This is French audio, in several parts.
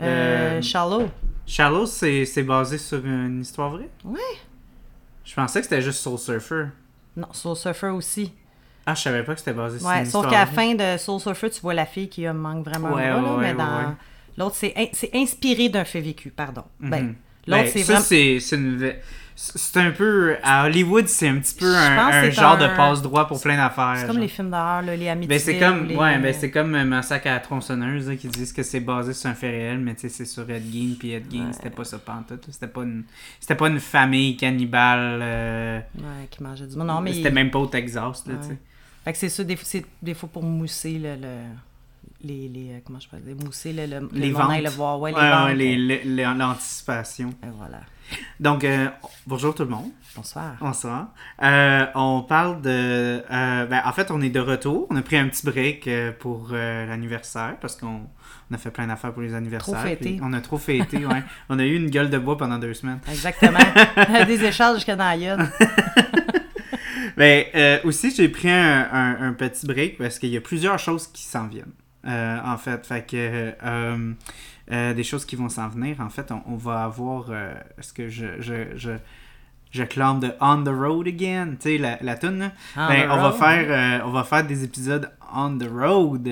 Euh, Shallow. Shallow, c'est c'est basé sur une histoire vraie? Ouais. Je pensais que c'était juste Soul Surfer. Non, Soul Surfer aussi. Ah, je savais pas que c'était basé sur Ouais, une sauf histoire qu'à la vraie. fin de Soul Surfer, tu vois la fille qui a manque vraiment Ouais, là, ouais, mais ouais, dans ouais. L'autre, c'est in- c'est inspiré d'un fait vécu, pardon. Ben, Mhm. l'autre, Ben, c'est ça, vraiment... c'est c'est une... C'est un peu... À Hollywood, c'est un petit peu un, un c'est genre de un- passe-droit pour plein d'affaires. C'est comme genre. les films d'horreur, les Amityville. Ben c'est comme les- ouais ben c'est comme euh, Massacre à la tronçonneuse là, qui disent que c'est basé sur un fait réel mais tu sais c'est sur Ed Gein puis Ed Gein Ouais. c'était pas ça pantoute c'était pas une c'était pas une famille cannibale euh, Ouais, qui mangeait du monde. Non, mais... c'était même pas au Texas là tu sais. Fait que c'est ça, des, fois- c'est des fois pour mousser le... le- Les, les, euh, comment je peux dire, mousser le, le, les le ventes monde aille le voir, ouais, les Ouais, ventes. ouais, les- l'anticipation Et voilà. donc euh, bonjour tout le monde Bonsoir. bonsoir Euh, on parle de euh, ben, en fait on est de retour on a pris un petit break pour l'anniversaire parce qu'on on a fait plein d'affaires pour les anniversaires Trop fêté. on a trop fêté ouais on a eu une gueule de bois pendant deux semaines Exactement. des échanges jusqu'à dans la. Ben, aussi, j'ai pris un, un- un petit break parce qu'il y a plusieurs choses qui s'en viennent. Euh, en fait, fait que euh, euh, des choses qui vont s'en venir. En fait, on, on va avoir ce que je, je, je, je clame de On the Road Again, tu sais, la, la. On Ben, on, va faire, on va faire des épisodes On the Road.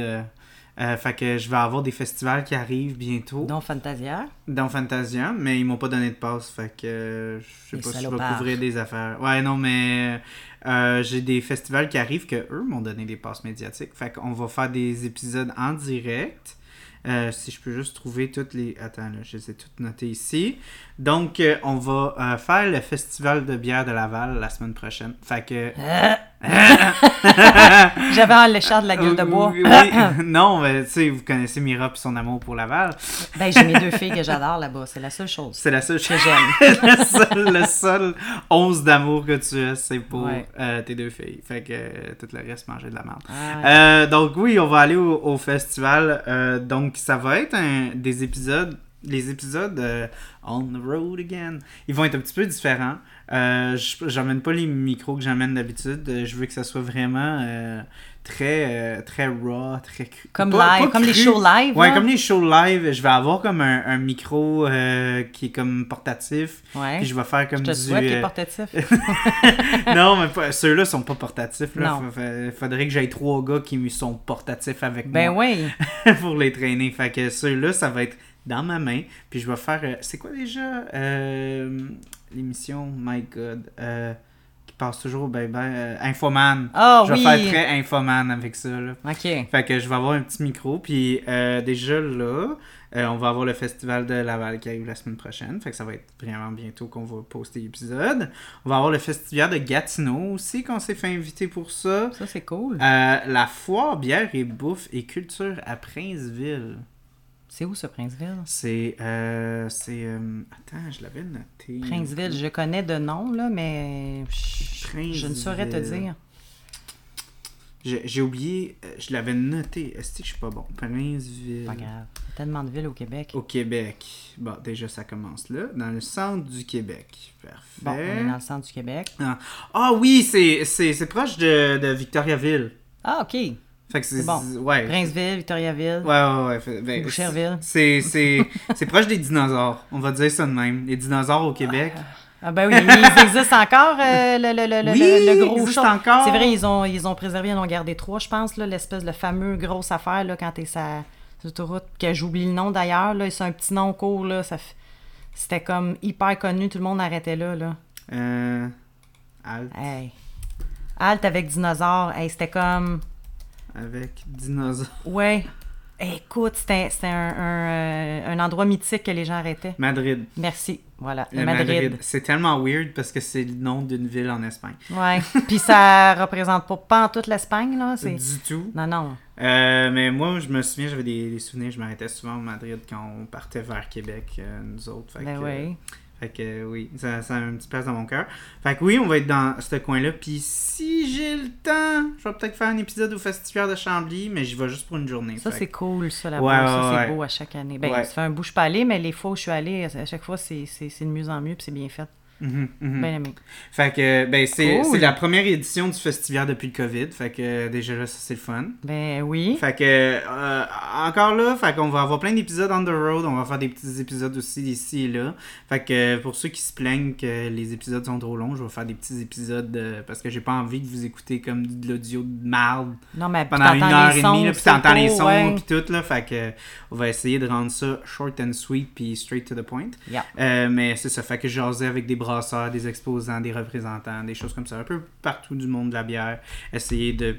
fait que je vais avoir des festivals qui arrivent bientôt Donc, Fantasia. dans Fantasia, mais ils m'ont pas donné de passe, fait que je sais pas si je vais couvrir des affaires. Ouais, non, mais euh, j'ai des festivals qui arrivent que eux m'ont donné des passes médiatiques, fait qu'on va faire des épisodes en direct. Euh, si je peux juste trouver toutes les... Attends, là, je les ai toutes notées ici. Donc, euh, on va euh, faire le festival de bière de Laval la semaine prochaine. Fait que... J'avais un léchard de la gueule de bois. Oui, oui. non, mais tu sais, vous connaissez Mira et son amour pour Laval. ben, j'ai mes deux filles que j'adore là-bas. C'est la seule chose C'est la seule que chose. j'aime. le, seul, le seul 11 d'amour que tu as, c'est pour Ouais. euh, tes deux filles. Fait que tout le reste, manger de la merde. Ah, donc oui, on va aller au, au festival. Donc ça va être un- des épisodes, les épisodes euh, On the Road Again. Ils vont être un petit peu différents. Euh, je- j'emmène pas les micros que j'emmène d'habitude. Euh, Je veux que ça soit vraiment euh, très, très raw, très cru. Comme Pas- live, pas comme les shows live. Ouais, comme les shows live, je vais avoir comme un, un micro qui est comme portatif. Ouais. Puis je vais faire comme Je te du. souhaite les portatifs. non, mais ceux-là sont pas portatifs. Là. Non. Fa- fa- Faudrait que j'aille trois gars qui sont portatifs avec Ben moi oui. pour les traîner. Fait que ceux-là, ça va être dans ma main. Puis je vais faire. euh, c'est quoi déjà euh, l'émission My God euh, qui passe toujours ben ben euh, Infoman. Ah je vais oui. faire très Infoman avec ça. Là. OK. Fait que je vais avoir un petit micro. Puis déjà là, euh, on va avoir le festival de Laval qui arrive la semaine prochaine. Fait que ça va être vraiment bientôt qu'on va poster l'épisode. On va avoir le festival de Gatineau aussi qu'on s'est fait inviter pour ça. Ça, c'est cool. Euh, la foire bière et bouffe et culture à Princeville. C'est où, ce Princeville? C'est. Euh, c'est. euh, attends, je l'avais noté. Princeville, je connais de nom, là, mais je, je ne saurais te dire. J'ai oublié, euh, je l'avais noté. Est-ce que je suis pas bon? Princeville. Pas grave. Il y a tellement de villes au Québec. Au Québec. Bon, déjà, ça commence là. Dans le centre du Québec. Parfait. Bon, on est dans le centre du Québec. Ah, Ah oui, c'est c'est- c'est proche de, de Victoriaville. Ah, OK. Fait que c'est. Bon. Ouais. Princeville, Victoriaville, Ouais, ouais, ouais. Fait- ben, Boucherville. C'est c'est- c'est proche des dinosaures. On va dire ça de même. Les dinosaures au Québec. Ah ben oui, ils existent encore, euh, le, le, le, Oui, le, le gros encore. C'est vrai, ils ont, ils ont préservé, ils en ont gardé trois, je pense, là, l'espèce de fameux grosse affaire, là, quand t'es sa sur l'autoroute, que j'oublie le nom d'ailleurs, là, c'est un petit nom court, là, ça f- c'était comme hyper connu, tout le monde arrêtait là, là. Euh. Alt Hey. Halt avec dinosaure, hey, c'était comme, avec dinosaures. ouais, écoute, c'était c'était un, un, euh, un endroit mythique que les gens arrêtaient. Madrid. Merci, voilà, Le Madrid. C'est tellement weird parce que c'est le nom d'une ville en Espagne. Ouais, puis ça représente pas, pas en toute l'Espagne, là. Du tout. Non, non. Euh, mais moi, je me souviens, j'avais des, des souvenirs, je m'arrêtais souvent à Madrid quand on partait vers Québec, euh, nous autres. Fait Ben que, oui. Fait que euh, oui, ça, ça a une petite place dans mon cœur. Fait que oui, on va être dans ce coin-là. Puis si j'ai le temps, je vais peut-être faire un épisode au Festival de Chambly, mais j'y vais juste pour une journée. Ça, c'est que- cool, ça, là-bas. Ouais, ça, ouais, c'est ouais. beau à chaque année. Ben, ça fait un bout, je suis allée, mais les fois où je suis allée, à chaque fois, c'est de mieux en mieux, puis c'est bien fait. Bien aimé. Fait que, ben, c'est Cool. la première édition du festival depuis le COVID. Fait que déjà là, ça c'est le fun. Ben oui. Fait que, euh, encore là, fait qu'on va avoir plein d'épisodes on the road. On va faire des petits épisodes aussi ici et là. Fait que, pour ceux qui se plaignent que les épisodes sont trop longs, je vais faire des petits épisodes euh, parce que j'ai pas envie de vous écouter comme de l'audio de marde Non, mais pendant une heure et demie, puis t'entends les sons, ouais. puis tout, là. Fait que, on va essayer de rendre ça short and sweet, puis straight to the point. Yeah. Euh, mais c'est ça, fait que jaser avec des brasseurs, des exposants, des représentants, des choses comme ça, un peu partout du monde de la bière, essayer de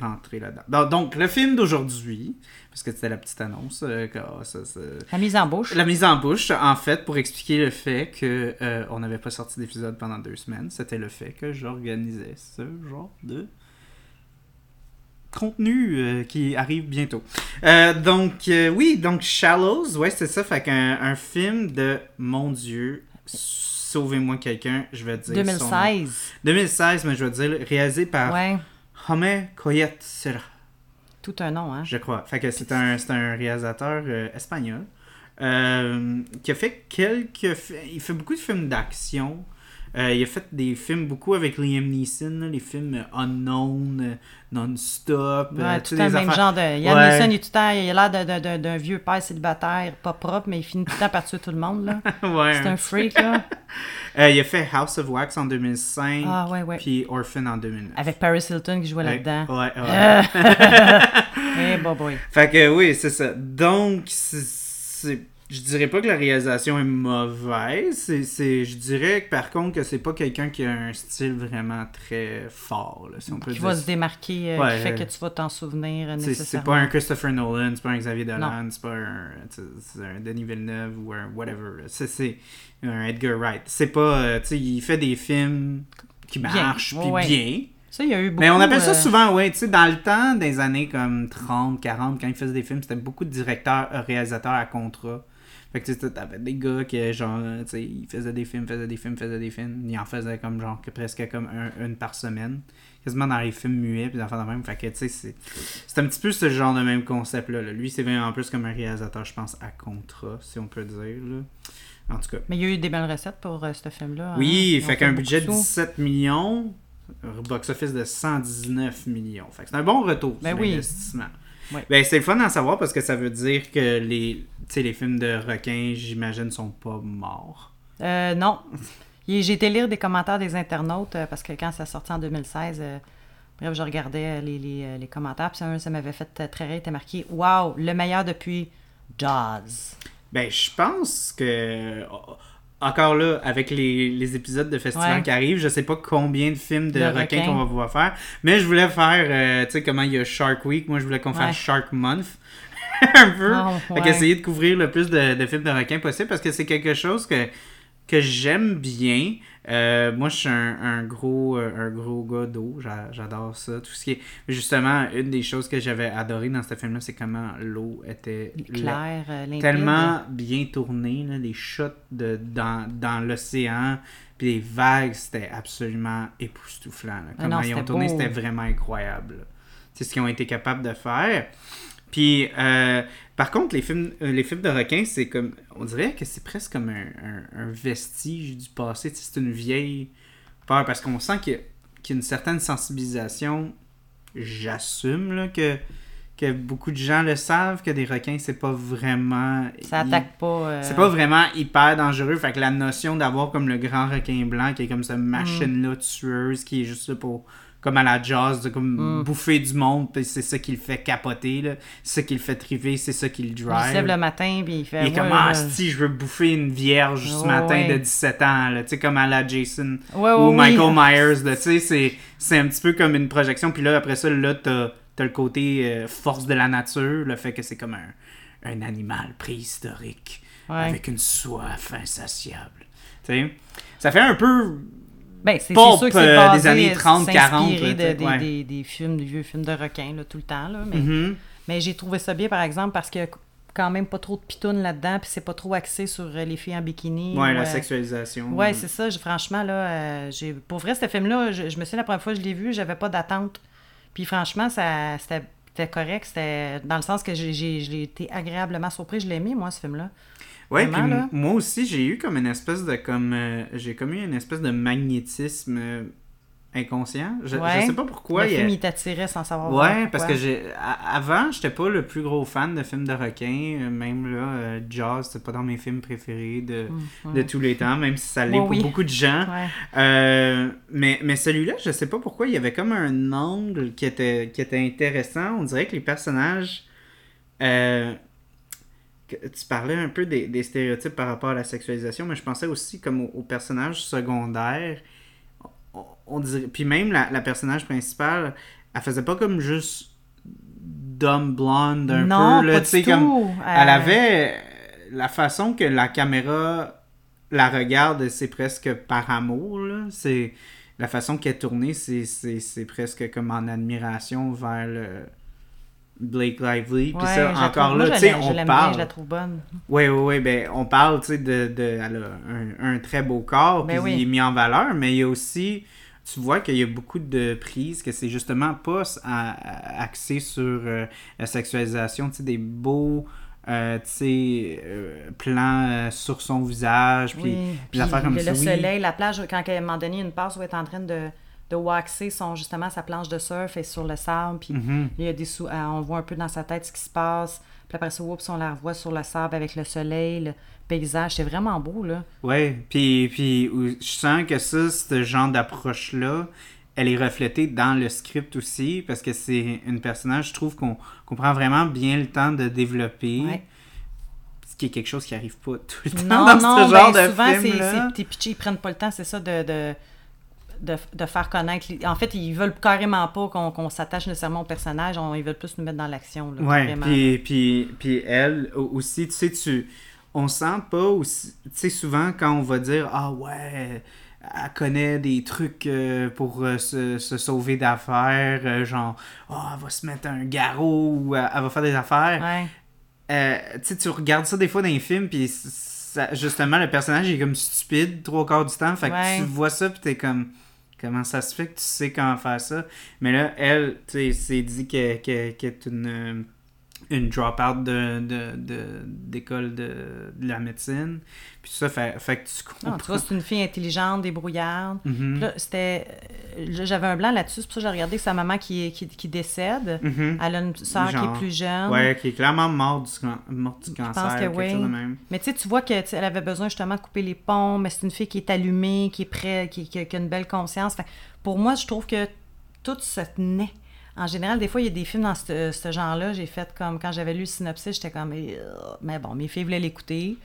rentrer là-dedans. Donc, le film d'aujourd'hui, parce que c'était la petite annonce, euh, ah, ça, ça- La mise en bouche. la mise en bouche, en fait, pour expliquer le fait que euh, on n'avait pas sorti d'épisode pendant deux semaines, c'était le fait que j'organisais ce genre de contenu euh, qui arrive bientôt. Donc, oui, donc Shallows, ouais, c'est ça, fait qu'un un film de, mon Dieu, sauvez-moi quelqu'un, je vais dire son nom. 2016. 2016, mais je vais dire, réalisé par Ouais. Home Koyet Serra. Tout un nom, hein. Je crois. Fait que c'est un, un réalisateur euh, espagnol euh, qui a fait quelques... Il fait beaucoup de films d'action. Euh, il a fait des films beaucoup avec Liam Neeson, là, les films euh, Unknown, euh, Non-Stop. euh, Ouais, tu tout des même affaires- genre de. Ouais. Neeson, il, est tout le temps- il a l'air d'un vieux père célibataire, pas propre, mais il finit tout le temps par tuer tout le monde, là. Ouais, C'est un freak, là. Euh, il a fait House of Wax en 2005, Ah, ouais, puis Orphan en 2009. Avec Paris Hilton qui jouait là-dedans. Ouais, ouais. Eh, boy, boy. Fait que oui, c'est ça. Donc, c'est- je dirais pas que la réalisation est mauvaise. C'est, c'est- je dirais que par contre que c'est pas quelqu'un qui a un style vraiment très fort, là, si on peut Qui dire. va se démarquer, euh, Ouais, qui fait que tu vas t'en souvenir euh, C'est, c'est nécessairement. pas un Christopher Nolan, c'est pas un Xavier Dolan, c'est pas un, c'est c'est un Denis Villeneuve ou un whatever. C'est, c'est un Edgar Wright. C'est pas, euh, tu sais, il fait des films qui marchent, puis Ouais. bien. Ça, il y a eu beaucoup... Mais on appelle ça euh, souvent, ouais, tu sais, dans le temps, des années comme 30, 40, quand ils faisaient des films, c'était beaucoup de directeurs, réalisateurs à contrat. Fait que tu sais, t'avais des gars qui, genre, tu sais, ils faisaient des films, faisaient des films, faisaient des films. Ils en faisaient comme, genre, que presque comme un, une par semaine. Quasiment dans les films muets, puis affaires de même. Fait que, tu sais, c'est, c'est un petit peu ce genre de même concept-là. là. Lui, c'est vraiment plus comme un réalisateur, je pense, à contrat, si on peut dire, là. En tout cas. Mais il y a eu des belles recettes pour euh, ce film-là. hein. Oui, fait qu'un budget de sous. 17 millions, un box-office de 119 millions. Fait que c'est un bon retour Ben sur oui. l'investissement. Ben, c'est le fun à savoir parce que ça veut dire que les, les films de requins, j'imagine, sont pas morts. Euh, non. J'ai été lire des commentaires des internautes euh, parce que quand ça sorti en 2016, euh, bref, je regardais euh, les, les, les commentaires. Puis un, ça m'avait fait très rire. Était marqué Waouh, le meilleur depuis Jaws. Ben, je pense que. Encore là, avec les, les épisodes de festival Ouais. qui arrivent, je sais pas combien de films de De requins requins. qu'on va pouvoir faire. Mais je voulais faire, euh, tu sais, comment il y a Shark Week. Moi, je voulais qu'on Ouais. fasse Shark Month. un peu. Oh, Fait ouais. qu'essayer de couvrir le plus de, de films de requins possible parce que c'est quelque chose que, que j'aime bien. Euh, moi, je suis un, un gros, euh, un gros gars d'eau. J'a- J'adore ça. Tout ce qui est... Justement, une des choses que j'avais adoré dans ce film-là, c'est comment l'eau était Claire, euh, tellement bien tourné, là, les shots de, dans, dans l'océan, puis les vagues, c'était absolument époustouflant. là. Ah Comment non, ils ont tourné, c'était vraiment incroyable. C'est ce qu'ils ont été capables de faire. Puis, euh, par contre, les films, euh, les films de requins, c'est comme. On dirait que c'est presque comme un, un- un vestige du passé. C'est une vieille peur parce qu'on sent qu'il y, a- qu'il y a une certaine sensibilisation. J'assume que, que beaucoup de gens le savent, que des requins, c'est pas vraiment. Ça attaque pas. euh, C'est pas vraiment hyper dangereux. Fait que la notion d'avoir comme le grand requin blanc qui est comme cette Mm. machine-là tueuse qui est juste là pour. Comme à la jazz, de comme Mm. bouffer du monde, puis c'est ça qui le fait capoter, là. C'est ça qui le fait triver, c'est ça qui le Il se drive. lève le matin puis il fait. Il est ouais, comme, ah, si, je veux bouffer une vierge ce Ouais, matin ouais. de 17 ans, là. Tu sais, comme à la Jason ou Michael. Myers, là. Tu sais, c'est- c'est un petit peu comme une projection. Puis là, après ça, là, t'as as le côté euh, force de la nature, le fait que c'est comme un, un animal préhistorique avec une soif insatiable. Tu sais, ça fait un peu. Ben, c'est sûr que c'est euh, basé, des années euh, 30, 40, s'inspirer là, de- des, ouais. des, des films, des vieux films de requins, là, tout le temps, là. Mais, Mhm. mais j'ai trouvé ça bien, par exemple, parce que quand même pas trop de pitounes là-dedans, puis c'est pas trop axé sur euh, les filles en bikini. Ouais, ou, la euh, sexualisation. Ouais, c'est ça. franchement, là, euh, j'ai... pour vrai, ce film-là, je, je me souviens la première fois que je l'ai vu, j'avais pas d'attente. Puis franchement, ça, c'était, correct. C'était dans le sens que j'ai, été agréablement surpris. Je l'ai aimé, moi, ce film-là. Ouais, Vraiment, puis là? moi aussi, j'ai eu comme une espèce de comme euh, j'ai comme eu une espèce de magnétisme euh, inconscient. Je, je Ouais. sais pas pourquoi. le il a- film, il t'attirait sans savoir Ouais, parce que j'ai avant, j'étais pas le plus gros fan de films de requins, euh, même là euh, Jaws, c'est pas dans mes films préférés de, Mhm. de tous les temps, même si ça l'est pour oui. beaucoup de gens. Ouais. Euh, mais mais celui-là, je sais pas pourquoi, il y avait comme un angle qui était, qui était intéressant. On dirait que les personnages. euh, tu parlais un peu des, des stéréotypes par rapport à la sexualisation, mais je pensais aussi comme aux, aux personnages secondaires. On, on dirait, puis même la, la personnage principale, elle faisait pas comme juste dumb blonde un non, peu. Là, pas tu sais, du comme, tout. elle Euh, avait la façon que la caméra la regarde, c'est presque par amour. là. C'est la façon qu'elle est tournée, c'est, c'est, c'est presque comme en admiration vers le Blake Lively. Puis ça, encore là, tu sais, je on bien, parle. je la trouve bonne. Oui, oui, oui. Ben, on parle, tu sais, de, de. Elle a un, un très beau corps, Ben puis oui. il est mis en valeur, mais il y a aussi. Tu vois qu'il y a beaucoup de prises que c'est justement pas à- à- axé sur euh, la sexualisation, tu sais, des beaux. euh, tu sais, euh, plans euh, sur son visage, puis Oui. Puis comme le, ça. le oui. soleil, la plage, quand à un moment donné, une passe où elle est en train de, de waxer son, justement sa planche de surf est sur le sable, puis Mhm. il y a des sous, euh, on voit un peu dans sa tête ce qui se passe. Puis après ça, oups, on la revoit sur le sable avec le soleil, le paysage. C'est vraiment beau, là. Ouais, puis, puis je sens que ça, ce genre d'approche-là, elle est reflétée dans le script aussi, parce que c'est une personnage, je trouve, qu'on prend vraiment bien le temps de développer. Ouais. Ce qui est quelque chose qui arrive pas tout le temps Non, dans non, ce genre ben, de souvent, c'est- film-là. c'est- pitchés, ils prennent pas le temps, c'est ça, de, de, de, de faire connaître. En fait, ils veulent carrément pas qu'on s'attache nécessairement au personnage, on- ils veulent plus nous mettre dans l'action. Ouais, puis, puis, puis elle au- aussi, tu sais, tu, on sent pas aussi, tu sais, souvent quand on va dire, ah ouais, elle connaît des trucs euh, pour euh, se, se sauver d'affaires, euh, genre, ah, elle va se mettre un garrot ou elle va faire des affaires. Ouais. Tu sais, tu regardes ça des fois dans les films, puis ça- justement, le personnage est comme stupide trois quarts du temps. Fait que Ouais. tu vois ça, puis t'es comme, comment ça se fait que tu sais comment faire ça? Mais là, elle, tu sais, c'est dit qu'elle qu'elle- qu'elle est une, une drop-out de, de, de- d'école de, de la médecine. Puis tout ça, fait, fait que tu Non, comprends. tu vois, c'est une fille intelligente, débrouillarde. Mhm. Là, c'était. euh, là, J'avais un blanc là-dessus, c'est pour ça que j'ai regardé sa maman qui, qui, qui décède. Mhm. Elle a une soeur qui est plus jeune. Ouais, qui est clairement morte du, morte du cancer. pense que oui. chose de même. Mais tu sais, tu vois qu'elle avait besoin justement de couper les ponts, mais c'est une fille qui est allumée, qui est prête, qui, qui- qui a une belle conscience. Fait que pour moi, je trouve que tout se tenait. En général, des fois, il y a des films dans ce, ce genre-là. J'ai fait comme quand j'avais lu le synopsis, j'étais comme. Euh, Mais bon, mes filles voulaient l'écouter.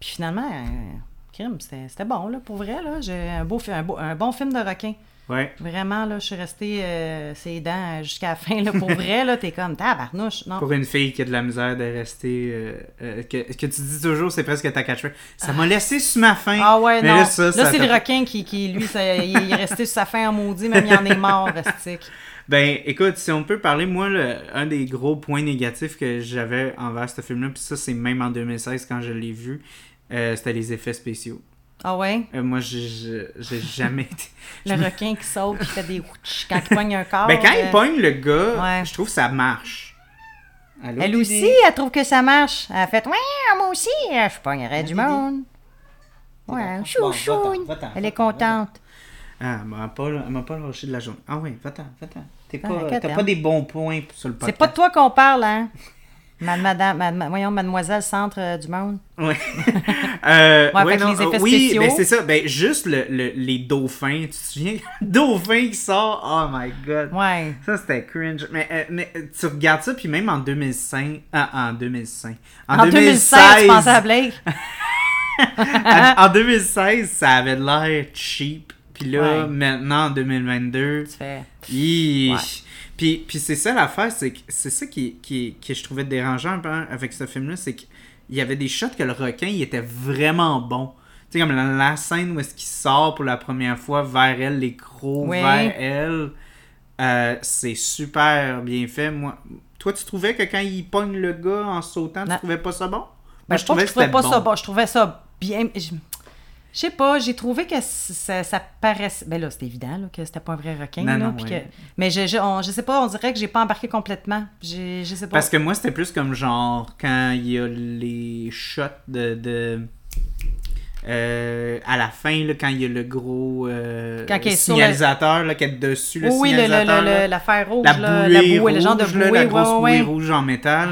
Puis finalement, euh, crime, c'était bon, là, pour vrai. là. J'ai un, beau, un, beau- un bon film de requin. Ouais. Vraiment, là, je suis restée euh, ses dents jusqu'à la fin. Là, pour vrai, là, t'es comme tabarnouche. Non. Pour une fille qui a de la misère de rester. euh, euh, que, que tu dis toujours, c'est presque ta catchphrase. Ça m'a laissé sur ma faim. Ah ouais, Mais non. là, Là, ça, ça c'est le requin qui, qui lui, ça- il est resté sur sa fin en maudit, même il en est mort, Rustic. Ben, écoute, si on peut parler, moi, le- un des gros points négatifs que j'avais envers ce film-là, puis ça, c'est même en 2016 quand je l'ai vu, euh, c'était les effets spéciaux. Ah ouais? Euh, moi, j'ai- jamais été. Le requin qui saute, qui fait des wouch quand il pogne un corps. Ben, quand euh, il pogne le gars, Ouais. je trouve que ça marche. Allô, Elle aussi, elle trouve que ça marche. Elle a fait, ouais, moi aussi, je pognerais du monde. Ouais, chou, Bon, chou. va-t'en, va-t'en, Elle est contente. Ah, elle m'a pas, pas lâché de la journée. Ah oui, va-t'en, va-t'en. T'es pas, t'as pas des bons points sur le C'est podcast. pas de toi qu'on parle, hein? Ma- Madame, voyons, mademoiselle centre euh, du monde. Ouais. euh, Ouais, ouais, fait que non, les effets euh, oui, spéciaux. ben c'est ça. Ben, juste le, le- les dauphins. Tu te souviens? Dauphin qui sort. Oh my god. Ouais. Ça, c'était cringe. Mais, euh, mais euh, tu regardes ça, puis même en 2005. Ah, en 2005. En, 2016, tu pensais à Blake? en, en 2016, ça avait l'air cheap. Puis là, Ouais. maintenant, en 2022. Tu fais. Puis, puis c'est ça l'affaire, c'est que c'est ça qui, qui, que je trouvais dérangeant un peu avec ce film-là, c'est qu'il y avait des shots que le requin, il était vraiment bon. Tu sais, comme la, la scène où est-ce qu'il sort pour la première fois vers elle, les crocs Oui. vers elle, euh, c'est super bien fait. Moi, Toi, tu trouvais que quand il pogne le gars en sautant, tu trouvais pas ça bon? Ben, je, trouvais que je trouvais pas ça bon. Je trouvais ça bien. Je, je sais pas, j'ai trouvé que ça, ça paraissait. Ben là, c'était évident là, que c'était pas un vrai requin. Non, là, non, puis ouais. que- Mais je, je, on- je sais pas, on dirait que j'ai pas embarqué complètement. J'ai- Je sais pas. Parce que moi, c'était plus comme genre quand il y a les shots de. de euh, à la fin, là, quand il y a le gros euh, Quand il est sur le- signalisateur là, qui est dessus, le oui, signalisateur. le- l'affaire rouge, la là, bouée, la bouée, le genre de rouge, là, la grosse ouais, rouge en métal.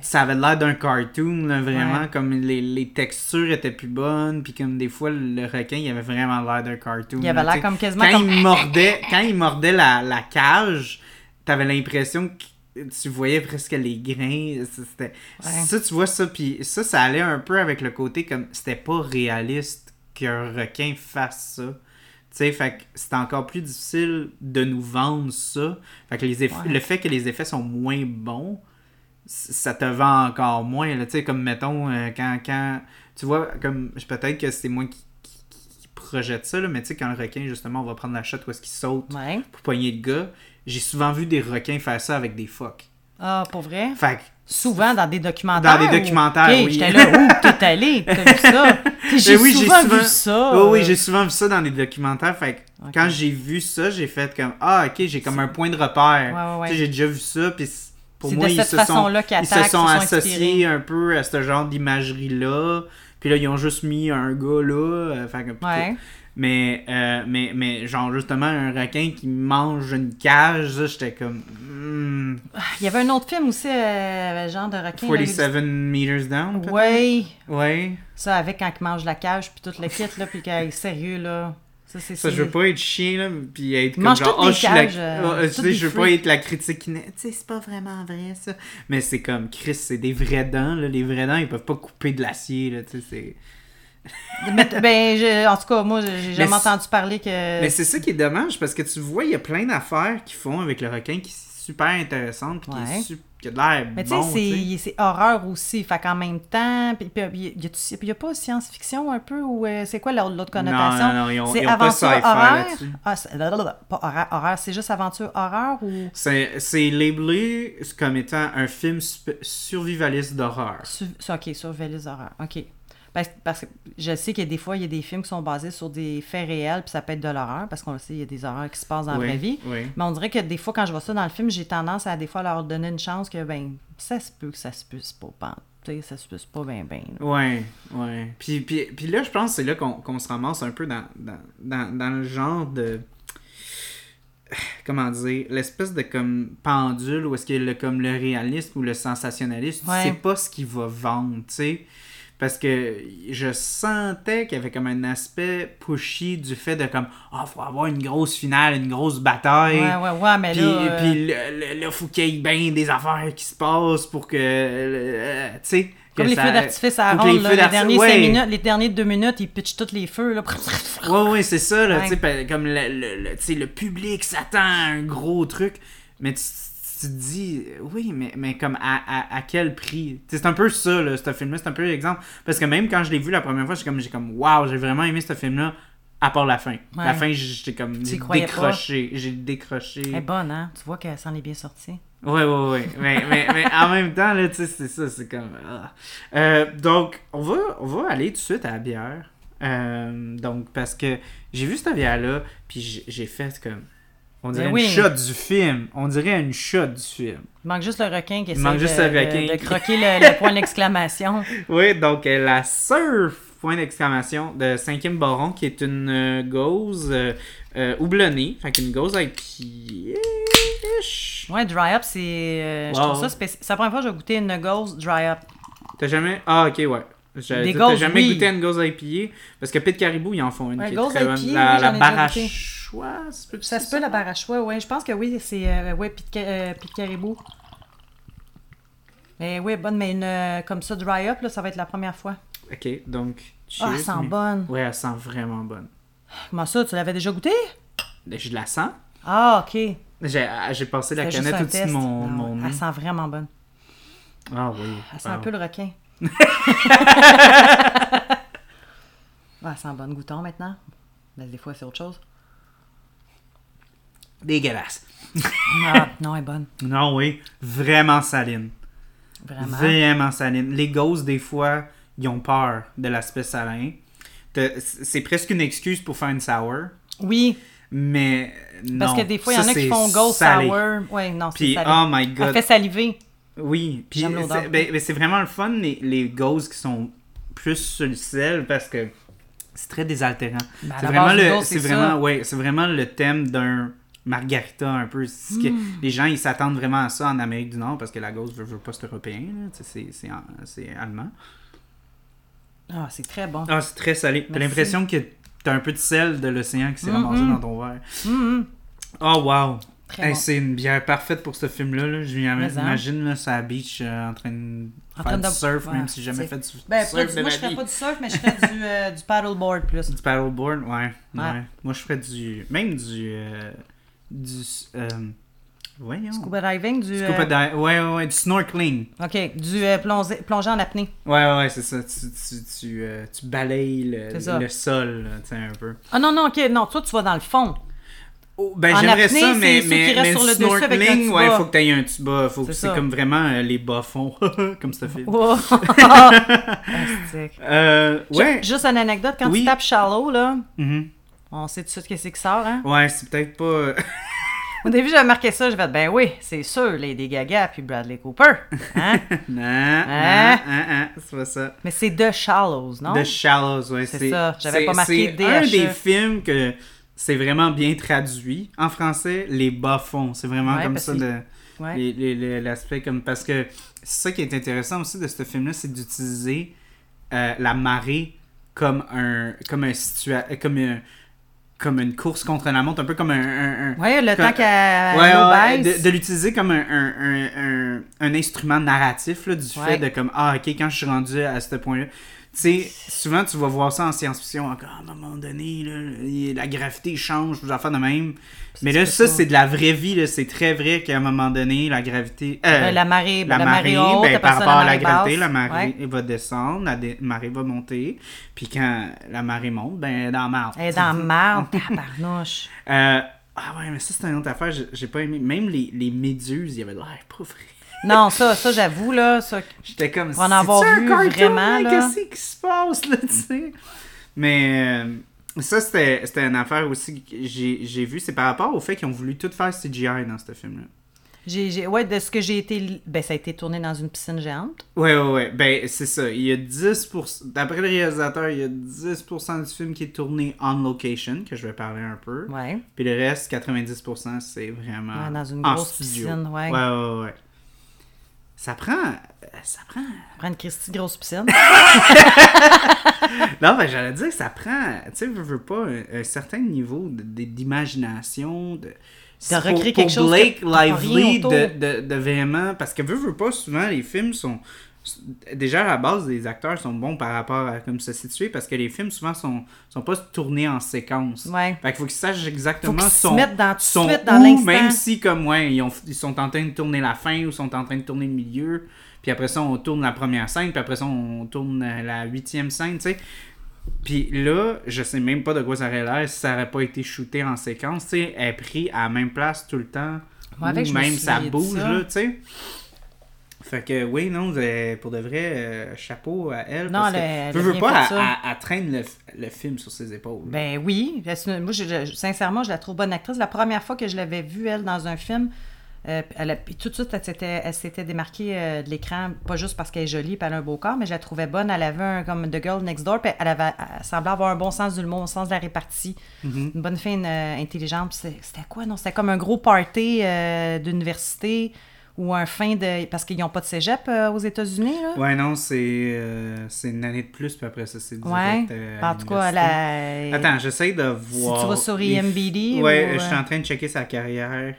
Ça avait l'air d'un cartoon, là, vraiment, Ouais. comme les, les textures étaient plus bonnes, puis comme des fois, le requin, il avait vraiment l'air d'un cartoon. Il avait l'air comme quasiment Quand comme- il mordait, quand il mordait la, la cage, t'avais l'impression que tu voyais presque les grains. C'était... Ouais. Ça, tu vois ça, puis ça, ça allait un peu avec le côté comme c'était pas réaliste qu'un requin fasse ça. Tu sais, fait que c'est encore plus difficile de nous vendre ça. Fait que les eff- Ouais. le fait que les effets sont moins bons, ça te vend encore moins. Tu sais, comme mettons, euh, quand, quand. Tu vois, comme. Peut-être que c'est moi qui, qui, qui projette ça, là, mais tu sais, quand le requin, justement, on va prendre la shot où est-ce qu'il saute Ouais. pour poigner le gars, j'ai souvent vu des requins faire ça avec des phoques. Ah, pour vrai? Fait que Souvent dans des documentaires. Dans des documentaires, Ok, oui. J'étais là, où t'es allé? T'as vu ça? J'ai Ben oui, j'ai souvent, souvent- vu ça. Oui, oui, j'ai souvent vu ça dans des documentaires. Fait que quand j'ai vu ça, j'ai fait comme Ah, ok, j'ai comme un point de repère. Ouais, ouais, j'ai déjà vu ça. Puis pour C'est moi, de ils cette se façon-là sont, qu'ils ils se sont se associés un peu à ce genre d'imagerie-là. Puis là, ils ont juste mis un gars là. euh, que- puis Ouais. Mais, euh, mais, mais, genre, justement, un requin qui mange une cage, j'étais comme. hmm, Il y avait un autre film aussi, euh, genre de requin. là, 47 meters down. Ouais. Ouais. Ça, avec quand il mange la cage, puis tout le kit, là, puis qu'il est sérieux, là. Ça, c'est Ça, je veux pas être chien, là, puis être comme mange genre, oh, suis la... euh, tu sais, je veux pas être la critique qui... Tu sais, c'est pas vraiment vrai, ça. Mais c'est comme, Chris, c'est des vrais dents, là. Les vrais dents, ils peuvent pas couper de l'acier, là, tu sais, c'est... Mais, ben, je- en tout cas, moi, j'ai jamais Mais entendu parler que. Mais c'est ça qui est dommage, parce que tu vois, il y a plein d'affaires qu'ils font avec le requin qui sont super intéressantes, puis qui, est su- qui a de l'air Mais tu sais, bon, c'est- horreur aussi. Fait qu'en même temps, puis puis- puis y a-tu- puis y a pas science-fiction un peu ou euh, c'est quoi l'autre l'autre connotation? Non, non, non, c'est aventure horreur? là-dessus. Ah, c'est- blablabla, pas horreur, horreur, c'est juste aventure horreur ou? C'est c'est labelé comme étant un film sp- survivaliste d'horreur. Su- ok, surveiller les horreurs. Ok. Parce, parce que je sais qu'il y a des fois, il y a des films qui sont basés sur des faits réels, puis ça peut être de l'horreur, parce qu'on le sait, il y a des horreurs qui se passent dans la Oui, vraie vie. oui. Mais on dirait que des fois, quand je vois ça dans le film, j'ai tendance à des fois leur donner une chance que, ben, ça se peut que ça se puisse pas, sais, ça se puisse pas bien, bien. Ouais, ouais. Puis, puis, puis là, je pense que c'est là qu'on qu'on se ramasse un peu dans, dans, dans, dans le genre de. Comment dire L'espèce de comme pendule où est-ce a le, comme le réalisme ou le sensationnalisme. Ouais. Tu sais pas ce qu'il va vendre, tu sais. Parce que je sentais qu'il y avait comme un aspect pushy du fait de comme Ah, faut avoir une grosse finale, une grosse bataille. Ouais, ouais, ouais, mais Puis, là. euh, puis là, faut qu'il y ait bien des affaires qui se passent pour que. euh, tu sais. comme les ça- feux d'artifice à ronde, les là, les, derniers ouais. cinq minutes, les derniers deux minutes, ils pitchent tous les feux, là. Ouais, ouais, c'est ça, là, Ouais. tu sais, pa- comme le, le, le- le public s'attend à un gros truc, mais tu, tu te dis, oui, mais, mais comme à, à, à quel prix? C'est un peu ça, là, ce film-là, c'est un peu l'exemple, parce que même quand je l'ai vu la première fois, j'ai comme, j'ai comme, wow, j'ai vraiment aimé ce film-là, à part la fin. La fin, j'étais comme décroché, j'ai décroché. Elle est bonne, hein? Tu vois qu'elle s'en est bien sortie. Ouais, ouais, ouais. mais, mais, mais en même temps, là, tu sais, c'est ça, c'est comme. ah. Euh, donc, on va, on va aller tout de suite à la bière. Euh, donc, parce que j'ai vu cette bière-là, puis j'ai fait comme. On dirait oui. une shot du film. On dirait une shot du film. Il manque juste le requin qui essaie manque de, juste le requin de qui- croquer le, le point d'exclamation. Oui, donc euh, la surf, point d'exclamation, de 5e Baron, qui est une euh, gauze euh, euh, houblonnée. Fait qu'une gauze IPA-ish. Ouais, dry up, c'est. Je trouve ça spécial. C'est la première fois que j'ai goûté une ghost dry up. T'as jamais? Ah, ok, ouais. Des T'as gauzes, jamais oui. goûté à une gauze IPA? Parce que Pete Caribou, ils en font une Ouais, qui est très bonne. IPA, La, oui, la j'en ai déjà barachoise, peut Ça se peut, la barachois, ouais. Je pense que oui, c'est. Euh, ouais, Ca- euh, Caribou. Mais oui, bonne, mais une euh, comme ça, dry up, là, ça va être la première fois. Ok, donc. Ah, cheers, elle sent mais- bonne. Ouais, elle sent vraiment bonne. Comment ça, tu l'avais déjà goûté? Je la sens. Ah, ok. J'ai j'ai passé la C'était juste canette un au-dessus de mon, Ah, mon nez. Elle sent vraiment bonne. Ah oui. Elle sent Ah. un peu le requin. Ouais, sent bonne goûton maintenant. Mais des fois, c'est autre chose. Dégueulasse. Ah, non, elle est bonne. Non, oui, vraiment saline. Vraiment? Vraiment saline. Les ghosts, des fois, ils ont peur de l'aspect salin. C'est presque une excuse pour faire une sour, Oui, mais non. parce que des fois, il y en Ça, a qui font ghost salé. sour. Oui, non, c'est Puis, salé. oh my god. fait saliver. Oui, puis c'est ben, ben, vraiment le fun, les, les ghosts qui sont plus sur le sel, parce que c'est très désaltérant. Ben, c'est vraiment, le, c'est vraiment, ouais, vraiment le thème d'un margarita un peu. Que- Hmm. Les gens, ils s'attendent vraiment à ça en Amérique du Nord, parce que la ghost veut, veut pas c'est européen, c'est- allemand. Ah, c'est très bon. Ah, c'est très salé. T'as l'impression que t'as un peu de sel de l'océan qui s'est Mm, ramassé mm. dans ton verre. Oh, wow! Très Hey, bon. C'est une bière parfaite pour ce film-là. Là. Je m'imagine là, sur la beach euh, en train de En faire train du de- surf, ouais, même si j'ai jamais fait du Ben, surf de moi, je ferais pas du surf, mais je ferais du, euh, du paddleboard plus. Du paddleboard, ouais. ouais. Ouais. Moi, je ferais du. Même du. euh, du. euh, voyons. Scuba diving, du. Scuba euh, di- Ouais, ouais, ouais, du snorkeling. Ok, du plongé, plongé en apnée. Ouais, ouais, c'est ça. Tu, tu, tu, tu balayes le, le sol, tu sais, un peu. Ah non, non, ok, non, toi, tu vas dans le fond. Oh, ben, En j'aimerais ça, mais, mais, mais sur le un snorkeling, ouais, faut que t'aies un tuba. Faut que C'est ça. comme vraiment euh, les bas-fonds, comme ce film. Wow. Astique. Euh, ouais. Juste une anecdote, quand Oui. tu tapes shallow, là, Mhm. on sait tout de suite qu'est-ce qui sort, hein? Ouais, c'est peut-être pas. euh, Au début, j'avais marqué ça, j'ai fait, ben oui, c'est sûr, Lady Gaga puis Bradley Cooper. Hein? non, Hein? non, hein, hein, c'est pas ça. Mais c'est The Shallows, non? The Shallows, ouais. C'est ça, j'avais pas marqué C'est un DHE. des films que c'est vraiment bien traduit en français, les bas-fonds. C'est vraiment Ouais, comme ça que- L'aspect comme. Parce que c'est ça qui est intéressant aussi de ce film-là, c'est d'utiliser euh, la marée comme un. Comme un situa comme un- Comme une course contre la montre, un peu comme un. un- un- Ouais, le temps Ouais, ouais, baisse. de, de l'utiliser comme un, un, un, un, un instrument narratif, là, du Ouais. fait de comme, ah, ok, quand je suis rendu à ce point-là. Sais, souvent tu vas voir ça en science-fiction, encore à un moment donné, là, la gravité change, des affaires de même. Mais là, ça, ça. c'est de la vraie vie, là, c'est très vrai qu'à un moment donné, la gravité. euh, Euh, la marée, la, la marée, marée haute, ben, après par rapport à la gravité, basse. la marée Ouais. va descendre, la marée va monter. Puis quand la marée monte, ben, elle est dans la marde. Elle est dans la marde, tabarnouche. Euh, ah ouais, mais ça, c'est une autre affaire. J'ai j'ai pas aimé. Même les, les méduses, il y avait de l'air pas vrai. Non, ça, ça j'avoue, là, ça... J'étais comme. Pour en avoir vu vraiment, là? Qu'est-ce qui se passe, là, tu sais? Mais euh, ça, c'était c'était une affaire aussi que j'ai j'ai vu. C'est par rapport au fait qu'ils ont voulu tout faire CGI dans ce film-là. J'ai, j'ai- ouais, de ce que j'ai été... Ben, ça a été tourné dans une piscine géante. Ouais, ouais, ouais. Ben, c'est ça. Il y a 10%. D'après le réalisateur, il y a 10% du film qui est tourné on location, que je vais parler un peu. Ouais. Puis le reste, 90%, c'est vraiment. Ouais, dans une en grosse studio. piscine, ouais. Ouais, ouais, ouais. Ça prend. Ça prend. Prendre Christy grosse piscine. Non, ben j'allais dire ça prend, tu sais, veux, veux pas, un, un certain niveau de- d'imagination, de, De recréer quelque pour chose Blake Lively de, de, de vraiment, parce que veux, veux pas, souvent les films sont, déjà à la base, les acteurs sont bons par rapport à comme se situer, parce que les films souvent sont, sont pas tournés en séquence. Ouais. Fait qu'il faut qu'ils sachent Faut exactement se son, mettent dans, suite où, même si comme ouais, ils, ont- ils sont en train de tourner la fin ou sont en train de tourner le milieu, puis après ça on tourne la première scène, puis après ça on tourne la huitième scène, tu sais. Puis là, je sais même pas de quoi ça aurait l'air si ça aurait pas été shooté en séquence, tu sais, elle est pris à la même place tout le temps, Ouais, ou même ça bouge ça. là, tu sais. Fait que oui, non, pour de vrai, euh, chapeau à elle. Non, parce elle que, veux, veux pas, elle- elle traîne le, le film sur ses épaules. Ben oui. Moi, je- je- sincèrement, je la trouve bonne actrice. La première fois que je l'avais vue, elle, dans un film, euh, elle a- puis tout de suite, elle s'était, elle s'était démarquée euh, de l'écran, pas juste parce qu'elle est jolie et elle a un beau corps, mais je la trouvais bonne. Elle avait un comme The Girl Next Door, puis elle, avait, elle semblait avoir un bon sens du mot, un sens de la répartie. Mhm. Une bonne fille euh, intelligente. C'était quoi, non? C'était comme un gros party d'université ou un fin de... Parce qu'ils n'ont pas de cégep euh, aux États-Unis, là? Ouais, non, c'est euh, c'est une année de plus, puis après ça, c'est direct. Ouais. euh, à en tout cas, l'université. elle a... Attends, j'essaie de Si voir. tu vas sur f- IMBD Ouais, ou, je suis en train de checker sa carrière.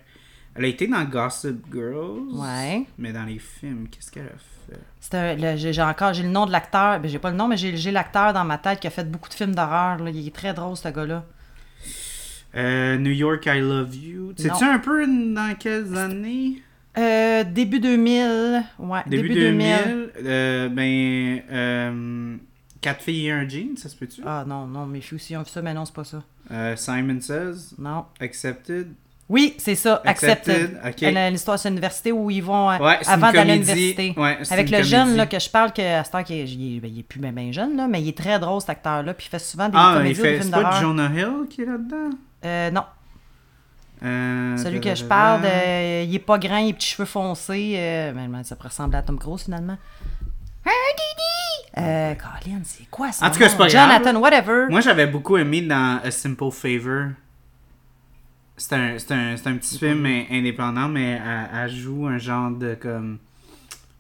Elle a été dans Gossip Girls. Ouais. Mais dans les films, qu'est-ce qu'elle a fait? C'est un- le- j'ai encore j'ai le nom de l'acteur. Ben, j'ai pas le nom, mais j'ai j'ai l'acteur dans ma tête qui a fait beaucoup de films d'horreur. là. Il est très drôle, ce gars-là. Euh, New York, I Love You. Sais-tu un peu dans quelles années? Euh, début 2000. Ouais, Début, 2000. euh, ben. Euh, Quatre filles et un jean, ça se peut-tu? Ah non, non, mes filles aussi ont vu ça, mais non, c'est pas ça. Euh, Simon Says, Non. Accepted. Oui, c'est ça, Accepted. Accepted, ok. Elle- L'histoire, c'est une université où ils vont, euh, Ouais, avant d'aller à l'université. Ouais, Avec le jeune là, que je parle, que à cette heure, qu'il est- il est, ben, il est plus bien, bien jeune, là, mais il est très drôle cet acteur-là, puis il fait souvent des Ah, il comédies films C'est pas. Jonah Hill qui est là-dedans? Euh, non, Euh, celui que je parle, il est pas grand, il a petits cheveux foncés, euh, ben, ben, ça pourrait ressembler à Tom Cruise finalement. Hey, Didi! Euh, Colin, c'est quoi ça? En tout cas, c'est pas grave. Jonathan, whatever. Moi, j'avais beaucoup aimé dans A Simple Favor. C'est un, un, un petit film in- indépendant, mais elle, elle joue un genre de comme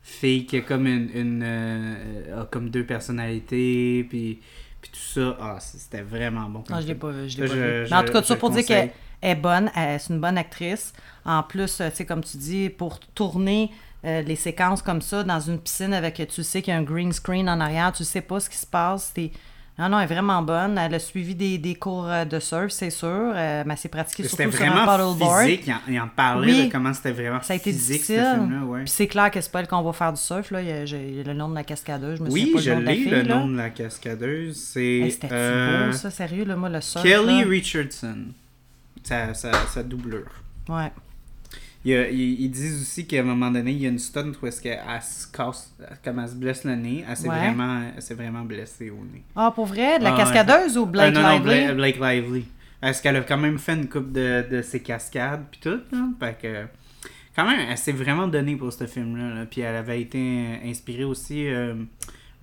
fille qui a comme une, une euh, a comme deux personnalités, puis, puis tout ça. Ah, c'était vraiment bon. Non, je l'ai pas vu. Je l'ai pas vu. Mais en tout cas, tout ça pour dire conseille. Est bonne, c'est une bonne actrice. En plus, euh, tu sais, comme tu dis, pour tourner euh, les séquences comme ça dans une piscine avec, tu sais qu'il y a un green screen en arrière, tu sais pas ce qui se passe. Non, non, elle est vraiment bonne. Elle a suivi des, des cours euh, de surf, c'est sûr. euh, mais pratiquée C'était surtout sur un vraiment paddleboard. physique. Il en, il en parlait Oui. de comment c'était vraiment Ça a été physique, ce difficile. film-là. Ouais. Puis c'est clair que c'est pas elle qu'on va faire du surf. Là. Il, y a, j'ai- il y a le nom de la cascadeuse. Je me Oui, souviens pas je le nom de la l'ai, le là. nom de la cascadeuse. C'est Hey, C'était-tu euh, beau, ça, sérieux, là, moi, le surf. Kelly là. Richardson. Sa, sa, sa doublure. Ouais. Il a- ils, disent aussi qu'à un moment donné, il y a une stunt où est-ce qu'elle elle se casse, comme elle se blesse le nez, elle s'est Ouais. vraiment, elle s'est vraiment blessée au nez. Ah, pour vrai? De la Ah, cascadeuse ou Blake Ah, non, non, Lively? Bla- Blake Lively. Parce qu'elle a quand même fait une coupe de, de ses cascades puis tout, là. Fait que, quand même, elle s'est vraiment donnée pour ce film-là. là. Puis elle avait été inspirée aussi. euh,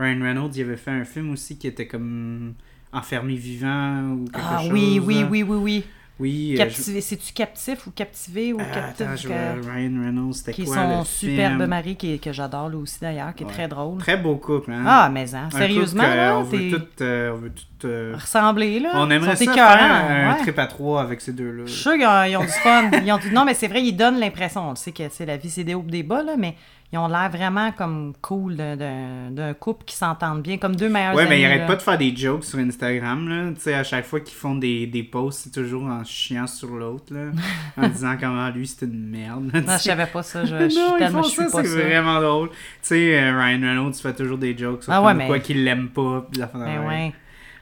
Ryan Reynolds, il avait fait un film aussi qui était comme enfermé vivant ou quelque Ah chose. oui, oui, là. oui, oui, oui. Oui. euh, je- Captivé, c'est-tu captif ou captivé ou Ah, captif? attends, je Ryan Reynolds, c'était qui est quoi son le superbe film? mari qui, que j'adore lui aussi d'ailleurs, qui est Ouais. très drôle. Très beau couple, hein? Ah, mais hein, Un sérieusement, couple là, on veut tout, euh, on veut tout, euh, ressemblé, là. on aimerait ça écœurants, faire un ouais. trip à trois avec ces deux-là. Je suis sûr qu'ils ont, ils ont du fun. Ils ont du- Non, mais c'est vrai, ils donnent l'impression. On le sait que c'est la vie, c'est des hauts des bas, là, mais ils ont l'air vraiment comme cool d'un- couple qui s'entendent bien, comme deux meilleurs Ouais, amis. mais ils arrêtent pas de faire des jokes sur Instagram, là. Tu sais, à chaque fois qu'ils font des, des posts, c'est toujours en chiant sur l'autre, là. en disant comment lui, c'est une merde. là, Non, je savais pas ça. Je, je suis non, ils tellement font je suis ça, pas c'est vraiment drôle. Tu sais, euh, Ryan Reynolds fait toujours des jokes sur Ah ouais, mais- quoi qu'il l'aime pas. pis la fin de Ben ouais.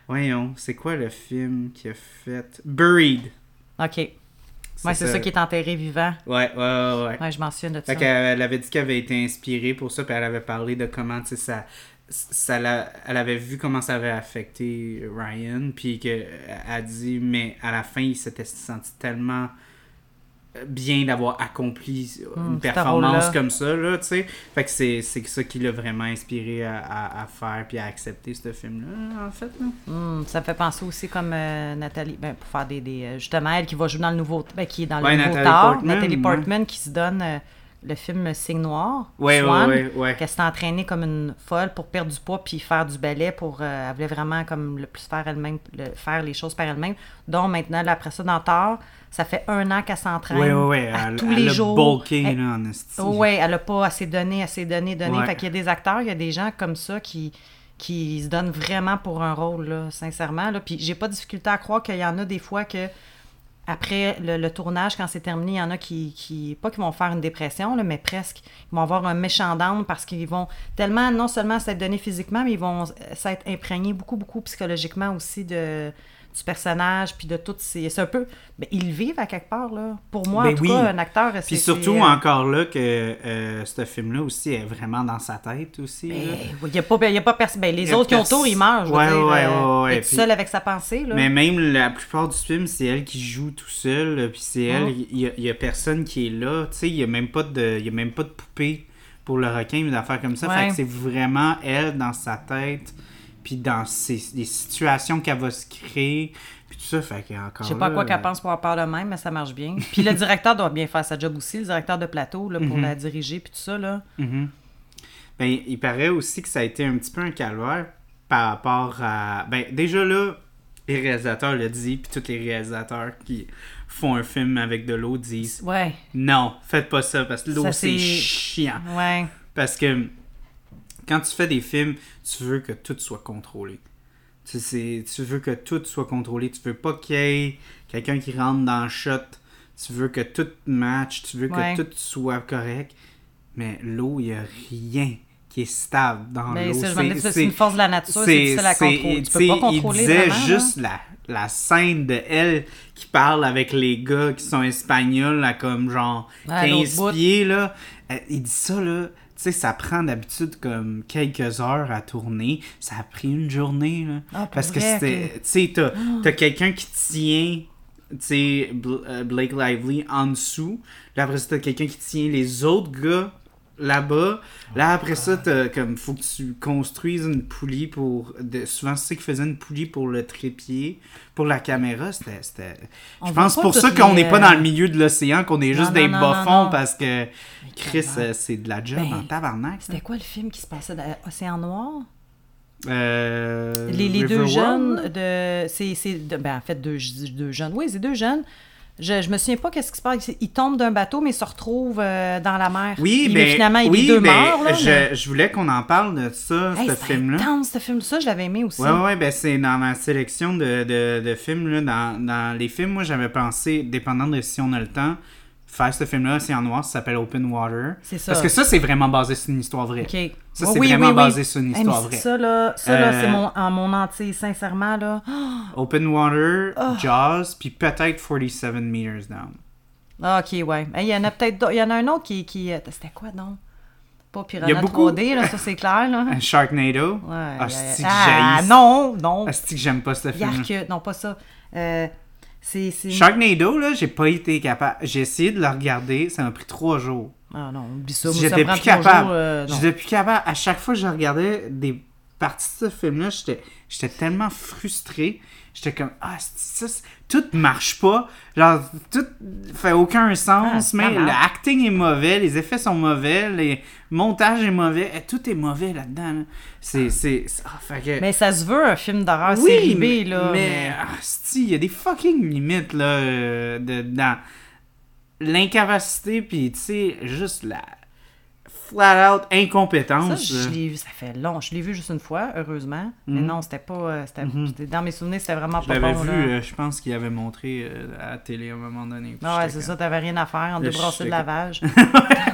Voyons, c'est quoi le film qu'il a fait? Buried. OK. Ouais, c'est ça qui est enterré vivant. Ouais, ouais, ouais, ouais. Ouais, je m'en souviens de ça. Fait qu'elle elle avait dit qu'elle avait été inspirée pour ça, puis elle avait parlé de comment, tu sais, ça, ça elle avait vu comment ça avait affecté Ryan, puis qu'elle a dit, mais à la fin, il s'était senti tellement bien d'avoir accompli Hmm, une ce performance comme ça, là, tu sais. Fait que c'est c'est ça qui l'a vraiment inspiré à, à, à faire, puis à accepter ce film-là, en fait, là. Hmm, ça me fait penser aussi comme euh, Nathalie, ben, pour faire des, des euh, justement elle qui va jouer dans le nouveau, ben, qui est dans Ouais, le nouveau Nathalie Portman, Nathalie ouais. Qui se donne euh, le film Signe Noir, Ouais, Swan, ouais, ouais, ouais. qu'elle s'est entraînée comme une folle pour perdre du poids puis faire du ballet pour, euh, elle voulait vraiment comme le plus faire elle-même, le- faire les choses par elle-même. Donc maintenant, là, après ça, dans Thor, ça fait un an qu'elle s'entraîne ouais, ouais. à Elle, tous elle les a jours. bulké, Elle- là, en ouais, elle a pas assez donné, assez donné, donné. Ouais. Fait qu'il y a des acteurs, il y a des gens comme ça qui, qui se donnent vraiment pour un rôle, là, sincèrement. Là. Puis j'ai pas de difficulté à croire qu'il y en a des fois que après le, le tournage, quand c'est terminé, il y en a qui, qui pas qui vont faire une dépression, là, mais presque, ils vont avoir un méchant down parce qu'ils vont tellement, non seulement s'être donné physiquement, mais ils vont s'être imprégnés beaucoup, beaucoup psychologiquement aussi de du personnage, puis de tout. ces- C'est un peu... ben, ils vivent à quelque part, là. Pour moi, Ben en tout oui. cas, un acteur... Puis surtout, euh, encore là, que euh, ce film-là aussi est vraiment dans sa tête aussi. là. Il n'y a pas, y a pas personne. Ben, les autres qui ont tour, ils meurent. Je veux Ouais, dire, ouais, euh, ouais, ouais, seul avec sa pensée. Là. Mais même la plupart du film, c'est elle qui joue tout seul. Puis c'est elle, Mm. il y, a- a personne qui est là. Tu sais, il y a même pas de, il y a même pas de poupée pour le requin, une affaire comme ça. Ouais. Fait que c'est vraiment elle dans sa tête, puis dans ses, les situations qu'elle va se créer, puis tout ça. Fait que encore Je sais pas à quoi qu'elle euh, pense pour avoir peur de même, mais ça marche bien. Puis le directeur doit bien faire sa job aussi, le directeur de plateau, là, pour la diriger, puis tout ça. Là. Mhm. Ben, il paraît aussi que ça a été un petit peu un calvaire par rapport à. Ben, déjà là, les réalisateurs le disent, puis tous les réalisateurs qui font un film avec de l'eau disent Ouais, non, faites pas ça parce que l'eau c'est- chiant. ouais. Parce que quand tu fais des films, tu veux que tout soit contrôlé. Tu, sais, tu veux que tout soit contrôlé. Tu veux pas qu'il y ait quelqu'un qui rentre dans le shot. Tu veux que tout match. Tu veux Ouais. que tout soit correct. Mais l'eau, il n'y a rien qui est stable dans Mais l'eau. c'est une force de la nature, c'est difficile à contrôler. Tu peux pas contrôler Il disait vraiment, juste la, la scène de elle qui parle avec les gars qui sont espagnols à comme genre Ouais, à l'autre 15 bout. pieds, là. Euh, Il dit ça, là. Tu sais, ça prend d'habitude comme quelques heures à tourner. Ça a pris une journée, là. Ah, parce que c'était... Tu sais, t'as t'as quelqu'un qui tient... Tu sais, euh, Blake Lively en dessous. Là, après t'as quelqu'un qui tient les autres gars là-bas. Là, après ça, t'as comme... Faut que tu construises une poulie pour... De, souvent, c'est qu'ils faisaient une poulie pour le trépied. Pour la caméra, c'était... Je pense pour ça qu'on les, n'est pas euh, dans le milieu de l'océan, qu'on est juste non, des non, bas-fonds parce que Chris, euh, c'est de la job Ben, en tabarnak. C'était quoi le film qui se passait dans Océan Noir? Euh, Les, les deux jeunes de. C'est, ben, en fait, deux, deux jeunes. Oui, c'est deux jeunes. Je, je me souviens pas qu'est-ce qui se passe. Ils tombent d'un bateau, mais ils se retrouvent euh, dans la mer. Oui, mais finalement, il oui, les deux ben, morts. Là, je, mais- je voulais qu'on en parle de ça, Hey, ce c'est film-là. intense, ce film. Ça, je l'avais aimé aussi. Ouais, ouais, ben c'est dans ma sélection de, de, de films, là, dans, dans les films, moi j'avais pensé, dépendant de si on a le temps, faire ce film-là, c'est en noir, ça s'appelle Open Water. C'est ça. Parce que ça, c'est vraiment basé sur une histoire vraie. OK. Ça, c'est oui, vraiment oui, oui. basé sur une Hey, histoire c'est vraie. Ça, là, ça, là Euh, c'est mon, en mon entier, sincèrement. Là. Open Water, Ah. Jaws, puis peut-être 47 Meters Down. Ah, OK, ouais. Hey, Il y en a peut-être d'autres- Il y en a un autre qui. qui... euh, C'était quoi, non? Pas Il y a Piranha beaucoup- 3D, là, ça, c'est clair, là. Un Sharknado. Ouais, Ah, ah, j'haïs- non, non. Ah, que j'aime pas ce film Yark, non, pas ça. Euh, c'est. c'est- Sharknado, là, j'ai pas été capable. J'ai essayé de le regarder, ça m'a pris trois jours. Ah non, oublie ça. ça J'étais prend plus capable. jours, euh. J'étais plus capable. À chaque fois que je regardais des parties de ce film-là, j'étais, j'étais tellement frustré. J'étais comme, ah, c'est- ça, tout marche pas. Genre, tout fait aucun Ah, sens. c'est mais grave. l'acting est mauvais, les effets sont mauvais, le montage est mauvais. eh, Tout est mauvais là-dedans. là. C'est, c'est, c'est- ah, fait que- Mais ça se veut un film d'horreur oui, série B, mais, là. mais ah, il y a des fucking limites là euh, de, dans l'incapacité puis tu sais juste la flat out Ça, incompétence. je là. l'ai vu, ça fait long. Je l'ai vu juste une fois, heureusement. Mais non, c'était pas. euh, c'était- Dans mes souvenirs, c'était vraiment Mhm. Je pas bon. vu, là. euh, je pense qu'il avait montré euh, à la télé à un moment donné. Ah ouais, c'est comme- ça, t'avais rien à faire, Là, débrassait de lavage.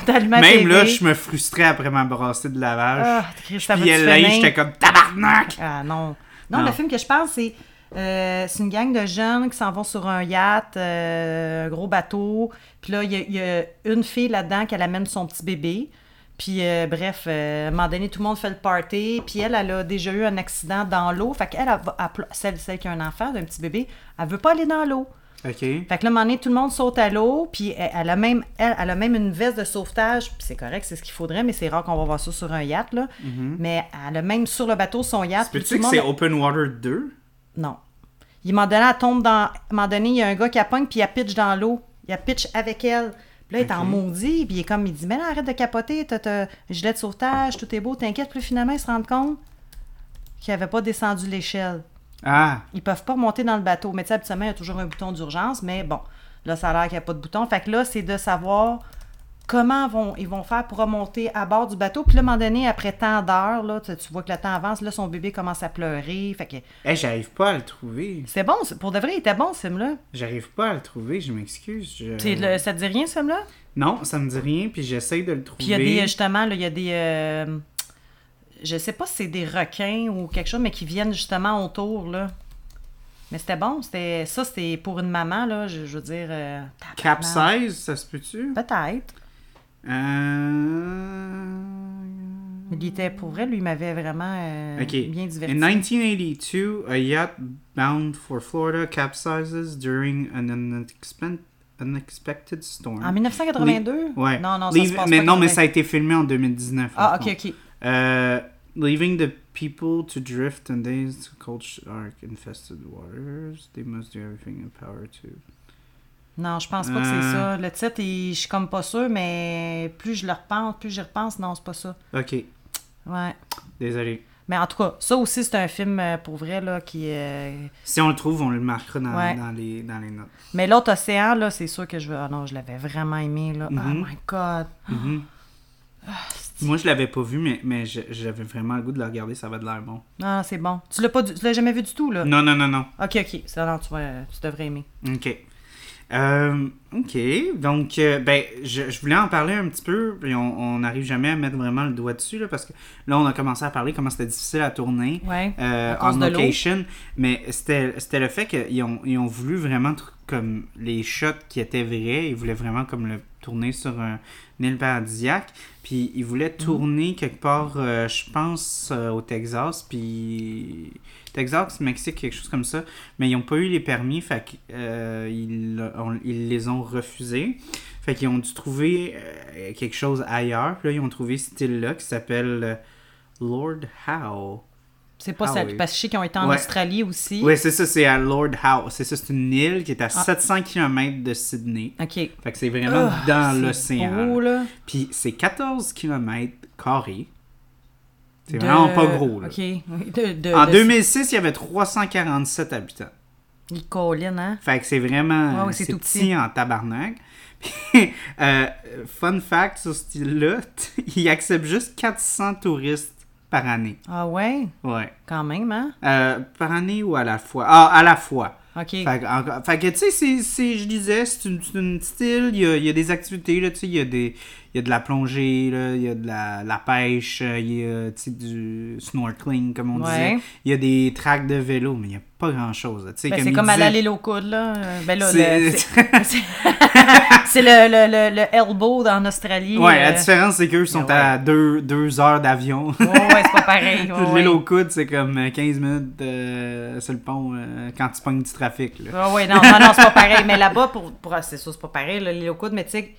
Même là, je me frustrais après ma brassée de lavage. Ah, Christ, ça puis elle j'étais comme tabarnak. Ah non. Non, Non. le film que je parle, c'est euh, c'est une gang de jeunes qui s'en vont sur un yacht, euh, un gros bateau. Puis là, il y, y a une fille là-dedans qui amène son petit bébé. Puis euh, bref, euh, à un moment donné, tout le monde fait le party. Puis elle, elle a déjà eu un accident dans l'eau. Fait qu'elle, elle celle, celle qui a un enfant, d'un petit bébé, elle veut pas aller dans l'eau. Ok. Fait que là, à un moment donné, tout le monde saute à l'eau, puis elle, a même, elle, a même une veste de sauvetage, puis c'est correct, c'est ce qu'il faudrait, mais c'est rare qu'on va voir ça sur un yacht, là. Mais elle a même sur le bateau son yacht. Peux-tu que c'est Open Water 2 Non. Il donné, elle tombe dans... À un moment donné, il y a un gars qui a pogne, puis il a pitch dans l'eau. Il a pitch avec elle. Puis là, il est en maudit, puis il est comme, il dit, mais là, arrête de capoter, t'as un gilet de sauvetage, tout est beau, t'inquiète. Puis finalement, il se rend compte qu'il n'avait pas descendu l'échelle. Ah, Ils peuvent pas remonter dans le bateau. Mais tu sais, habituellement, il y a toujours un bouton d'urgence. Mais bon, là, ça a l'air qu'il n'y a pas de bouton. Fait que là, c'est de savoir comment vont, ils vont faire pour remonter à bord du bateau. Puis là, à un moment donné, après tant d'heures, là, tu, tu vois que le temps avance. Là, son bébé commence à pleurer. Fait que hey, j'arrive pas à le trouver. c'est bon. c'est- Pour de vrai, il était bon, ce film-là. J'arrive pas à le trouver, je m'excuse. je- C'est le- Ça te dit rien, ce film-là? Non, ça me dit rien, puis j'essaye de le trouver. Puis il y a des, justement, là, il y a des... euh, je sais pas si c'est des requins ou quelque chose, mais qui viennent justement autour, là. Mais c'était bon. C'était ça, c'était pour une maman, là, je, je veux dire... euh. Capsize, ça se peut-tu? Peut-être. Euh... Il était, pour vrai, lui, il m'avait vraiment euh, Ok. bien diverti. In 1982, a yacht bound for Florida capsizes during an unexpe- unexpected storm. En 1982? Ouais. Non, non, ça Leave- se passe mais pas non, mais ça. a été filmé en 2019. Ah, ok, contre. ok. Euh, leaving the people to drift and days to cold shark infested waters, they must do everything in power to. Non, je pense pas que c'est Euh. ça. Le titre, il- je suis comme pas sûre, mais plus je le repense, plus j'y repense, non, c'est pas ça. Ok, Ouais. désolé. Mais en tout cas, ça aussi, c'est un film euh, pour vrai, là, qui... euh, Si on le trouve, on le marquera dans, Ouais. dans les, dans les notes. Mais l'autre océan, là, c'est sûr que je veux... Ah non, je l'avais vraiment aimé, là. Oh Mhm. my God. Mhm. Moi, je l'avais pas vu, mais, mais j'avais vraiment le goût de le regarder, ça va de l'air bon. Ah, c'est bon. Tu l'as pas du- tu l'as jamais vu du tout, là? Non, non, non, non. Ok, ok. Ça, non, tu, vas- tu devrais aimer. Ok. Euh, ok, donc euh, ben, je, je voulais en parler un petit peu, puis on n'arrive jamais à mettre vraiment le doigt dessus, là, parce que là, on a commencé à parler comment c'était difficile à tourner Ouais. euh, à en location, mais c'était le fait qu'ils ont, ils ont voulu vraiment comme les shots qui étaient vrais, ils voulaient vraiment comme le tourner sur un, paradisiaque, puis ils voulaient Mhm. tourner quelque part, euh, je pense, euh, au Texas, puis Texas, Mexique, quelque chose comme ça, mais ils n'ont pas eu les permis, fait qu'ils ils les ont refusés. Fait qu'ils ont dû trouver euh, quelque chose ailleurs. Puis là, ils ont trouvé cette île-là qui s'appelle euh, Lord Howe. C'est pas Ah ça, oui. parce que je sais qu'ils ont été en Ouais. Australie aussi. Oui, c'est ça, c'est à Lord Howe. C'est ça, c'est une île qui est à Ah. 700 km de Sydney. OK. Fait que c'est vraiment Ah, dans c'est l'océan. là. Puis c'est 14 km carrés. C'est De- vraiment pas gros. Là. OK. De, de, En de- 2006, il y avait 347 habitants. Il colline, hein? Fait que c'est vraiment. Ouais, c'est tout petit, petit. en tabarnak. Euh, fun fact sur ce style-là, il accepte juste 400 touristes par année. Ah ouais? Ouais. Quand même, hein? Euh, par année ou à la fois? Ah, à la fois. OK. Fait, que, encore- fait que, tu sais, je disais, c'est une, une petite île, il y a, y a des activités, là, tu sais, il y a des... Il y a de la plongée, là, il y a de la, la pêche, euh, il y a du snorkeling, comme on Ouais. disait. Il y a des tracks de vélo, mais il n'y a pas grand-chose. Ben, c'est comme à l'île aux coudes, là. Ben là, C'est- le- le, le, le, elbow en Australie. Ouais, euh, la différence, c'est qu'eux sont ouais. à deux, deux heures d'avion. Ouais, ouais, c'est pas pareil. ouais, aux coudes, c'est comme euh, 15 minutes euh, sur le pont euh, quand tu pognes du trafic. Là. Ouais, non, non, non, c'est pas pareil. Mais là-bas, pour, pour, c'est sûr, c'est pas pareil, l'île aux coudes, mais tu sais,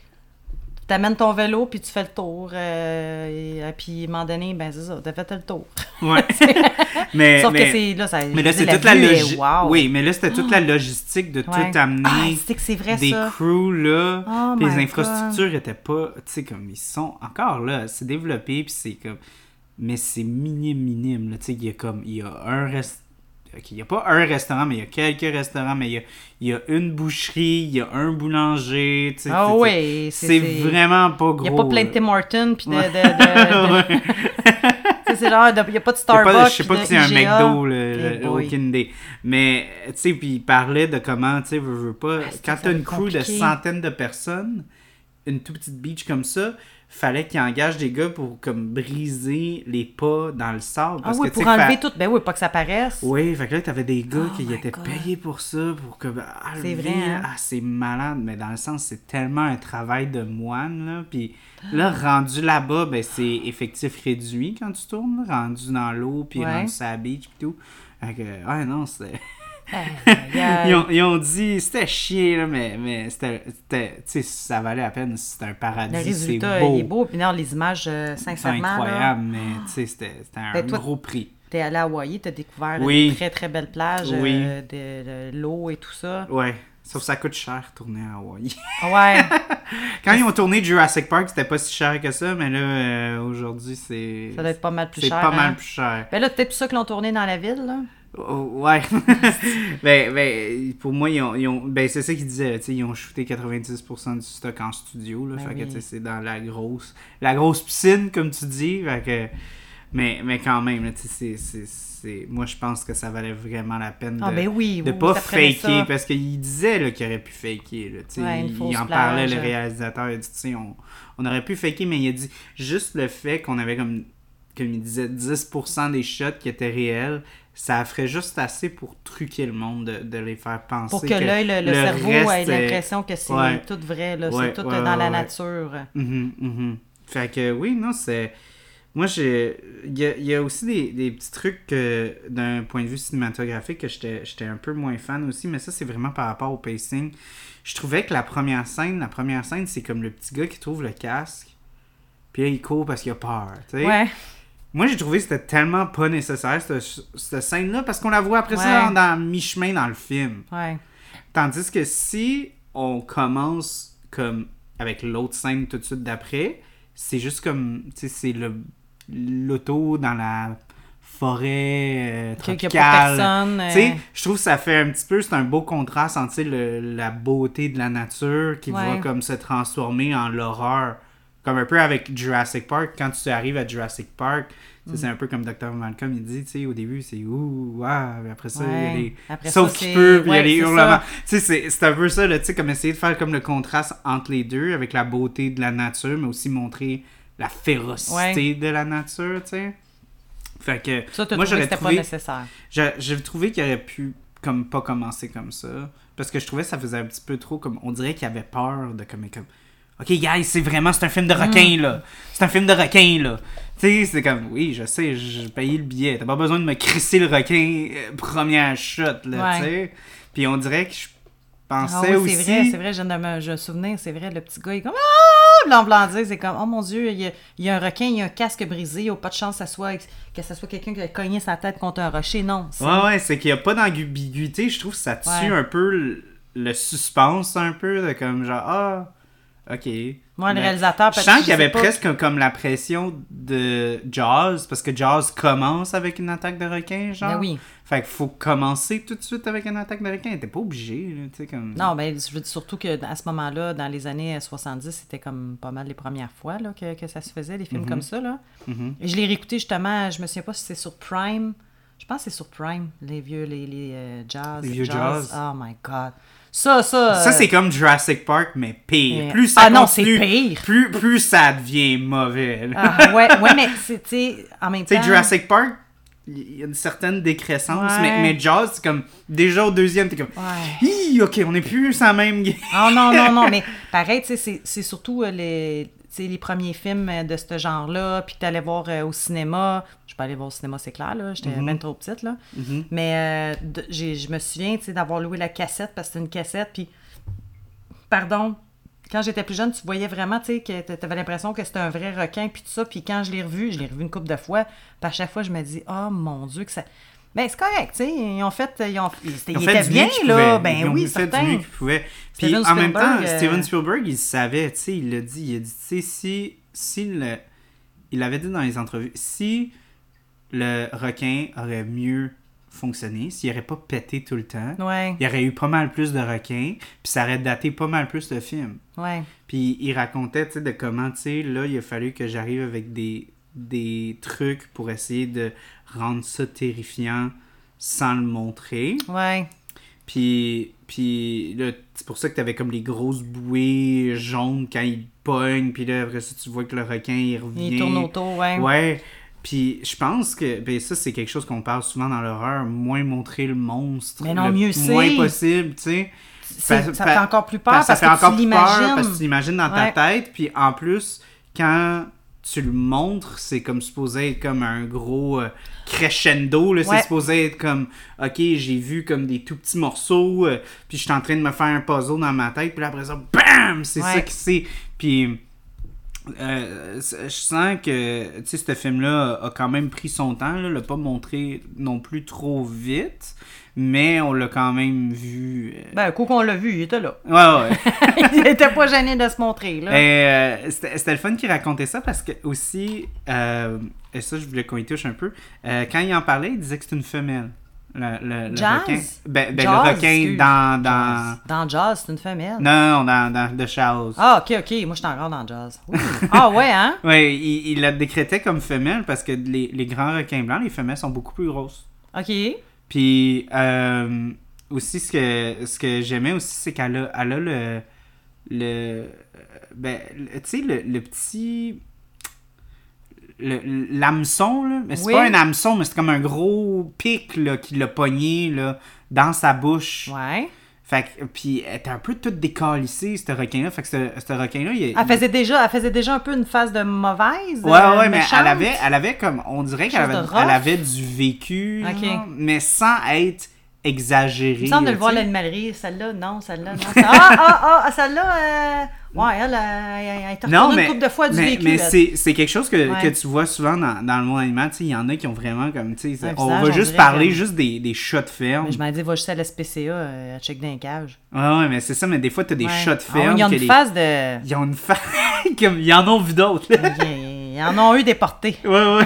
t'amènes ton vélo, puis tu fais le tour. euh, et, euh, puis, à un moment donné, ben c'est ça, t'as fait le tour. Ouais. mais, Sauf mais, que c'est, là, ça, mais là, c'est toute la logique. wow. Oui, mais là, c'était toute la logistique de Ouais. tout amener. Ah, c'est vrai, des ça. crews là, Oh puis les infrastructures étaient pas, tu sais comme ils sont encore là, c'est développé puis c'est comme mais c'est minime minime là, tu sais il y a comme il y a un rest Ok, il n'y a pas un restaurant, mais il y a quelques restaurants, mais il y a, y a une boucherie, il y a un boulanger. tu sais, Ah tu sais, oui, C'est vraiment pas gros. Il n'y a pas plein de. Tim Hortons, puis de. Ouais. de, de- de- Ouais. tu sais, c'est genre, il n'y a pas de Starbucks. Je sais pas que de c'est un. McDo, le, aucune idée. Mais, tu sais, puis il parlait de comment, tu sais, veux, veux pas, c'est quand t'as va une crew de centaines de personnes, une toute petite beach comme ça, fallait qu'il engage des gars pour comme briser les pas dans le sable. Ah Parce oui, que, pour enlever tout. Ben oui, pas que ça paraisse. Oui, fait que là, t'avais des gars Oh qui étaient God. payés pour ça, pour que. ah, C'est vrai, hein? Ah, c'est malade, mais dans le sens, c'est tellement un travail de moine, là. Puis là, rendu là-bas, ben, c'est effectif réduit quand tu tournes, rendu dans l'eau, puis Ouais. rendu sur la beach, puis tout. Fait que, ouais, non, c'était. Ils ont, ils ont dit, c'était chier, là, mais, mais c'était. ça valait la peine, c'était un paradis. Le c'est résultat, beau. il est beau. Puis non, les images, euh, C'est sincèrement, là, incroyable, mais tu sais, c'était un Ben, toi- gros prix. t'es allé à Hawaii, t'as découvert Oui. des très très belles plages, Oui. euh, de, l'eau et tout ça. Ouais. Sauf que ça coûte cher tourner à Hawaï. Ouais, Quand ils ont tourné Jurassic Park, c'était pas si cher que ça, mais là, euh, aujourd'hui, c'est. ça doit être pas mal plus C'est cher. pas hein. mal plus cher. Ben là, peut-être pour ça qu'ils l'ont tourné dans la ville, là. Oh, ouais. ben, ben, pour moi, ils ont. ils ont- ben, c'est ça qu'ils disaient, ils ont shooté 90% du stock en studio, là. Ben fait que, oui. c'est dans la grosse. La grosse piscine, comme tu dis. Fait que. Mais, mais quand même, là, c'est- c'est- c'est. Moi, je pense que ça valait vraiment la peine de. Ah ben oui, de oui, pas ça prenait faker parce qu'il disait là, qu'il aurait pu faker là, Ouais, il, en parlait plage. le réalisateur il a dit on, on aurait pu faker mais il a dit juste le fait qu'on avait comme comme il disait 10% des shots qui étaient réels ça ferait juste assez pour truquer le monde de, de les faire penser Pour que l'œil, le, le cerveau ait est- l'impression que c'est Ouais. tout vrai, là. Ouais, c'est tout ouais, dans la nature. Mhm, mhm. Fait que oui, non, c'est. Moi, j'ai. Il y a, il y a aussi des, des petits trucs que, d'un point de vue cinématographique que j'étais j'étais un peu moins fan aussi, mais ça, c'est vraiment par rapport au pacing. Je trouvais que la première scène, la première scène, c'est comme le petit gars qui trouve le casque, puis là, il court parce qu'il a peur, tu sais. Ouais. Moi, j'ai trouvé que c'était tellement pas nécessaire, cette, cette scène-là, parce qu'on la voit après ça dans, dans mi-chemin dans le film. Ouais. Tandis que si on commence comme avec l'autre scène tout de suite d'après, c'est juste comme, tu sais, c'est le l'auto dans la forêt euh, tropicale. Tu sais, euh, je trouve que ça fait un petit peu, c'est un beau contraste entre le- la beauté de la nature qui va comme se transformer en l'horreur. Comme un peu avec Jurassic Park, quand tu arrives à Jurassic Park, sais, C'est un peu comme Dr. Malcolm, il dit, tu sais, au début, c'est ouh, waouh, mais après ça, il y a les. Qu'il c'est- peut, puis il y a les hurlements. Tu sais, c'est un peu ça, tu sais, comme essayer de faire comme le contraste entre les deux, avec la beauté de la nature, mais aussi montrer la férocité Ouais. de la nature, tu sais. Fait que. Ça, Moi, j'aurais trouvé- pas nécessaire. J'ai j'ai trouvé qu'il aurait pu comme pas commencer comme ça parce que je trouvais que ça faisait un petit peu trop comme on dirait qu'il avait peur de comme comme OK guys, c'est vraiment c'est un film de requin Mm. là. C'est un film de requin là. Tu sais, c'est comme oui, je sais, j'ai payé le billet. T'as pas besoin de me crisser le requin euh, première shot là, Ouais. tu sais. Puis on dirait que je Ah pensais oui, aussi c'est vrai, c'est vrai, je me je me souvenir, c'est vrai, le petit gars, il est comme Ah! C'est comme Oh mon Dieu, il y, a, il y a un requin, il y a un casque brisé, il n'y a pas de chance que ça soit, que ça soit quelqu'un qui a cogné sa tête contre un rocher. Non. Ouais, ouais, c'est qu'il n'y a pas d'ambiguïté. Je trouve que ça tue Ouais. un peu le, le suspense, un peu, de comme genre, ah, ok. Moi, le réalisateur, Je sens qu'il y avait presque comme la pression de Jaws, parce que Jaws commence avec une attaque de requin, genre. Ben oui. Fait qu'il faut commencer tout de suite avec une attaque de requin. T'es pas obligé, tu sais, comme. Non, mais je veux dire surtout qu'à ce moment-là, dans les années 70, c'était comme pas mal les premières fois là, que, que ça se faisait, des films comme ça. Là. Mhm. Et je l'ai réécouté justement, je me souviens pas si c'est sur Prime. Je pense que c'est sur Prime, les vieux, les, les euh, jazz. Les vieux jazz. Oh my god. Ça, ça. Ça, euh, c'est comme Jurassic Park, mais pire. Mais- Plus ça Ah non, c'est continue, pire. Plus, plus ça devient mauvais. Ah, ouais, ouais, mais c'est, tu sais, en même Tu temps. sais, Jurassic Park, il y a une certaine décrescence, Ouais. mais, mais Jaws, c'est comme. Déjà au deuxième, t'es comme. Ouais. Hi, ok, on est plus la même game. Oh non, non, non, mais pareil, tu c'est- c'est surtout euh, les, tu les premiers films euh, de ce genre-là, puis que t'allais voir au cinéma. Aller voir au cinéma, c'est clair, là. J'étais Mm-hmm. même trop petite, là. Mais euh, je me souviens, tu sais, d'avoir loué la cassette, parce que c'était une cassette, puis... Pardon, quand j'étais plus jeune, tu voyais vraiment, tu sais, que t'a- t'avais l'impression que c'était un vrai requin, puis tout ça. Puis quand je l'ai revu, je l'ai revu une couple de fois, puis à chaque fois, je me dis, oh mon Dieu, que ça... Ben, c'est correct, tu sais, ils ont fait... Ils, ont, ils, Ils ont ils fait étaient bien, là. Ben Ils ont oui, fait certain. du pouvaient. Puis Steven en même temps, Spielberg, euh, Steven Spielberg, il savait, tu sais, il l'a dit. Il a dit, tu sais, si, si le. Il l'avait dit dans les entrevues, si le requin aurait mieux fonctionné, s'il n'aurait pas pété tout le temps, Ouais, il y aurait eu pas mal plus de requins, puis ça aurait daté pas mal plus le film. ouais. Puis il racontait, tu sais, de comment, tu sais, là, il a fallu que j'arrive avec des, des trucs pour essayer de rendre ça terrifiant sans le montrer. Ouais. Puis, puis là, c'est pour ça que t'avais comme les grosses bouées jaunes quand il pogne, puis là, après ça, tu vois que le requin, il revient. Il tourne autour, ouais. Ouais. Puis je pense que ben, ça, c'est quelque chose qu'on parle souvent dans l'horreur, moins montrer le monstre. Mais non, le mieux c'est. moins possible, tu sais. Ça fait encore plus peur parce parce, ça fait que encore tu plus peur parce que l'imagines. tu l'imagines dans ta tête. Puis en plus, quand tu le montres, c'est comme supposé être comme un gros euh, crescendo. Ouais. C'est supposé être comme, ok, j'ai vu comme des tout petits morceaux, euh, puis je suis en train de me faire un puzzle dans ma tête, puis là, après ça, BAM! C'est Ouais. ça qui c'est. Puis. Euh, je sens que tu sais ce film là a quand même pris son temps là, l'a pas montré non plus trop vite mais on l'a quand même vu euh, Ben, coup qu'on l'a vu, il était là. ouais ouais il était pas gêné de se montrer, là. Et, euh, c'était le fun qu'il racontait ça parce que aussi, euh, et ça je voulais qu'on y touche un peu, quand il en parlait, il disait que c'était une femelle. Le, le, le Jazz? requin. Ben, ben, Jazz, le requin dans. dans... Jazz. Dans Jazz, c'est une femelle. Non, non, dans, dans The Shallows. Ah, ok, ok. Moi, je suis encore dans Jazz. Ouh. ah, ouais, hein? Ouais, il, il la décrétait comme femelle parce que les, les grands requins blancs, les femelles sont beaucoup plus grosses. Ok. Puis euh, aussi ce que ce que j'aimais aussi c'est qu'elle a, elle a le le ben le- tu sais le, le petit l'hameçon là mais c'est Oui. pas un hameçon mais c'est comme un gros pic là qui l'a pogné là dans sa bouche Ouais. fait que puis elle était un peu toute décalissée ce requin là fait que ce, ce requin là il, Elle faisait, déjà, elle faisait déjà un peu une phase de mauvaise. Ouais, euh, ouais, mais méchante. elle avait, elle avait comme, on dirait qu'elle avait, elle avait du vécu, genre, mais sans être exagéré. Il me semble de le voir sais. l'animalerie. Celle-là, non, celle-là, non. Ah, ah, ah, celle-là, euh... ouais, elle, elle, elle, elle est Non, mais, une couple de fois du mais, vécu. mais elle. c'est, c'est quelque chose que, Ouais. que tu vois souvent dans, dans le monde animal. Tu sais, il y en a qui ont vraiment comme, tu sais, on va juste parler comme- juste des, des chats de ferme. Mais je m'en dis, va juste à la SPCA, euh, elle check dans les cages. Ouais, ouais, mais c'est ça, mais des fois, t'as des Ouais. chats de Ah, ferme. Ils ont que une les- phase de. Ils ont une fa... comme, ils en ont vu d'autres. Ils ils en ont eu déportés. Ouais, ouais.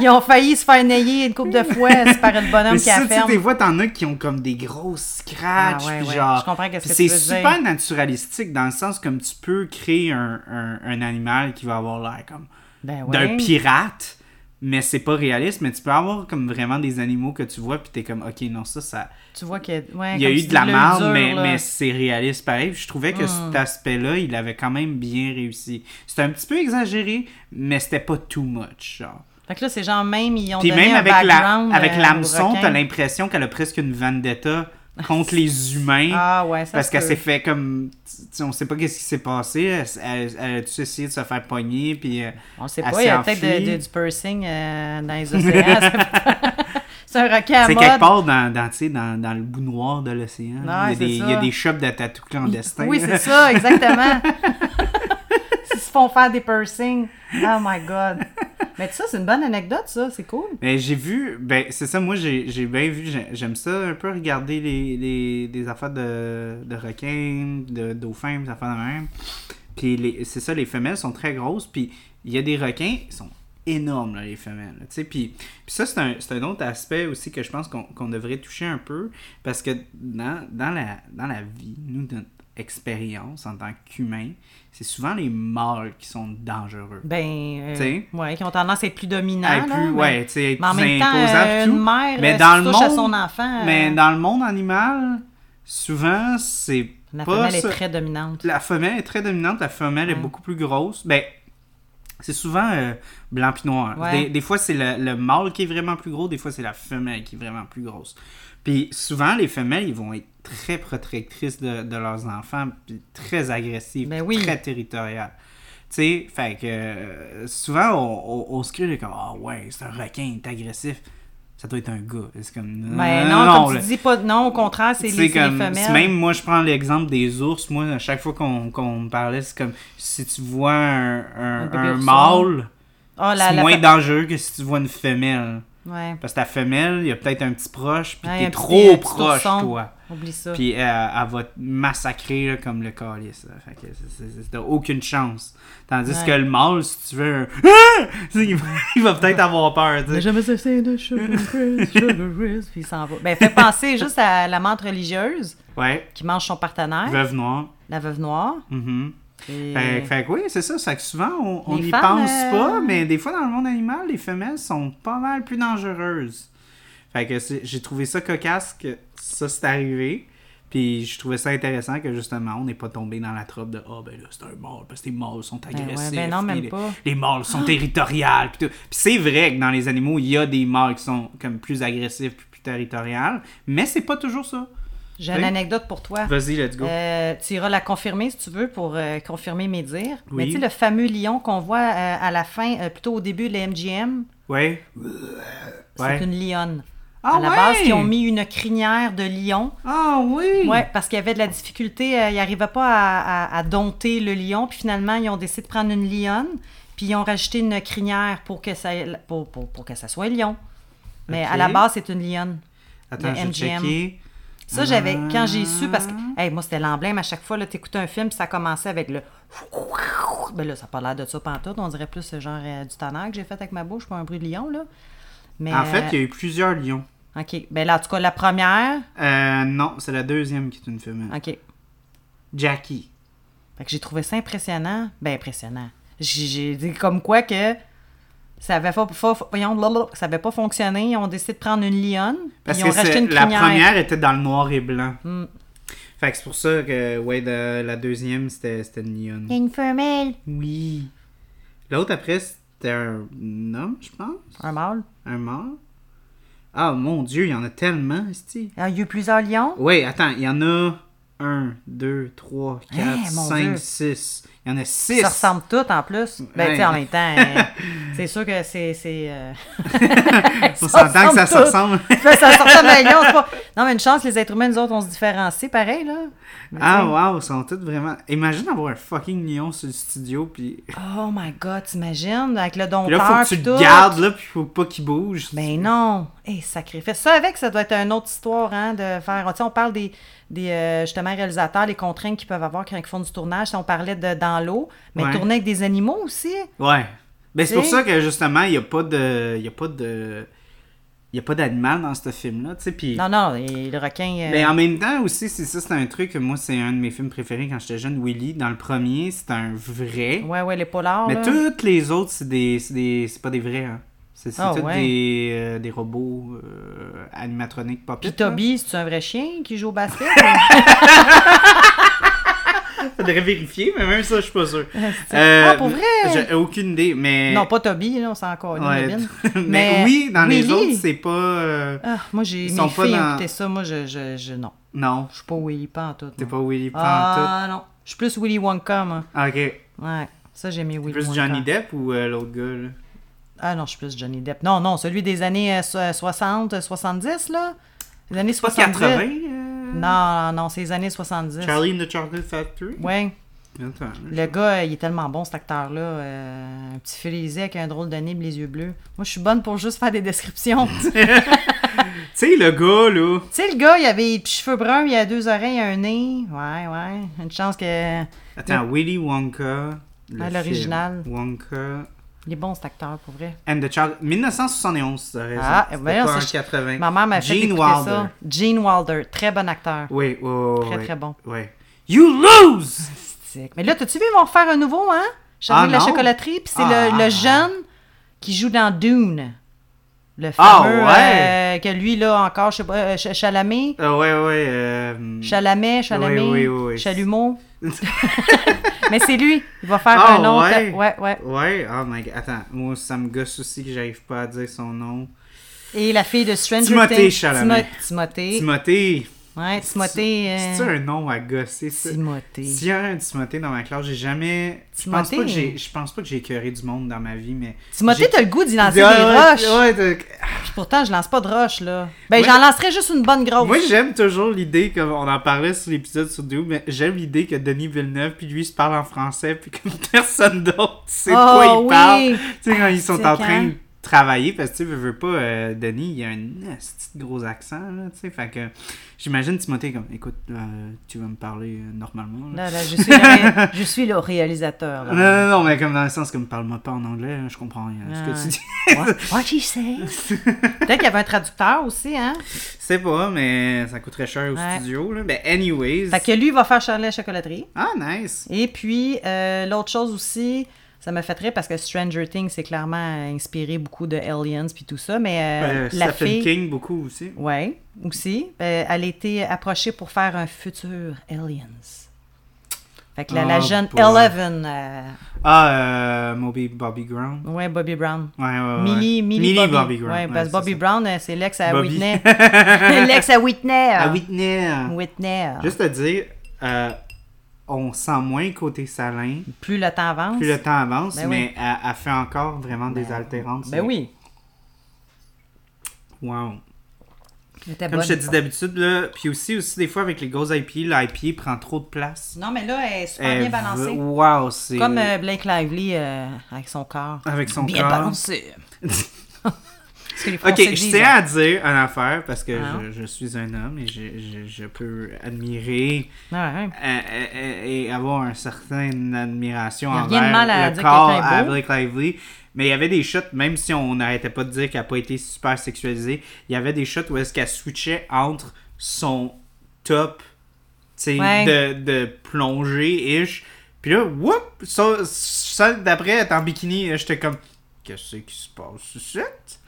Ils ont failli se faire nailler une couple de fois par le bonhomme qui a ferme. des fois, t'en as qui ont comme des grosses scratchs, Ah, ouais, puis ouais. genre... Je comprends Puis que c'est dire. super naturalistique dans le sens comme tu peux créer un, un, un animal qui va avoir l'air comme Ben d'un pirate, mais c'est pas réaliste. Mais tu peux avoir comme vraiment des animaux que tu vois, puis t'es comme, ok, non, ça, ça. Tu vois qu'il y a, eu de la merde, mais, là. mais c'est réaliste pareil. Puis Je trouvais que Mm. cet aspect-là, il avait quand même bien réussi. C'était un petit peu exagéré, mais c'était pas too much, genre. Fait que là, c'est genre même, ils ont Puis donné même un avec la background, avec euh, l'hameçon, t'as l'impression qu'elle a presque une vendetta contre les humains. Ah ouais, ça Parce qu'elle s'est fait comme. on sait pas qu'est-ce qui s'est passé. Elle, elle, elle a-tu essayé de se faire pogner, puis. euh, On sait pas, il y a peut-être du pursing euh, dans les océans. c'est un requin à C'est quelque part dans, dans, dans, dans le bout noir de l'océan. A il y a des shops de tatou clandestins. Oui, c'est ça, exactement. Ils se font faire des piercings. Oh my god. Mais ça, c'est une bonne anecdote, ça. C'est cool. Mais j'ai vu, ben c'est ça, moi j'ai bien vu, j'ai- j'aime ça un peu regarder les, les, affaires de, de requins, de dauphins, des affaires de même. Puis c'est ça, les femelles sont très grosses, puis il y a des requins, ils sont énormes les femelles. Tu sais, puis, puis ça c'est un, un autre aspect aussi que je pense qu'on qu'on devrait toucher un peu, parce que dans, dans, la, dans la vie, nous, notre expérience en tant qu'humains, c'est souvent les mâles qui sont dangereux. Ben, euh, ouais, qui ont tendance à être plus dominants. Être plus, ouais, tu sais, en même temps, euh, tout. une mère, Mais euh, dans le à son enfant, euh, Mais dans le monde animal, souvent, c'est la femelle est très dominante. La femelle est très dominante, la femelle est beaucoup plus grosse. Ben, c'est souvent euh, blanc puis noir. Ouais. Des, des fois, c'est le, le mâle qui est vraiment plus gros, des fois, c'est la femelle qui est vraiment plus grosse. Puis souvent, les femelles, ils vont être très protectrices de, de leurs enfants, puis très agressives, Ben oui. très territoriales. Tu sais, fait que euh, souvent, on, on, on se crée comme Ah ouais, c'est un requin, il est agressif. Ça doit être un gars. C'est comme. Ben non, comme là. tu dis pas. Non, au contraire, c'est les, comme, femelles. même moi je prends l'exemple des ours, moi à chaque fois qu'on me parlait, c'est comme si tu vois un, un, mâle, Ah, c'est moins dangereux que si tu vois une femelle. Ouais, Parce que ta femelle, il y a peut-être un petit proche, puis Ouais, t'es trop proche, toi. oublie ça. Puis euh, elle va te massacrer là, comme le calice. t'as aucune chance. Tandis Ouais. que le mâle, si tu veux un... Ah! il va, peut-être avoir peur, tu sais. jamais cessé de sugar Chris, puis il s'en va. Ben, fait penser juste à la menthe religieuse Ouais, qui mange son partenaire, veuve noire. la veuve noire. Mhm. Et- Fait, fait que oui, c'est ça. C'est que souvent, on n'y pense euh, pas, mais des fois, dans le monde animal, les femelles sont pas mal plus dangereuses. Fait que j'ai trouvé ça cocasse que ça c'est arrivé. Puis je trouvais ça intéressant que justement, on n'est pas tombé dans la trope de Ah, ben là, c'est un mâle, parce que les mâles sont Ben ouais, agressifs. ben non, même les, pas. les mâles sont territoriales. Puis c'est vrai que dans les animaux, il y a des mâles qui sont comme plus agressifs, puis plus territoriales, mais c'est pas toujours ça. J'ai une Oui. anecdote pour toi. Vas-y, let's go. Euh, tu iras la confirmer si tu veux pour euh, confirmer mes dires. Mais Oui. tu sais, le fameux lion qu'on voit euh, à la fin, plutôt au début de la MGM, Ouais. c'est Ouais. une lionne. Ah à la ouais? base, ils ont mis une crinière de lion. Ah oui! Ouais, parce qu'il y avait de la difficulté, ils n'arrivaient pas à, à- à dompter le lion, puis finalement, ils ont décidé de prendre une lionne, puis ils ont rajouté une crinière pour que ça, pour, pour, pour que ça soit lion. Mais à la base, c'est une lionne. Attends, je vais MGM. checker. Ça, j'avais, quand j'ai su, parce que, hey, moi, c'était l'emblème à chaque fois, là, t'écoutais un film, puis ça commençait avec le. Ben là, ça n'a pas l'air de ça pantoute, on dirait plus ce genre euh, du tonnerre que j'ai fait avec ma bouche, pas un bruit de lion, là. Mais, En fait, euh, il y a eu plusieurs lions. OK. Ben là, en tout cas, la première, Euh, non, c'est la deuxième qui est une femelle. OK. Jackie. Fait que j'ai trouvé ça impressionnant. Ben, impressionnant. J'ai dit comme quoi que ça avait pas, voyons, ça avait pas fonctionné. Ils ont décidé de prendre une lionne. puis Parce ils que ont une la crinière. première était dans le noir et blanc. Hmm. Fait que c'est pour ça que, ouais, de- la deuxième, c'était c'était une lionne. Une femelle. Oui. L'autre, après, c'était un homme, je pense. Un mâle. Un mâle. Ah, mon Dieu, il y en a tellement, esti. Ah, Il y a eu plusieurs lions? Oui, attends, il y en a 1, 2, 3, 4, Hein, mon 5, Dieu. 6. Il y en a 6. Ça ressemble toutes en plus. Ben, Ouais. tu sais, en même temps, euh, c'est sûr que c'est. c'est euh, On s'entend que ça se ressemble. ça, ça ressemble à pas- Non, mais une chance, les êtres humains, nous autres, on se différencie pareil, là. Mais Ah, wow, ils sont tous vraiment. Imagine avoir un fucking lion sur le studio, puis. Oh my god, t'imagines? Avec le Puis dompteur. là, faut que tu puis le gardes, là, puis faut pas qu'il bouge. Ben non! Hé, sacrifice. Ça, avec, ça doit être une autre histoire, hein, de faire... Tu sais, on parle des, des euh, justement, réalisateurs, les contraintes qu'ils peuvent avoir quand ils font du tournage. Si on parlait de dans l'eau, mais Ouais. tourner avec des animaux aussi. Ouais. Ben, c'est pour ça que, justement, il n'y a pas de. Il y a pas de. il n'y a pas d'animal dans ce film-là, tu sais, puis... Non, non, et le requin. euh, Mais en même temps aussi, c'est ça, c'est un truc, moi, c'est un de mes films préférés quand j'étais jeune, Willy. Dans le premier, c'est un vrai. Ouais, ouais, les polars. Mais là. toutes les autres, c'est des, c'est des, pas des vrais, hein. C'est c'est tous ouais. des, euh, des robots euh, animatroniques pop Puis Toby, c'est un vrai chien qui joue au basket? Faudrait vérifier, mais même ça, je suis pas sûr. ah, pour vrai? J'ai aucune idée, mais. non, pas Toby, là, on s'en encore Ouais. mais, Mais oui, dans les autres, c'est pas. euh, Ah, moi, j'ai mes filles dans- ça. Moi, je, je, je- non. Non, Je suis pas Willy tout. t'es pas Willy Pantoute. Ah, non. Je suis plus Willy Wonka, moi. Ah, ok. Ouais. Ça, j'ai mis Willy Plus Wonka. Johnny Depp ou euh, l'autre gars, là? Ah non, je suis plus Johnny Depp. Non, non, celui des années euh, so- 60, euh, 70, là? Les années C'est pas 70. 80 euh, Non, non, c'est les années 70. Charlie and the Chocolate Factory? Là, Le gars, il est tellement bon, cet acteur-là. euh, un petit frisé avec un drôle de nez et les yeux bleus. Moi, je suis bonne pour juste faire des descriptions. tu Tu sais, le gars, là. sais, le gars, il avait petits cheveux bruns, il a deux oreilles, un nez. Ouais, ouais. Une chance que. Attends, Willy Wonka. l'original. Wonka. Il est bon, cet acteur, pour vrai. And the Child. 1971, t'as raison. Ah, ben, pas en c'est- 80. Ma mère m'a fait Gene Wilder. ça. Gene Wilder, très bon acteur. Oui, oui, oui. Très, oui. très bon. Ouais. You lose! Mais là, t'as-tu vu, ils vont refaire un nouveau, hein? Charlie Ah, de la non? chocolaterie, puis c'est Ah. le, le jeune qui joue dans Dune. Le Ah, fameux, ouais. euh, que lui, là, encore, je sais pas, euh, Ch- Chalamet. Ah, ouais, ouais. Euh... Chalamet, Chalamet, Oui, oui, oui, oui. Chalumeau. Mais c'est lui. Il va faire Ah, un autre. ouais? Ouais, ouais. Ouais, oh my god. Attends, moi, ça me gosse aussi que j'arrive pas à dire son nom. Et la fille de Stranger Timothée Things. Chalamet. Timo- Timothée. Timothée. Ouais, Timothée. euh, C'est un nom à gosser, ça? Timothée. S'il y a un Timothée dans ma classe, j'ai jamais. Je pense pas que j'ai. Je pense pas que j'ai écœuré du monde dans ma vie, mais. Timothée, t'as le goût d'y lancer des Ouais, ouais, roches. ouais, t'as- Puis pourtant, je lance pas de roches, là. Ben, Ouais. j'en lancerais juste une bonne grosse. Moi, j'aime toujours l'idée, comme on en parlait sur l'épisode sur Doom, mais j'aime l'idée que Denis Villeneuve, puis lui, se parle en français, puis que personne d'autre sait de Oh, quoi il oui. parle. Tu sais, quand ils sont en train de travailler, parce que tu veux, veux pas, euh, Denis, il a un de gros accent, là, tu sais, fait que j'imagine Timothée comme, écoute, euh, tu vas me parler euh, normalement, là. Là, là, je suis le, je suis le réalisateur. là. Non, non, non, mais comme dans le sens comme parle-moi pas en anglais, là, je comprends rien à ce Ah. que tu dis. What, what you say? Peut-être qu'il y avait un traducteur aussi, hein? C'est pas, mais ça coûterait cher au Ouais. studio, là. Ben, anyways. Fait que lui, il va faire Charlie la chocolaterie. Ah, nice. Et puis, euh, l'autre chose aussi, ça me fait très parce que Stranger Things, c'est clairement inspiré beaucoup de Aliens puis tout ça, mais euh, Euh, la Stephen fille... King, beaucoup aussi. Ouais, aussi. Euh, elle a été approchée pour faire un futur Aliens. Fait que la, la Oh, jeune. Eleven, euh, Ah, euh, Moby Bobby Brown. ouais, Bobby Brown. Ouais, ouais, ouais. Millie, Millie, Millie Bobby. Brown. Ouais, parce que c'est Bobby ça. Brown, euh, c'est l'ex à Bobby. Whitney. l'ex à Whitney. À Whitney. Whitney. Juste à dire, euh, on sent moins côté salin. Plus le temps avance. Plus le temps avance, Ben mais elle, elle fait encore vraiment des altérances. Ben oui. Wow. Comme bonne. je te dis d'habitude, là, puis aussi, aussi des fois avec les grosses IPA, l'IPA prend trop de place. Non, mais là, elle est super Elle bien balancée. Wow, c'est. Comme euh, Blake Lively euh, avec son corps. Avec son bien corps. balancé. Ok, je disent, tiens hein. à dire une affaire parce que Ah. je, je suis un homme et je, je, je peux admirer Ouais, ouais. euh, euh, et avoir une certaine admiration envers mal à le corps à. Blake Lively. Mais il y avait des shots, même si on n'arrêtait pas de dire qu'elle n'a pas été super sexualisée, il y avait des shots où est-ce qu'elle switchait entre son top, Ouais. de, de plongée-ish. Puis là, whoop, ça, ça d'après, elle est en bikini, j'étais comme, qu'est-ce qui se passe ici?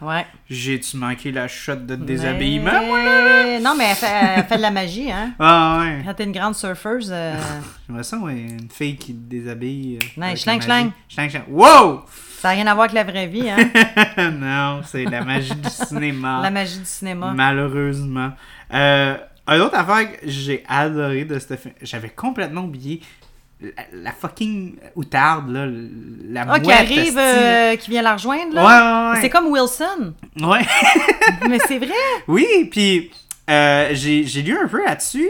Ouais. J'ai-tu manqué la shot de déshabillement, moi, là? Mais- Non, mais elle fait, elle fait de la magie, hein. Ah ouais. Quand t'es une grande surfeuse, euh, J'aimerais ça, ouais, une fille qui déshabille. euh, avec schlang, la schlang. Schlang, schlang. Wow! ça n'a rien à voir avec la vraie vie, hein. non, c'est la magie du cinéma. La magie du cinéma. Malheureusement. Euh, une autre affaire que j'ai adoré de ce film, j'avais complètement oublié la, la fucking outarde, là, la Ah, qui arrive, euh, qui vient la rejoindre, là? Ouais, ouais, ouais. C'est comme Wilson. Ouais. mais c'est vrai. Oui, puis euh, j'ai lu un peu là-dessus.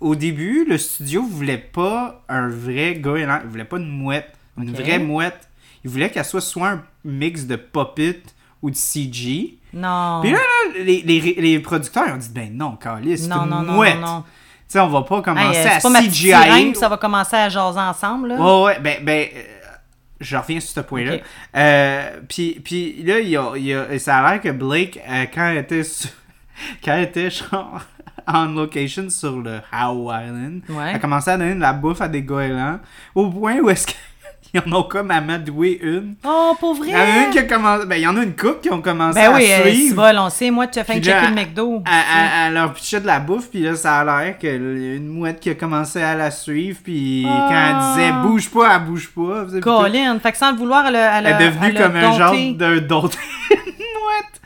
Au début, le studio voulait pas un vrai gars, il voulait pas une mouette, une vraie mouette. Il voulait qu'elle soit soit un mix de puppet ou de CG. Non. Puis là, là, les, les, les producteurs ont dit ben non, Carlis, c'est non, une non, non, mouette. non, non. Sais, on va pas commencer euh, à pas ma CGI. sirène, puis ça va commencer à jaser ensemble, là. Ouais, ouais, ben, ben euh, je reviens sur ce point-là. Ok. Euh, puis, puis là, il y a, il y a- ça a l'air que Blake, euh, quand elle était, sur- quand elle était genre, en location sur le Howe Island, Ouais. elle a commencé à donner de la bouffe à des goélands, au point où est-ce qu'ils en ont comme amadoué une. Oh, pour vrai? Il y en a une qui a commencé, ben il y en a une couple qui ont commencé Ben à oui, suivre. tu vas, on sait, moi, tu as fait là, checker le McDo. Elle, elle- elle leur de la bouffe, puis là, ça a l'air que une mouette qui a commencé à la suivre, puis Ah. quand elle disait bouge pas, elle bouge pas. Colin, fait que sans le vouloir, elle a, elle est devenue elle comme un genre de dompté.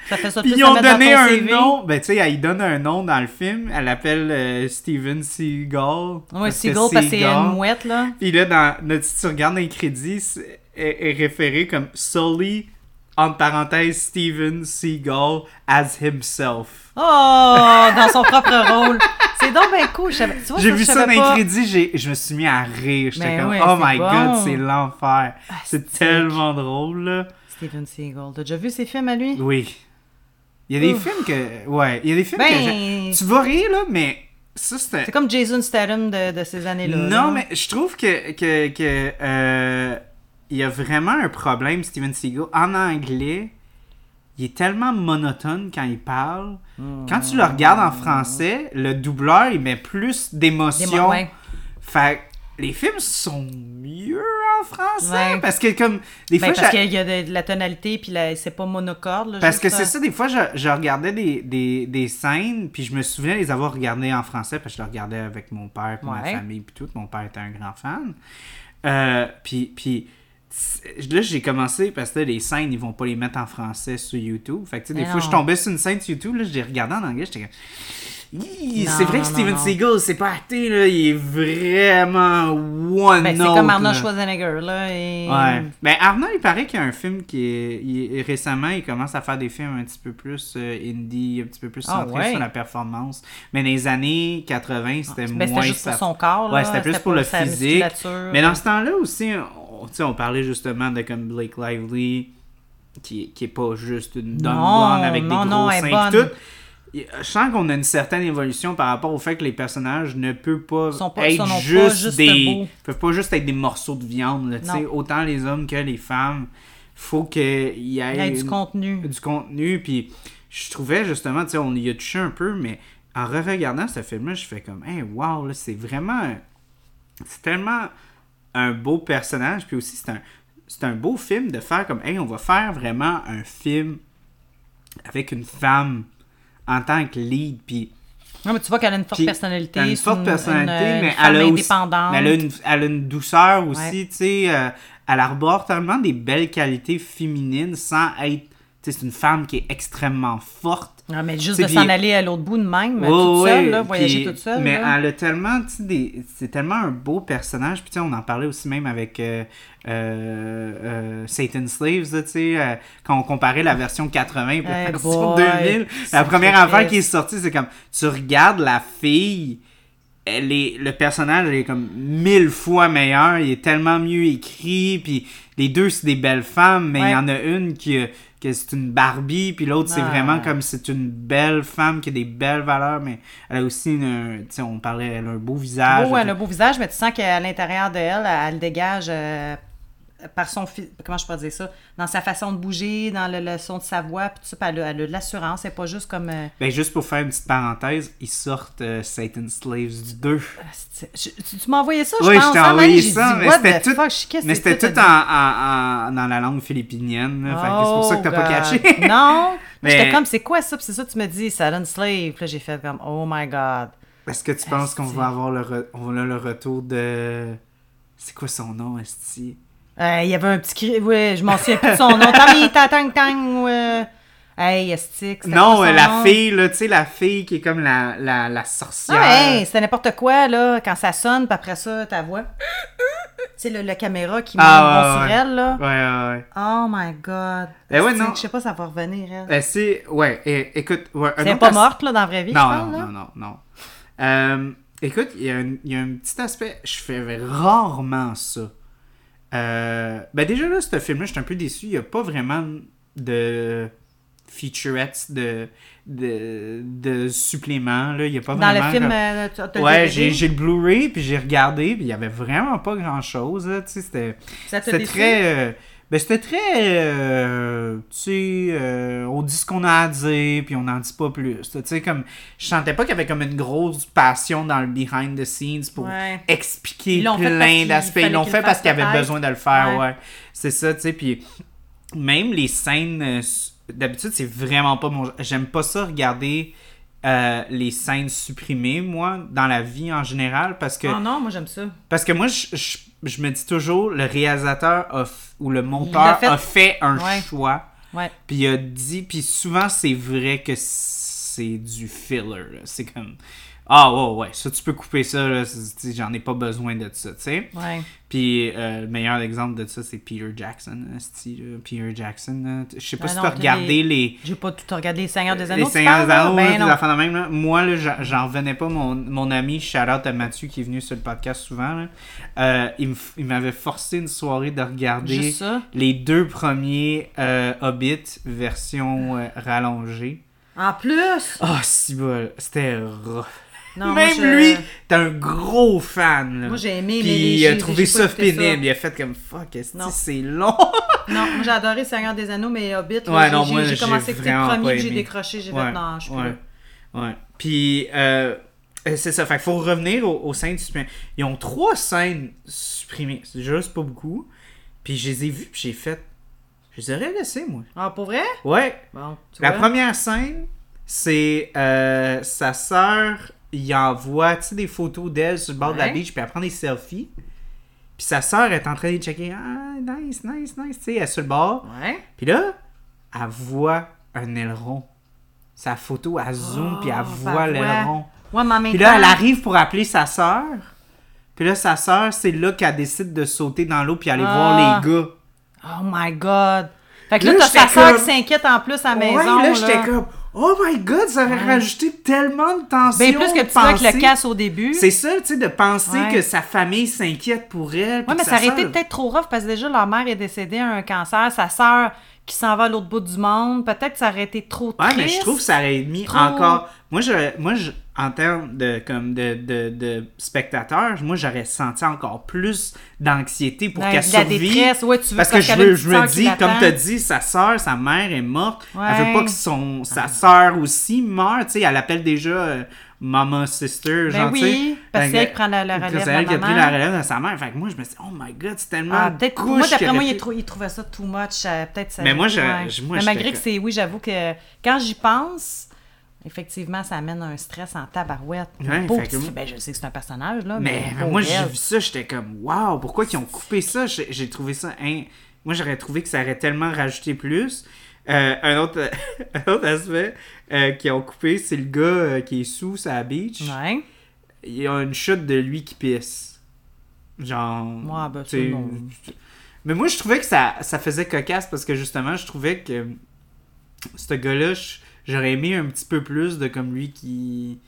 Ça fait ça Puis ils ont donné un CV. nom. Ben, tu sais, elle donne un nom dans le film. Elle l'appelle euh, Steven Seagal. Oui, Seagull, parce que c'est Seagal. une mouette, là. Puis là, dans, là, si tu regardes les crédits, c'est- est, est référé comme Sully, entre parenthèses, Steven Seagal as himself. Oh, dans son propre rôle. C'est donc bien cool. J'ai vu ça dans les crédits, j'ai- je me suis mis à rire. J'étais Ben comme, oh c'est my bon. god, c'est l'enfer. c'est Astique. tellement drôle, là. Steven Seagal. T'as déjà vu ses films à lui? Oui. Il y a des Ouf. films que. Ouais, il y a des films que. Ben, Tu vas rire, là, mais c'est comme Jason Statham de, de ces années-là. Non, là. mais je trouve que. que, que euh, il y a vraiment un problème, Steven Seagal. En anglais, il est tellement monotone quand il parle. Quand tu le regardes en français, le doubleur, il met plus d'émotion. mo- ouais. Fait les films sont mieux en français. Ouais. Parce que, comme. Des Ben, fois, parce qu'il y a de, de la tonalité, puis c'est pas monocorde. là, Parce que c'est euh, ça, des fois, je, je regardais des, des, des scènes, puis je me souvenais les avoir regardées en français, parce que je les regardais avec mon père, puis ma famille, puis tout. Mon père était un grand fan. Euh, puis, puis là, j'ai commencé, parce que là, les scènes, ils vont pas les mettre en français sur YouTube. Fait que, des Mais fois, je tombais sur une scène sur YouTube, là, je les regardais en anglais, j'étais comme... C'est vrai que Steven. Seagal, c'est pas acté, là, il est vraiment one Ben, c'est comme Arnold là. Schwarzenegger, là. Et... Ouais. Ben Arnaud, il paraît qu'il y a un film qui est, il récemment, il commence à faire des films un petit peu plus euh, indie, un petit peu plus Ah, centrés ouais. sur la performance. Mais dans les années 80, c'était Ben, moins c'était juste ça. pour son corps, là. Ouais, c'était plus pour le physique. Mais dans ce temps-là aussi, on, on parlait justement de comme Blake Lively, qui, qui est pas juste une Non, blonde avec non, des gros seins bonne. tout. Je sens qu'on a une certaine évolution par rapport au fait que les personnages ne peuvent pas, Sont pas- être sont non pas juste, des peuvent pas juste être des morceaux de viande là, autant les hommes que les femmes faut qu'il y ait, Il y a du une- contenu. du contenu. Puis je trouvais justement tu sais on y a touché un peu mais en re-regardant ce film là je fais comme hey wow là c'est vraiment c'est tellement un beau personnage. Puis aussi c'est un c'est un beau film de faire comme hey on va faire vraiment un film avec une femme en tant que lead puis Non, mais tu vois qu'elle a une forte personnalité. elle a une forte personnalité, mais elle a aussi, indépendante. mais elle a une, elle a une douceur aussi, Ouais. tu sais. euh, elle arbore tellement des belles qualités féminines sans être. Tu sais, c'est une femme qui est extrêmement forte. Ah, mais juste de s'en aller à l'autre bout de même, Ouais, toute ouais, seule, là, voyager puis- toute seule. Mais là. elle a tellement, tu sais, des... c'est tellement un beau personnage. Puis on en parlait aussi même avec euh, euh, euh, Satan Slaves, tu sais, euh, quand on comparait la version 80 et la version boy, 2000. La première affaire qui est sortie, c'est comme, tu regardes la fille, elle est, le personnage est comme mille fois meilleur, il est tellement mieux écrit, puis les deux c'est des belles femmes, mais il y en a une qui que c'est une Barbie, puis l'autre c'est Ah. vraiment comme c'est une belle femme qui a des belles valeurs, mais elle a aussi une, tu sais, on parlait, elle a un beau visage. Oh, elle a un beau visage, mais tu sens qu'à l'intérieur de elle, elle dégage euh, par son... Comment je pourrais dire ça? Dans sa façon de bouger, dans le, le son de sa voix, puis tout ça, elle a, elle a de l'assurance, c'est pas juste comme... euh, Ben, juste pour faire une petite parenthèse, ils sortent euh, Satan Slaves 2. c'est- je- tu tu m'as envoyé ça, je Oui, pense. je t'ai hein, envoyé? J'ai ça, dit, mais c'était tout- fuck? Je- Mais c'était tout en, t'as en- en- dans la langue philippinienne. Oh, c'est pour ça que t'as pas God. catché. Non! Mais- J'étais comme, c'est quoi ça? Puis c'est ça que tu me dis, Silent Slave. Puis là, j'ai fait comme, oh my God. Est-ce que tu penses qu'on va avoir le, re- on a le retour de. C'est quoi son nom, Esti? Euh, Il y avait un petit cri, ouais, je m'en souviens plus de son nom. Tami, ta, tang, tang, ouais. Hey, c'était Non, euh, la nom? fille, là, tu sais, la fille qui est comme la, la, la sorcière. Ah, hey, c'était n'importe quoi, là, quand ça sonne, puis après ça, ta voix. Tu sais, le, le caméra qui Ah, ouais, sur elle, là. Ouais, ouais, ouais. Oh my God. Eh ouais, non. Je sais pas, ça va revenir, elle. Euh, c'est. Ouais, é- écoute. Ouais, C'est pas as- morte, là, dans la vraie vie, Non, je parle, non, là? non, non, non. Euh, écoute, y, il y a un petit aspect. Je fais rarement ça. Euh, ben, déjà, là, ce film-là, je suis un peu déçu. Il n'y a pas vraiment de featurettes de, de, de suppléments. Là. Il y a pas Dans le vraiment film, euh, le Ouais, DVD? j'ai le Blu-ray, puis j'ai regardé, puis il y avait vraiment pas grand-chose. là, tu sais, C'était très... ben, c'était très... euh, tu sais, euh, on dit ce qu'on a à dire, puis on n'en dit pas plus. Tu sais, comme... Je sentais pas qu'il y avait comme une grosse passion dans le behind the scenes pour Ouais. expliquer plein d'aspects. Ils l'ont qu'ils fait parce fassent qu'il y avait peut-être. besoin de le faire, Ouais. ouais. C'est ça, tu sais, puis même les scènes... euh, D'habitude, c'est vraiment pas mon... J'aime pas ça regarder euh, les scènes supprimées, moi, dans la vie en général, parce que... Oh non, moi j'aime ça. Parce que moi, je, je- je me dis toujours, le réalisateur a f- ou le monteur fait. a fait un Ouais. choix, Ouais. puis il a dit, puis souvent c'est vrai que c'est du filler. C'est comme, ah ouais, ouais, ça tu peux couper ça, j'en ai pas besoin de ça, tu sais. Ouais. Puis euh, le meilleur exemple de ça, c'est Peter Jackson. Peter Jackson, je sais pas Ah si tu as regardé les- les J'ai pas tout regardé les Seigneurs des Anneaux. les Seigneurs des? Anneaux, Ben là, de même, là. Moi, là, j'en- revenais pas. Mon, mon ami, shout out à Mathieu, qui est venu sur le podcast souvent, là. Euh, il m'avait forcé une soirée de regarder les deux premiers euh, Hobbit version rallongée. En plus! Ah, si bol, c'était rough. Non, moi, Même je- lui, t'es un gros fan, là. Moi, j'ai aimé, Puis les- il a trouvé ça pénible. Il a fait comme fuck, est-ce que c'est long? Non, moi j'ai adoré Seigneur des Anneaux, mais Hobbit, Ouais, j'ai- moi, commencé à écouter le premier, puis j'ai décroché, j'ai fait non, je plus ouais. Puis, euh, euh, c'est ça. Fait faut revenir aux, aux scènes supprimées. Ils ont trois scènes supprimées. C'est juste pas beaucoup. Puis, je les ai vues, puis j'ai fait. Je les aurais laissées, moi. Ah, pour vrai? Ouais. Bon, La vois. première scène, c'est euh, sa sœur, il envoie des photos d'elle sur le bord de la beach, puis elle prend des selfies. Puis sa sœur est en train de checker. Ah, nice, nice, nice. Tu sais, elle est sur le bord. Ouais. Puis là, elle voit un aileron. Sa photo, elle zoom, Oh, puis elle elle voit l'aileron. Ouais, mais Puis là, elle arrive pour appeler sa sœur. Puis là, sa sœur, c'est là qu'elle décide de sauter dans l'eau puis aller Ah. voir les gars. Oh my god. Fait que là, Là, t'as sa comme- qui s'inquiète en plus à la maison. ouais, là, là. j'étais comme, oh my god, ça aurait Ouais. rajouté tellement de tension. Ben plus que de petit avec le penser. casse au début. C'est ça, tu sais, de penser Ouais. que sa famille s'inquiète pour elle. Ouais, mais que ça aurait été peut-être trop rough parce que déjà leur mère est décédée à un cancer, sa sœur qui s'en va à l'autre bout du monde, peut-être que ça aurait été trop Ouais, triste. mais je trouve que ça aurait mis Trop- encore. Moi, je, moi je, en termes de, comme de, de, de spectateur, moi, j'aurais senti encore plus d'anxiété pour qu'elle survive. détresse, ouais, tu veux- parce que je, veux- je me dis, comme tu as dit, sa soeur, sa mère est morte. Elle Ouais. veut pas que son, sa soeur aussi meure. Tu sais, elle appelle déjà euh, Mama Sister. Ben genre, oui, parce que c'est elle qui prend la- la relève C'est elle qui a pris maman. la relève de sa mère. Fait que moi, je me dis, oh my god, c'est tellement. Ah, peut-être moi d'après moi il, pu- trou- il trouvait ça too much euh, peut-être ça Mais moi, je- ouais. je- moi, mais malgré que c'est oui j'avoue que quand j'y pense effectivement ça amène un stress en tabarouette Ouais, fait que ben je sais que c'est un personnage là mais, moi, j'ai vu ça, j'étais comme, waouh, pourquoi ils ont coupé ça? J'ai j'ai trouvé ça. hein, Moi, j'aurais trouvé que ça aurait tellement rajouté plus. Euh, un, autre, un autre aspect euh, qu'ils ont coupé, c'est le gars euh, qui est sous sa beach. ouais Il y a une chute de lui qui pisse. Genre. Ouais, ben, sais, non. Mais moi, je trouvais que ça, ça faisait cocasse parce que justement, je trouvais que ce gars-là, j'aurais aimé un petit peu plus de comme lui qui,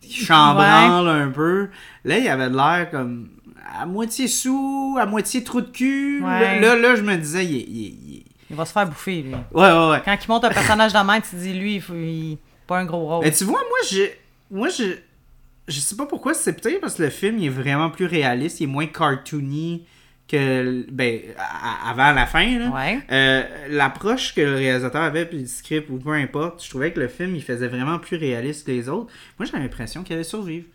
qui chambranle un peu. Là, il avait de l'air comme à moitié sous, à moitié trou de cul. Ouais. Là, là, là, je me disais, il, il est- va se faire bouffer lui Ouais, ouais, ouais. quand il monte un personnage de même tu te dis lui il faut il- pas un gros rôle Mais tu vois, moi, j'ai. Moi, je. Je sais pas pourquoi, c'est peut-être parce que le film il est vraiment plus réaliste, il est moins cartoony que. Ben, à- avant la fin, là. ouais Euh, L'approche que le réalisateur avait, puis le script, ou peu importe, je trouvais que le film il faisait vraiment plus réaliste que les autres. Moi, j'ai l'impression qu'il allait survivre.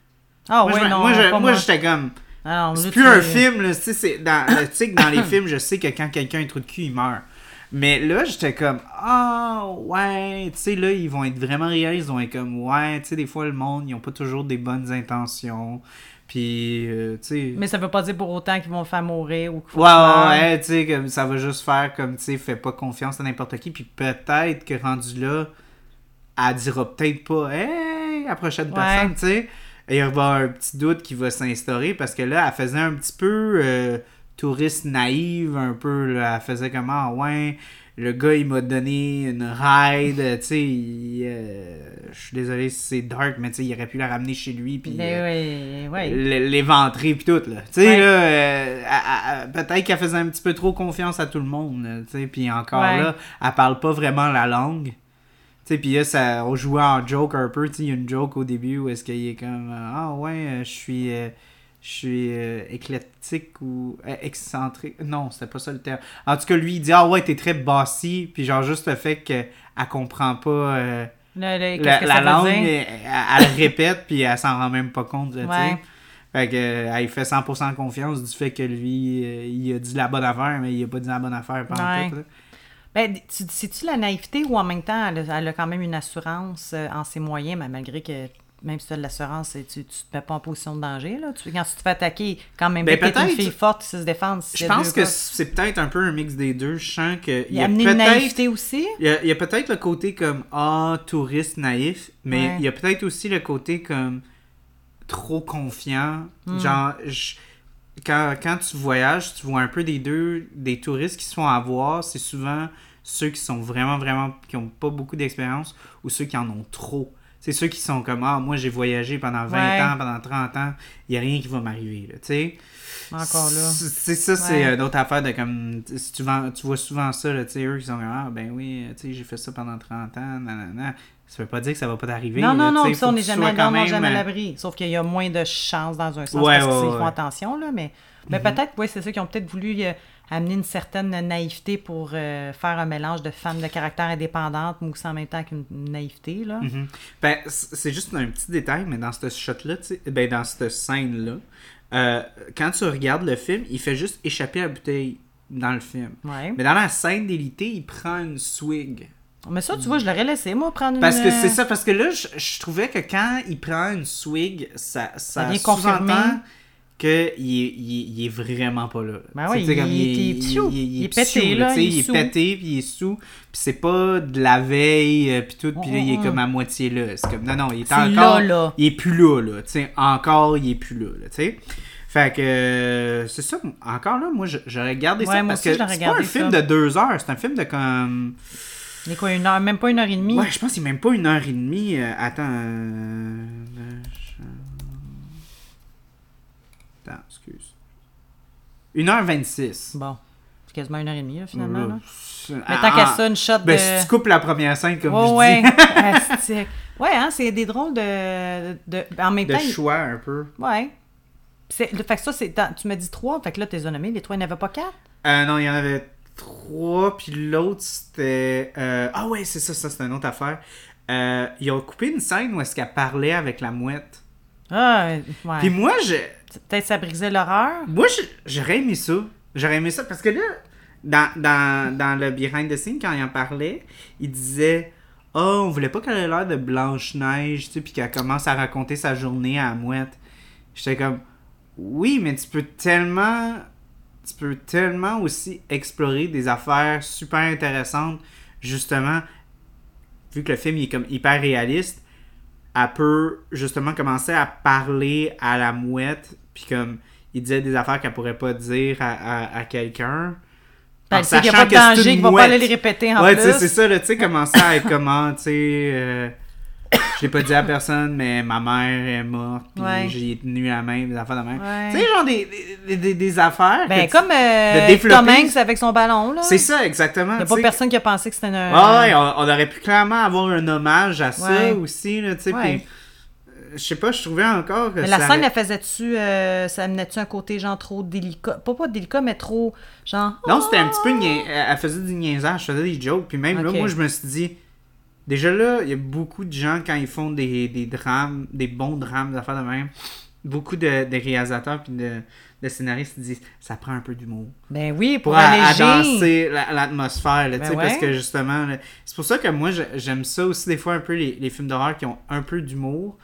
ah moi, ouais je- non moi, je- pas moi, j'étais comme. Ah C'est plus tu- un film, là. Tu sais, dans, dans les films, je sais que quand quelqu'un un trou de cul, il meurt. Mais là, j'étais comme, ah, ouais, tu sais, là, ils vont être vraiment réalistes. Ils vont être comme, ouais, tu sais, des fois, le monde, ils ont pas toujours des bonnes intentions. Puis, euh, tu sais. mais ça veut pas dire pour autant qu'ils vont faire mourir ou qu'il faut Ouais, ouais, ouais, tu sais, ça va juste faire comme, tu sais, fais pas confiance à n'importe qui, puis peut-être que rendu là, elle dira peut-être pas, hey, à la prochaine Ouais. personne, tu sais. Et il va y avoir un petit doute qui va s'instaurer parce que là, elle faisait un petit peu euh, touriste naïve, un peu, là. Elle faisait comme, ah, ouais, le gars, il m'a donné une ride, tu sais, euh, je suis désolé si c'est dark, mais tu sais, il aurait pu la ramener chez lui, puis. mais euh, ouais ouais l- l'éventrer puis tout là tu sais Ouais. là euh, peut-être qu'elle faisait un petit peu trop confiance à tout le monde tu sais puis encore là elle parle pas vraiment la langue sais, puis là, ça, on jouait en joke un peu, tu sais, il y a une joke au début où est-ce qu'il est comme, ah ouais, euh, je suis, euh, je suis euh, éclectique ou euh, excentrique. Non, c'était pas ça le terme. En tout cas, lui, il dit, ah ouais, t'es très bossy, puis genre juste le fait qu'elle comprend pas euh, Le- le- qu'est-ce la, que langue, elle, elle le répète, puis elle s'en rend même pas compte, là. Ouais. Fait que, elle fait 100% confiance du fait que lui, il a dit la bonne affaire, mais il a pas dit la bonne affaire pendant Ouais. tout, là. Ben, tu- c'est-tu la naïveté ou en même temps, elle a, elle a quand même une assurance en ses moyens, mais malgré que même si tu as de l'assurance, tu, tu te mets pas en position de danger. Là. Tu, quand tu te fais attaquer, quand même, Ben, t'es une fille forte, sait se défendre. Je y a pense que c'est peut-être un peu un mix des deux. Je sens qu'il Il y a a amené une peut-être naïveté aussi. il y a, y a peut-être le côté comme ah touriste naïf, mais Ouais. il y a peut-être aussi le côté comme trop confiant. Hmm. Genre je- quand, quand tu voyages, tu vois un peu des deux des touristes qui se font avoir, c'est souvent ceux qui sont vraiment vraiment qui ont pas beaucoup d'expérience ou ceux qui en ont trop. C'est ceux qui sont comme ah moi j'ai voyagé pendant 20 Ouais. ans, pendant 30 ans, il y a rien qui va m'arriver là, tu sais. Encore là. C'est ça, c'est Ouais. une autre affaire de comme. Si tu, vois, tu vois souvent ça, là, tu sais, eux qui sont comme Ah, ben oui, tu sais, j'ai fait ça pendant 30 ans, nanana. Ça veut pas dire que ça va pas t'arriver. Non, là, non, tu non, ça, on n'est jamais, non, même, jamais à euh, l'abri. Sauf qu'il y a moins de chances dans un sens Ouais, parce qu'ils font attention, là, mais, mais Mhm. peut-être, oui, c'est ça qui ont peut-être voulu euh, amener une certaine naïveté pour euh, faire un mélange de femmes de caractère indépendante, mais aussi en même temps qu'une naïveté, là. Mhm. Ben, c'est juste un petit détail, mais dans ce shot-là, ben, dans cette scène-là, euh, quand tu regardes le film, il fait juste échapper la bouteille dans le film. Ouais. Mais dans la scène d'élité, il prend une swig. Mais ça, tu vois, je l'aurais laissé, moi, prendre une... Parce que c'est euh, ça, parce que là, je, je trouvais que quand il prend une swig, ça, ça, sous-entend il, est- il est vraiment pas là. Ben tu sais, comme il est- il. Il pété, là, il est il pété, puis il est sous, puis c'est pas de la veille, euh, puis tout, puis là, il est Mm, mm, comme à moitié là. C'est comme, non, non, il est, C'est encore... là, là. Il est plus là, là, tu sais, encore, il est plus là, là, tu sais. Fait que, euh, c'est ça, encore là, moi, je- j'aurais gardé Ouais, ça, parce aussi, que c'est pas un film de deux heures, c'est un film de comme... Il est quoi, une heure, même pas une heure et demie? Ouais, je pense qu'il est même pas une heure et demie. Euh, attends. euh, 1h26. Bon. C'est quasiment une heure et demie, là, finalement. Mais tant qu'à ah, ça, une shot ben, de... si tu coupes la première scène, comme oh, je ouais. dis. ouais, hein, c'est des drôles de... de... En même de choix, un peu. Ouais. Fait que ça, c'est... Tu me dis trois, fait que là, t'es nommé. Les trois, il n'y en avait pas quatre? Euh, non, il y en avait trois, puis l'autre, c'était... Euh, ah ouais, c'est ça, ça, c'est une autre affaire. Euh, ils ont coupé une scène où est-ce qu'elle parlait avec la mouette. Ah, ouais. Puis moi, j'ai... Je Peut-être ça brisait l'horreur? Moi, j'aurais aimé ça. J'aurais aimé ça parce que là, dans, dans, dans le behind the scene, quand il en parlait, il disait Oh, on voulait pas qu'elle ait l'air de Blanche-Neige, tu sais, puis qu'elle commence à raconter sa journée à la mouette. J'étais comme Oui, mais tu peux tellement. Tu peux tellement aussi explorer des affaires super intéressantes, justement, vu que le film il est comme hyper réaliste, elle peut justement commencer à parler à la mouette, puis comme il disait des affaires qu'elle pourrait pas dire à, à, à quelqu'un. Ben, En sait qu'il n'y a sachant pas de danger, qu'il va pas aller les répéter en ouais, tu sais, plus. c'est ça, là, tu sais, commencer à être comment, tu sais, euh, je l'ai pas dit à personne, mais ma mère est morte, puis Ouais. j'ai tenu la main, des affaires de même. Ouais. Tu sais, genre des, des, des, des affaires. Ben, comme euh, Tom Hanks avec son ballon, là. C'est ça, exactement. Il n'y a pas personne qui a pensé que c'était un... Ah ouais, on, on aurait pu clairement avoir un hommage à ça Ouais. aussi, là, tu sais, Ouais. puis, je sais pas, je trouvais encore que Mais la ça scène, elle faisait-tu... euh, ça amenait-tu un côté, genre, trop délicat? Pas pas délicat, mais trop, genre... Non, c'était un petit peu. Ah! nia- Elle faisait du niaisage, elle faisait des jokes. Puis même là, moi, je me suis dit. Déjà là, il y a beaucoup de gens, quand ils font des, des drames, des bons drames, des affaires de même, beaucoup de, de réalisateurs puis de, de scénaristes disent ça prend un peu d'humour. Ben oui, pour, Pour alléger. la- l'atmosphère, Ben sais, parce ouais. que justement, c'est pour ça que moi, j'aime ça aussi des fois un peu les, les films d'horreur qui ont un peu d'humour,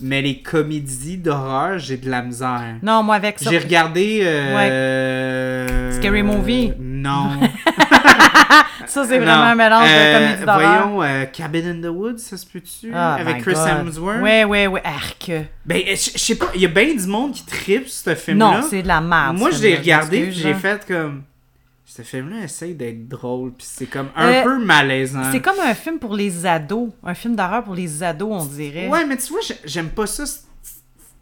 mais les comédies d'horreur, j'ai de la misère. Non, moi, avec ça... J'ai regardé. euh, Scary Movie? Non. Ça, c'est vraiment Non. un mélange Euh, de comédie d'horreur. Voyons, euh, Cabin in the Woods, ça se peut-tu? Ah, Avec Chris God. Hemsworth? Ouais, ouais, ouais, arc. Ben, je sais pas, il y a bien du monde qui tripe ce film-là. Non, c'est de la merde. Moi, je l'ai regardé, j'ai fait comme. Ce film-là essaye d'être drôle, puis c'est comme un Euh, peu malaisant. C'est comme un film pour les ados. Un film d'horreur pour les ados, on dirait. Ouais, mais tu vois, j'ai- j'aime pas ça.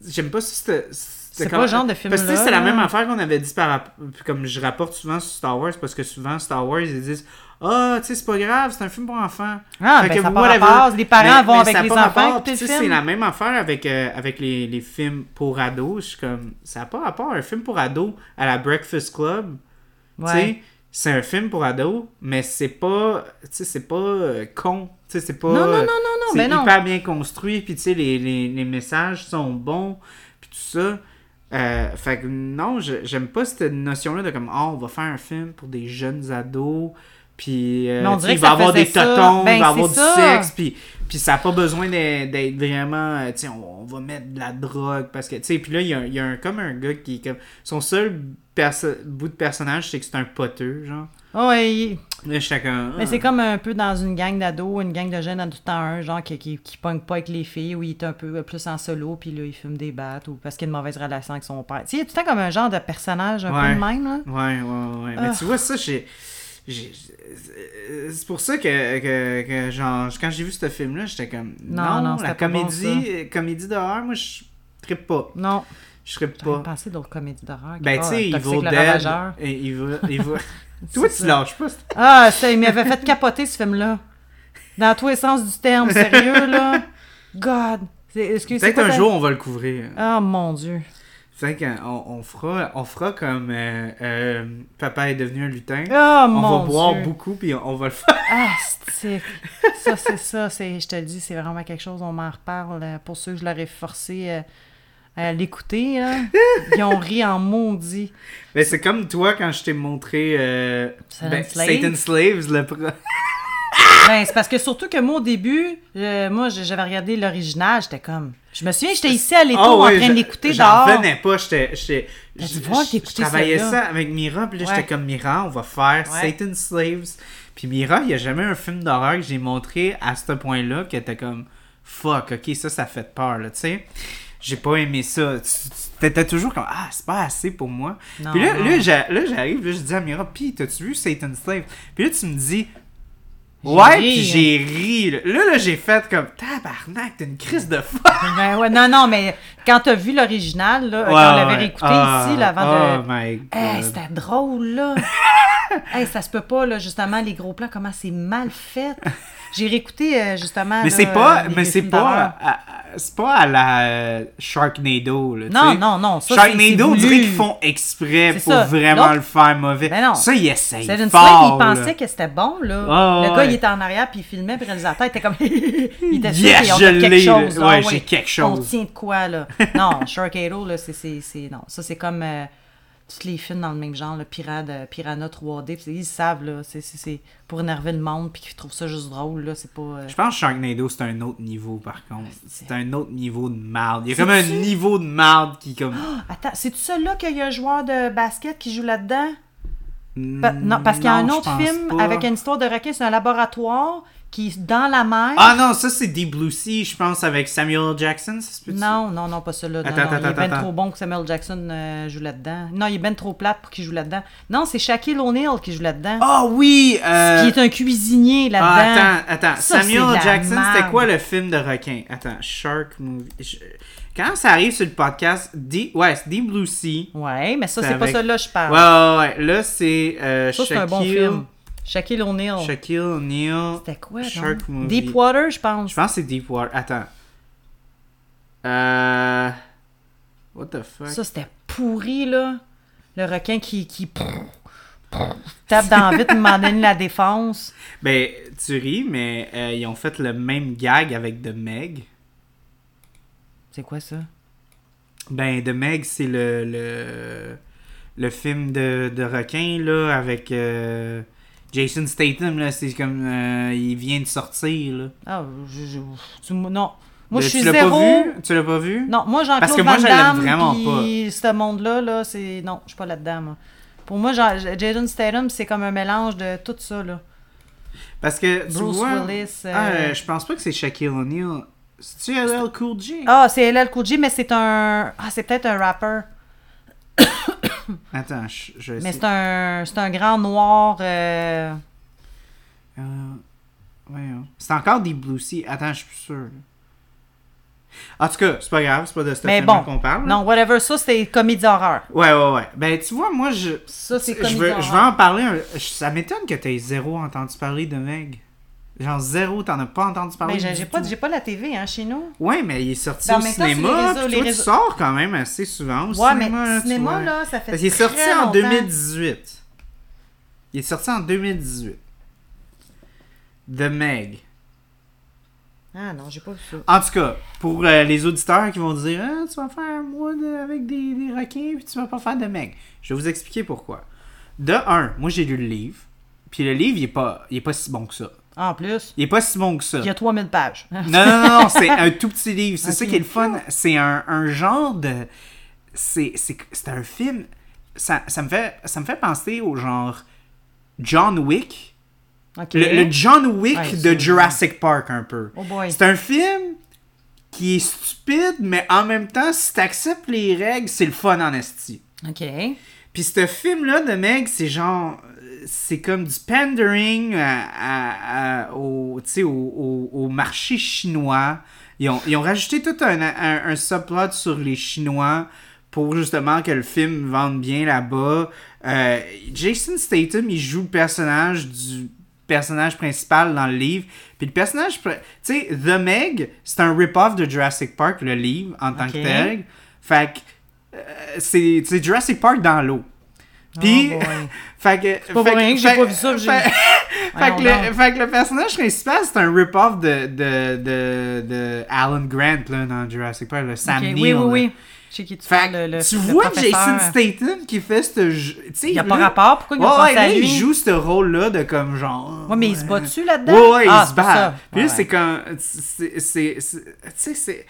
J'aime pas ça, C'est comme- pas le genre de film Parce que c'est la même affaire qu'on avait dit par comme je rapporte souvent sur Star Wars parce que souvent Star Wars ils disent ah tu sais c'est pas grave c'est un film pour enfants. Ah, Fait ben, que ça a whatever. rapport. Les parents Mais- vont mais avec a les enfants. C'est la même affaire avec, euh, avec les, les films pour ados. Je suis comme ça n'a pas rapport un film pour ados à la Breakfast Club. Ouais. c'est un film pour ados, mais c'est pas, c'est pas euh, con. C'est pas. Non, non, non, non, non, c'est mais non. hyper bien construit, puis les, les, les messages sont bons, puis tout ça. Euh, fait que non, je- j'aime pas cette notion-là de comme, oh, on va faire un film pour des jeunes ados, puis euh, Mais il va avoir des totons, Ben, il va avoir du ça. sexe, puis, puis ça n'a pas besoin d'être vraiment, euh, tu sais, on, on va mettre de la drogue, parce que, tu sais, puis là, il y a, il y a un, comme un gars qui comme, son seul bout de personnage, c'est que c'est un poteux, genre. Ah ouais, comme... Mais ah. c'est comme un peu dans une gang d'ados, une gang de jeunes en tout temps un, genre qui, qui, qui pogne pas avec les filles, où il est un peu plus en solo, puis là, il fume des battes, ou parce qu'il a une mauvaise relation avec son père. Tu sais, il tout le temps comme un genre de personnage un Ouais. peu de même, là. Ouais, ouais, ouais. Mais Ah. tu vois, ça, j'ai. j'ai- C'est pour ça que, que, que genre, quand j'ai vu ce film-là, j'étais comme. Non, Non, non, la bon, comédie, comédie d'horreur, moi, je trippe pas. Non. Je J'avais pas. pensé d'autres comédies d'horreur. Ben, tu sais, Evil Dead. Et Evil, Evil... Toi, tu lâches pas. Ah, ça, il m'avait fait capoter ce film-là. Dans tous les sens du terme, sérieux, là. God. Peut-être un jour, on va le couvrir. Ah, mon Dieu. Peut-être qu'on on fera, on fera comme euh, euh, Papa est devenu un lutin. Ah, on mon va boire Dieu. beaucoup, puis on va le faire. Ah, c'est... Ça, c'est ça. C'est... Je te le dis, c'est vraiment quelque chose. On m'en reparle. euh, Pour ceux que je leur ai forcé euh, à l'écouter. Ils ont ri en maudit. Mais c'est comme toi quand je t'ai montré Satan ben, Slave. Satan Slaves, le pro- Ben, c'est parce que surtout que moi, au début, euh, moi, j'avais regardé l'original. J'étais comme... Je me souviens, j'étais ici à l'étau Ah en ouais, train de l'écouter J'en dehors. revenais pas, j'étais. je- travaillais ça avec Mira, puis là, Ouais. j'étais comme Mira, on va faire Ouais. Satan Slaves. Puis Mira, il n'y a jamais un film d'horreur que j'ai montré à ce point-là qui était comme fuck, ok, ça, ça fait peur, là, tu sais. J'ai pas aimé ça. T'étais toujours comme ah, c'est pas assez pour moi. Non, puis là, non. là, j'arrive, là, je dis à Mira, pis t'as-tu vu Satan Slave? Puis là, tu me dis. Ouais, hein. j'ai ri. Là, là, là, j'ai fait comme tabarnak, t'es une crise de fuck. Ben ouais, non, non, mais quand t'as vu l'original, là, quand on l'avait réécouté ici, là, avant oh de... my god. Hey, c'était drôle, là. hey, ça se peut pas, là, justement, les gros plans, comment c'est mal fait. J'ai réécouté, euh, justement. Mais c'est pas, mais c'est à- à- c'est pas à la euh, Sharknado là. Non, non, non, ça, Sharknado, on dirait qu'ils font exprès pour ça. vraiment le faire mauvais. Ben non. Ça, ils essayent C'est une fort. il pensait que c'était bon, là. Ah, le gars, ouais. il était en arrière, puis il filmait, puis le réalisateur était comme... il était sûr Yes, ont je fait quelque chose. Ah Ouais, j'ai quelque On chose. tient de quoi, là? non, Sharknado, là, c'est- Non, ça, c'est comme... euh, tous les films dans le même genre, le Pirate, euh, Piranha 3D, puis ils savent, là, c'est- c'est c'est pour énerver le monde, puis qu'ils trouvent ça juste drôle, là, c'est pas... euh, Je pense que Sharknado, c'est un autre niveau, par contre. c'est- un autre niveau de marde. Il y a comme un niveau de marde qui, comme... Attends, c'est-tu celui-là qu'il y a un joueur de basket qui joue là-dedans? Pa- non, parce qu'il y a un autre film pas. avec une histoire de requin, c'est un laboratoire qui dans la mer. Ah non, ça, c'est Deep Blue Sea, je pense, avec Samuel Jackson, ça se? Non, non, non, pas celui-là. Non, Attends, non, il attends, est attends. trop bon que Samuel Jackson euh, joue là-dedans. Non, il est ben trop plate pour qu'il joue là-dedans. Non, c'est Shaquille O'Neal qui joue là-dedans. Ah oui! euh, Qui est un cuisinier Ah, là-dedans. attends, attends. Ça, Samuel Jackson, c'était quoi le film de requin? Attends, Shark Movie. Je- Quand ça arrive sur le podcast, Deep... ouais, c'est Deep Blue Sea. Ouais, mais ça, C'est pas celui-là que je Ouais, parle. ouais, ouais. Là, c'est euh, ça, c'est un bon Shaquille- film. Shaquille O'Neal. Shaquille O'Neal. C'était quoi, Shark donc? Movie. Deepwater, je pense. Je pense que c'est Deepwater. Attends. Euh... What the fuck? Ça, c'était pourri, là. Le requin qui, qui tape dans le vite, donné, la défense. Ben, tu ris, mais euh, ils ont fait le même gag avec The Meg. C'est quoi ça? Ben, The Meg, c'est le, le, le film de, de requin, là, avec euh, Jason Statham, là. C'est comme. euh, il vient de sortir, là. Ah, je, je- tu- non. Moi, Le- je suis tu l'as zéro. pas vu? Tu l'as pas vu? Non, moi, Jean-Claude Parce que Van moi, je l'aime Damme, vraiment puis ce monde-là, là, c'est... Non, je suis pas là-dedans, moi. Pour moi, Jean- Jason Statham, c'est comme un mélange de tout ça, là. Parce que, tu Bruce vois... Willis, euh, Ah, euh, je pense pas que c'est Shaquille O'Neal. C'est-tu LL Cool J? Ah, c'est LL Cool J, mais c'est un... Ah, c'est peut-être un rapper. Attends, je, je vais Mais c'est un... C'est un grand noir... euh, Euh, voyons. C'est encore des Blue Sea. Attends, je suis plus sûr. En tout cas, c'est pas grave, c'est pas de ce film bon, qu'on parle. non, whatever, ça, c'est comédie horreur. Ouais, ouais, ouais. Ben, tu vois, moi, je. Ça, c'est je comédie veux, horreur. je veux en parler. un- Ça m'étonne que t'aies zéro entendu parler de Meg. Genre, zéro, t'en as pas entendu parler. Ben, j'ai pas, pas la TV, hein, chez nous. Ouais, mais il est sorti Ben, au temps, les cinéma. réseaux- puis les toi, réseaux- tu sors quand même assez souvent au Ouais, mais cinéma. là, tu cinéma, là, ça fait Parce qu'il est sorti en longtemps. 2018. Il est sorti en 2018. The Meg. Ah non, j'ai pas vu ça. En tout cas, pour euh, les auditeurs qui vont dire ah, Tu vas faire un mois de- avec des, des requins puis tu vas pas faire de Meg. Je vais vous expliquer pourquoi. De un, moi j'ai lu le livre. Puis le livre, il est pas, il est pas si bon que ça. En plus, Il est pas si bon que ça. il y a 3000 pages. Non, non, non, non, c'est un tout petit livre. C'est ça qui est le fun. C'est un, un genre de. C'est un film. Ça, ça, me fait, ça me fait penser au genre John Wick. Le, le John Wick Ouais, de Jurassic Park, un peu. Oh boy. C'est un film qui est stupide, mais en même temps, si t'acceptes les règles, c'est le fun en esti. Ok. Puis ce film-là de Meg, c'est genre. C'est comme du pandering à- à- à- au, tu sais, au, au- au marché chinois. Ils ont, ils ont rajouté tout un, un, un subplot sur les Chinois pour justement que le film vende bien là-bas. Euh, Jason Statham, il joue le personnage du personnage principal dans le livre. Puis le personnage, tu sais, The Meg, c'est un rip-off de Jurassic Park, le livre, en tant que tel. Fait que euh, c'est Jurassic Park dans l'eau. Puis, Oh fait que. pas fait pour rien que j'ai pas vu ça, Fait, fait que le, fait que le personnage principal, c'est un rip-off de, de, de, de Alan Grant là, dans Jurassic Park, le Sam Ok, Neill. Oui, oui, là. oui. Je sais qui tu Fait le, le- tu le vois. Jason Statham qui fait ce jeu. Il y a pas rapport, pourquoi il Ouais, ouais, à lui? il joue ce rôle-là de comme genre. Ouais, mais il se bat dessus là-dedans? Ouais, ouais, Ah, il se c'est pas bat. Puis là, Ouais, c'est comme. c'est- c'est- c'est- Tu sais, c'est.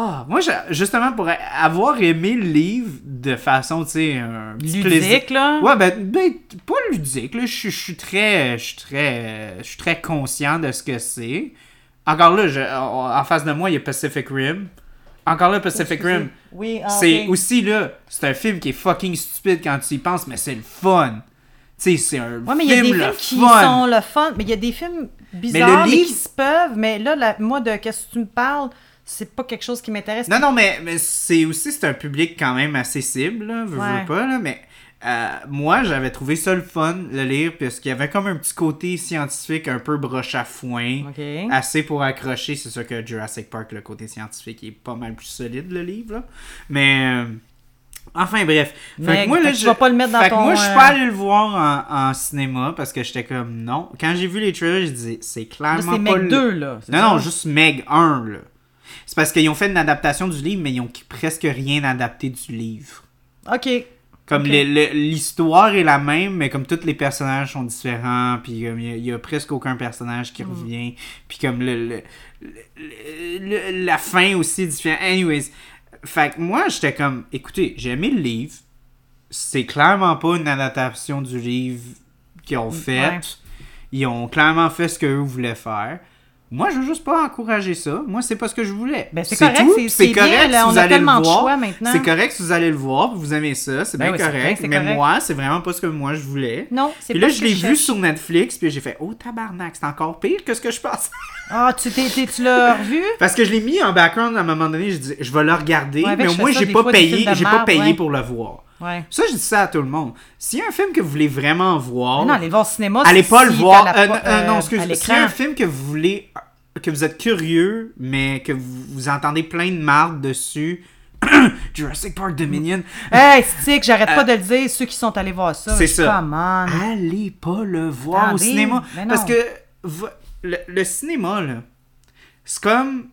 Ah, moi, justement, pour avoir aimé le livre de façon, tu sais, un petit plaisir. Ludique, là? Ouais, ben, ben, pas ludique, là. Je suis- très. Je suis très. Je suis très conscient de ce que c'est. Encore là, je- en face de moi, il y a Pacific Rim. Encore là, Pacific Rim. Oui, ah, C'est aussi là, c'est un film qui est fucking stupide quand tu y penses, mais c'est le fun. Tu sais, c'est un Ouais, mais il y a film des films qui fun. sont le fun. Mais il y a des films bizarres, mais, livre- qui se peuvent. Mais là, la- moi, de qu'est-ce que tu me parles, c'est pas quelque chose qui m'intéresse. Non, non, mais, mais c'est aussi c'est un public quand même assez cible, là, veux, pas, là, mais euh, moi, j'avais trouvé ça le fun, le lire, parce qu'il y avait comme un petit côté scientifique un peu broche à foin, assez pour accrocher. C'est sûr que Jurassic Park, le côté scientifique, est pas mal plus solide, le livre, là. Mais... euh, Enfin bref. Fait Mais que moi, là, je- vas pas le mettre dans fait que ton, moi, je suis euh, pas allé le voir en, en cinéma parce que j'étais comme non. Quand j'ai vu les trailers, je disais c'est Là, clairement c'est pas Meg le- 2, là. non, ça? non, juste Meg 1, là. C'est parce qu'ils ont fait une adaptation du livre, mais ils ont presque rien adapté du livre. Ok. Comme Ok. le- le- l'histoire est la même, mais comme tous les personnages sont différents, puis il y a- il y, a presque aucun personnage Mm. qui revient, puis comme le, le- le- la fin aussi est différente. Anyways, fait que moi, j'étais comme, écoutez, j'ai aimé le livre, c'est clairement pas une adaptation du livre qu'ils ont fait. Mm, Ouais. Ils ont clairement fait ce qu'eux voulaient faire. Moi, je veux juste pas encourager ça. Moi, c'est pas ce que je voulais. Ben, c'est correct, tout, c'est- puis c'est bien, là, si on vous a allez le tellement de voir. choix maintenant. C'est correct si vous allez le voir, puis vous aimez ça, c'est Ben bien oui, correct. mais correct. moi, c'est vraiment pas ce que moi je voulais. Non, c'est Puis pas là, ce je l'ai vu sur Netflix, puis j'ai fait Oh tabarnak, c'est encore pire que ce que je pensais. Ah, tu, t'es- tu l'as revu? Parce que je l'ai mis en background à un moment donné, je dis je vais le regarder, Ouais, mais au moins j'ai pas payé, de j'ai pas pour le voir. Ouais. Ça, je dis ça à tout le monde. S'il y a un film que vous voulez vraiment voir, Mais non, aller voir au cinéma, allez pas le voir. la Euh, euh, non, euh, excuse. à S'il y a un film que vous voulez, que vous êtes curieux, mais que vous, vous entendez plein de marde dessus, Jurassic Park Dominion, Hey, stick, j'arrête pas de le dire, ceux qui sont allés voir ça. C'est ça. Come on. allez pas le voir au cinéma. Parce que le cinéma, là, c'est comme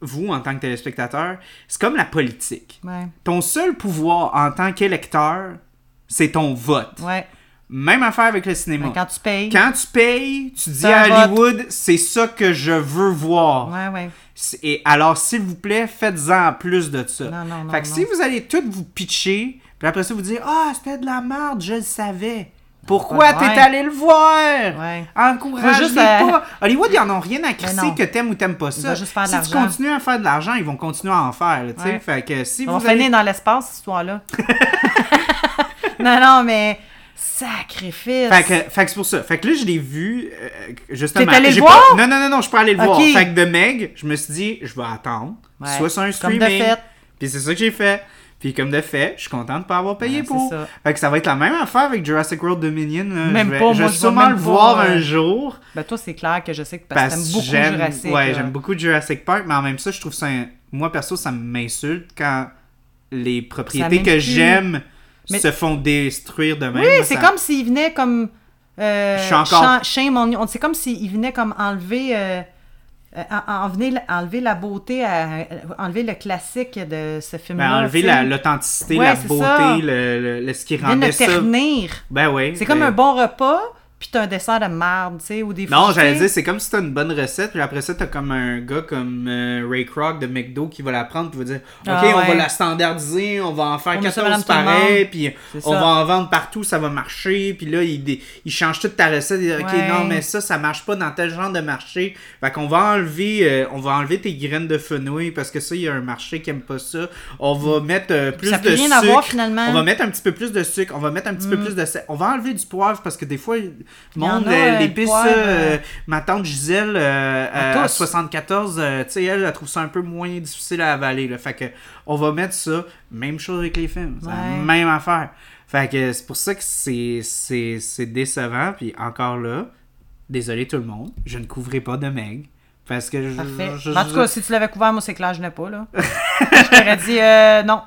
vous en tant que téléspectateur, c'est comme la politique. Ouais, Ton seul pouvoir en tant qu'électeur, c'est ton vote. ouais. Même affaire avec le cinéma. Mais quand tu payes. Quand tu payes, tu dis à. Hollywood, c'est ça que je veux voir. Ouais, ouais. Et alors, s'il vous plaît, faites-en plus de ça. Non, non, non, Fait que si vous allez tout vous pitcher, puis après ça vous dire Ah, c'était de la merde, je le savais. Pourquoi pas le t'es allé le voir? Ouais. Encourage juste, euh, pas. Hollywood, ils en ont rien à crisser que t'aimes ou t'aimes pas ça. va juste faire de si tu continues à faire de l'argent, ils vont continuer à en faire. là. Ouais. Fait que si On vous va allez- dans l'espace, cette histoire-là. non, non, mais sacrifice. Fait que, fait que c'est pour ça. Fait que là, je l'ai vu, euh, justement. T'es allé le voir? pas- Non, non, non, non, je peux aller le Ok. voir. Fait que de Meg, je me suis dit, je vais attendre. Soit sur un Comme de streaming. fait. Puis c'est ça que j'ai fait. Puis comme de fait, je suis content de pas avoir payé Ouais, pour. ça. Fait que ça va être la même affaire avec Jurassic World Dominion. Même je vais, pas, je moi, vais je vais sûrement le voir euh, un jour. Ben toi, c'est clair que je sais que parce, Parce que beaucoup j'aime Jurassic. ouais, j'aime beaucoup Jurassic Park, mais en même temps, je trouve ça. un- Moi, perso, ça m'insulte quand les propriétés que j'aime Mais- se font détruire de même. Oui, c'est ça- comme s'il venait comme. Euh, Je suis encore- shame on C'est comme s'il venait comme enlever. euh, euh, en- en- venir enlever la beauté, à- enlever le classique de ce Ben, film-là. enlever tu sais. la- l'authenticité, Ouais, la beauté, le, le- le- ce qui rendait le ça. ternir. Ben oui. C'est comme ben- un bon repas, puis t'as un dessert de merde, tu sais, ou des Non, j'allais dire, c'est comme si t'as une bonne recette, puis après ça, t'as comme un gars comme euh, Ray Kroc de McDo qui va la prendre, qui va dire Ok, Ah, on va la standardiser, on va en faire On met ça 14 madame tout le pareils, puis on ça. va en vendre partout, ça va marcher, puis là, il, il change toute ta recette, il dit Ok, Ouais. non, mais ça, ça marche pas dans tel genre de marché. Fait qu'on va enlever, euh, on va enlever tes graines de fenouil, parce que ça, il y a un marché qui aime pas ça. On va mettre euh, plus Ça de rien sucre. avoir, finalement. On va mettre un petit peu plus de sucre, on va mettre un petit peu plus de sel. On va enlever du poivre, parce que des fois, monde, euh, euh, l'épice, euh, ma tante Gisèle, euh, À à tous. 74, euh, tu sais, elle, elle trouve ça un peu moins difficile à avaler. Là. Fait que, on va mettre ça. Même chose avec les films. La même affaire. Fait que c'est pour ça que c'est, c'est, c'est décevant. Puis encore là, désolé tout le monde, je ne couvrirai pas de Meg. Parce que je. En tout cas, si tu l'avais couvert, moi, c'est clair, je n'ai pas, là. je t'aurais dit, euh, non.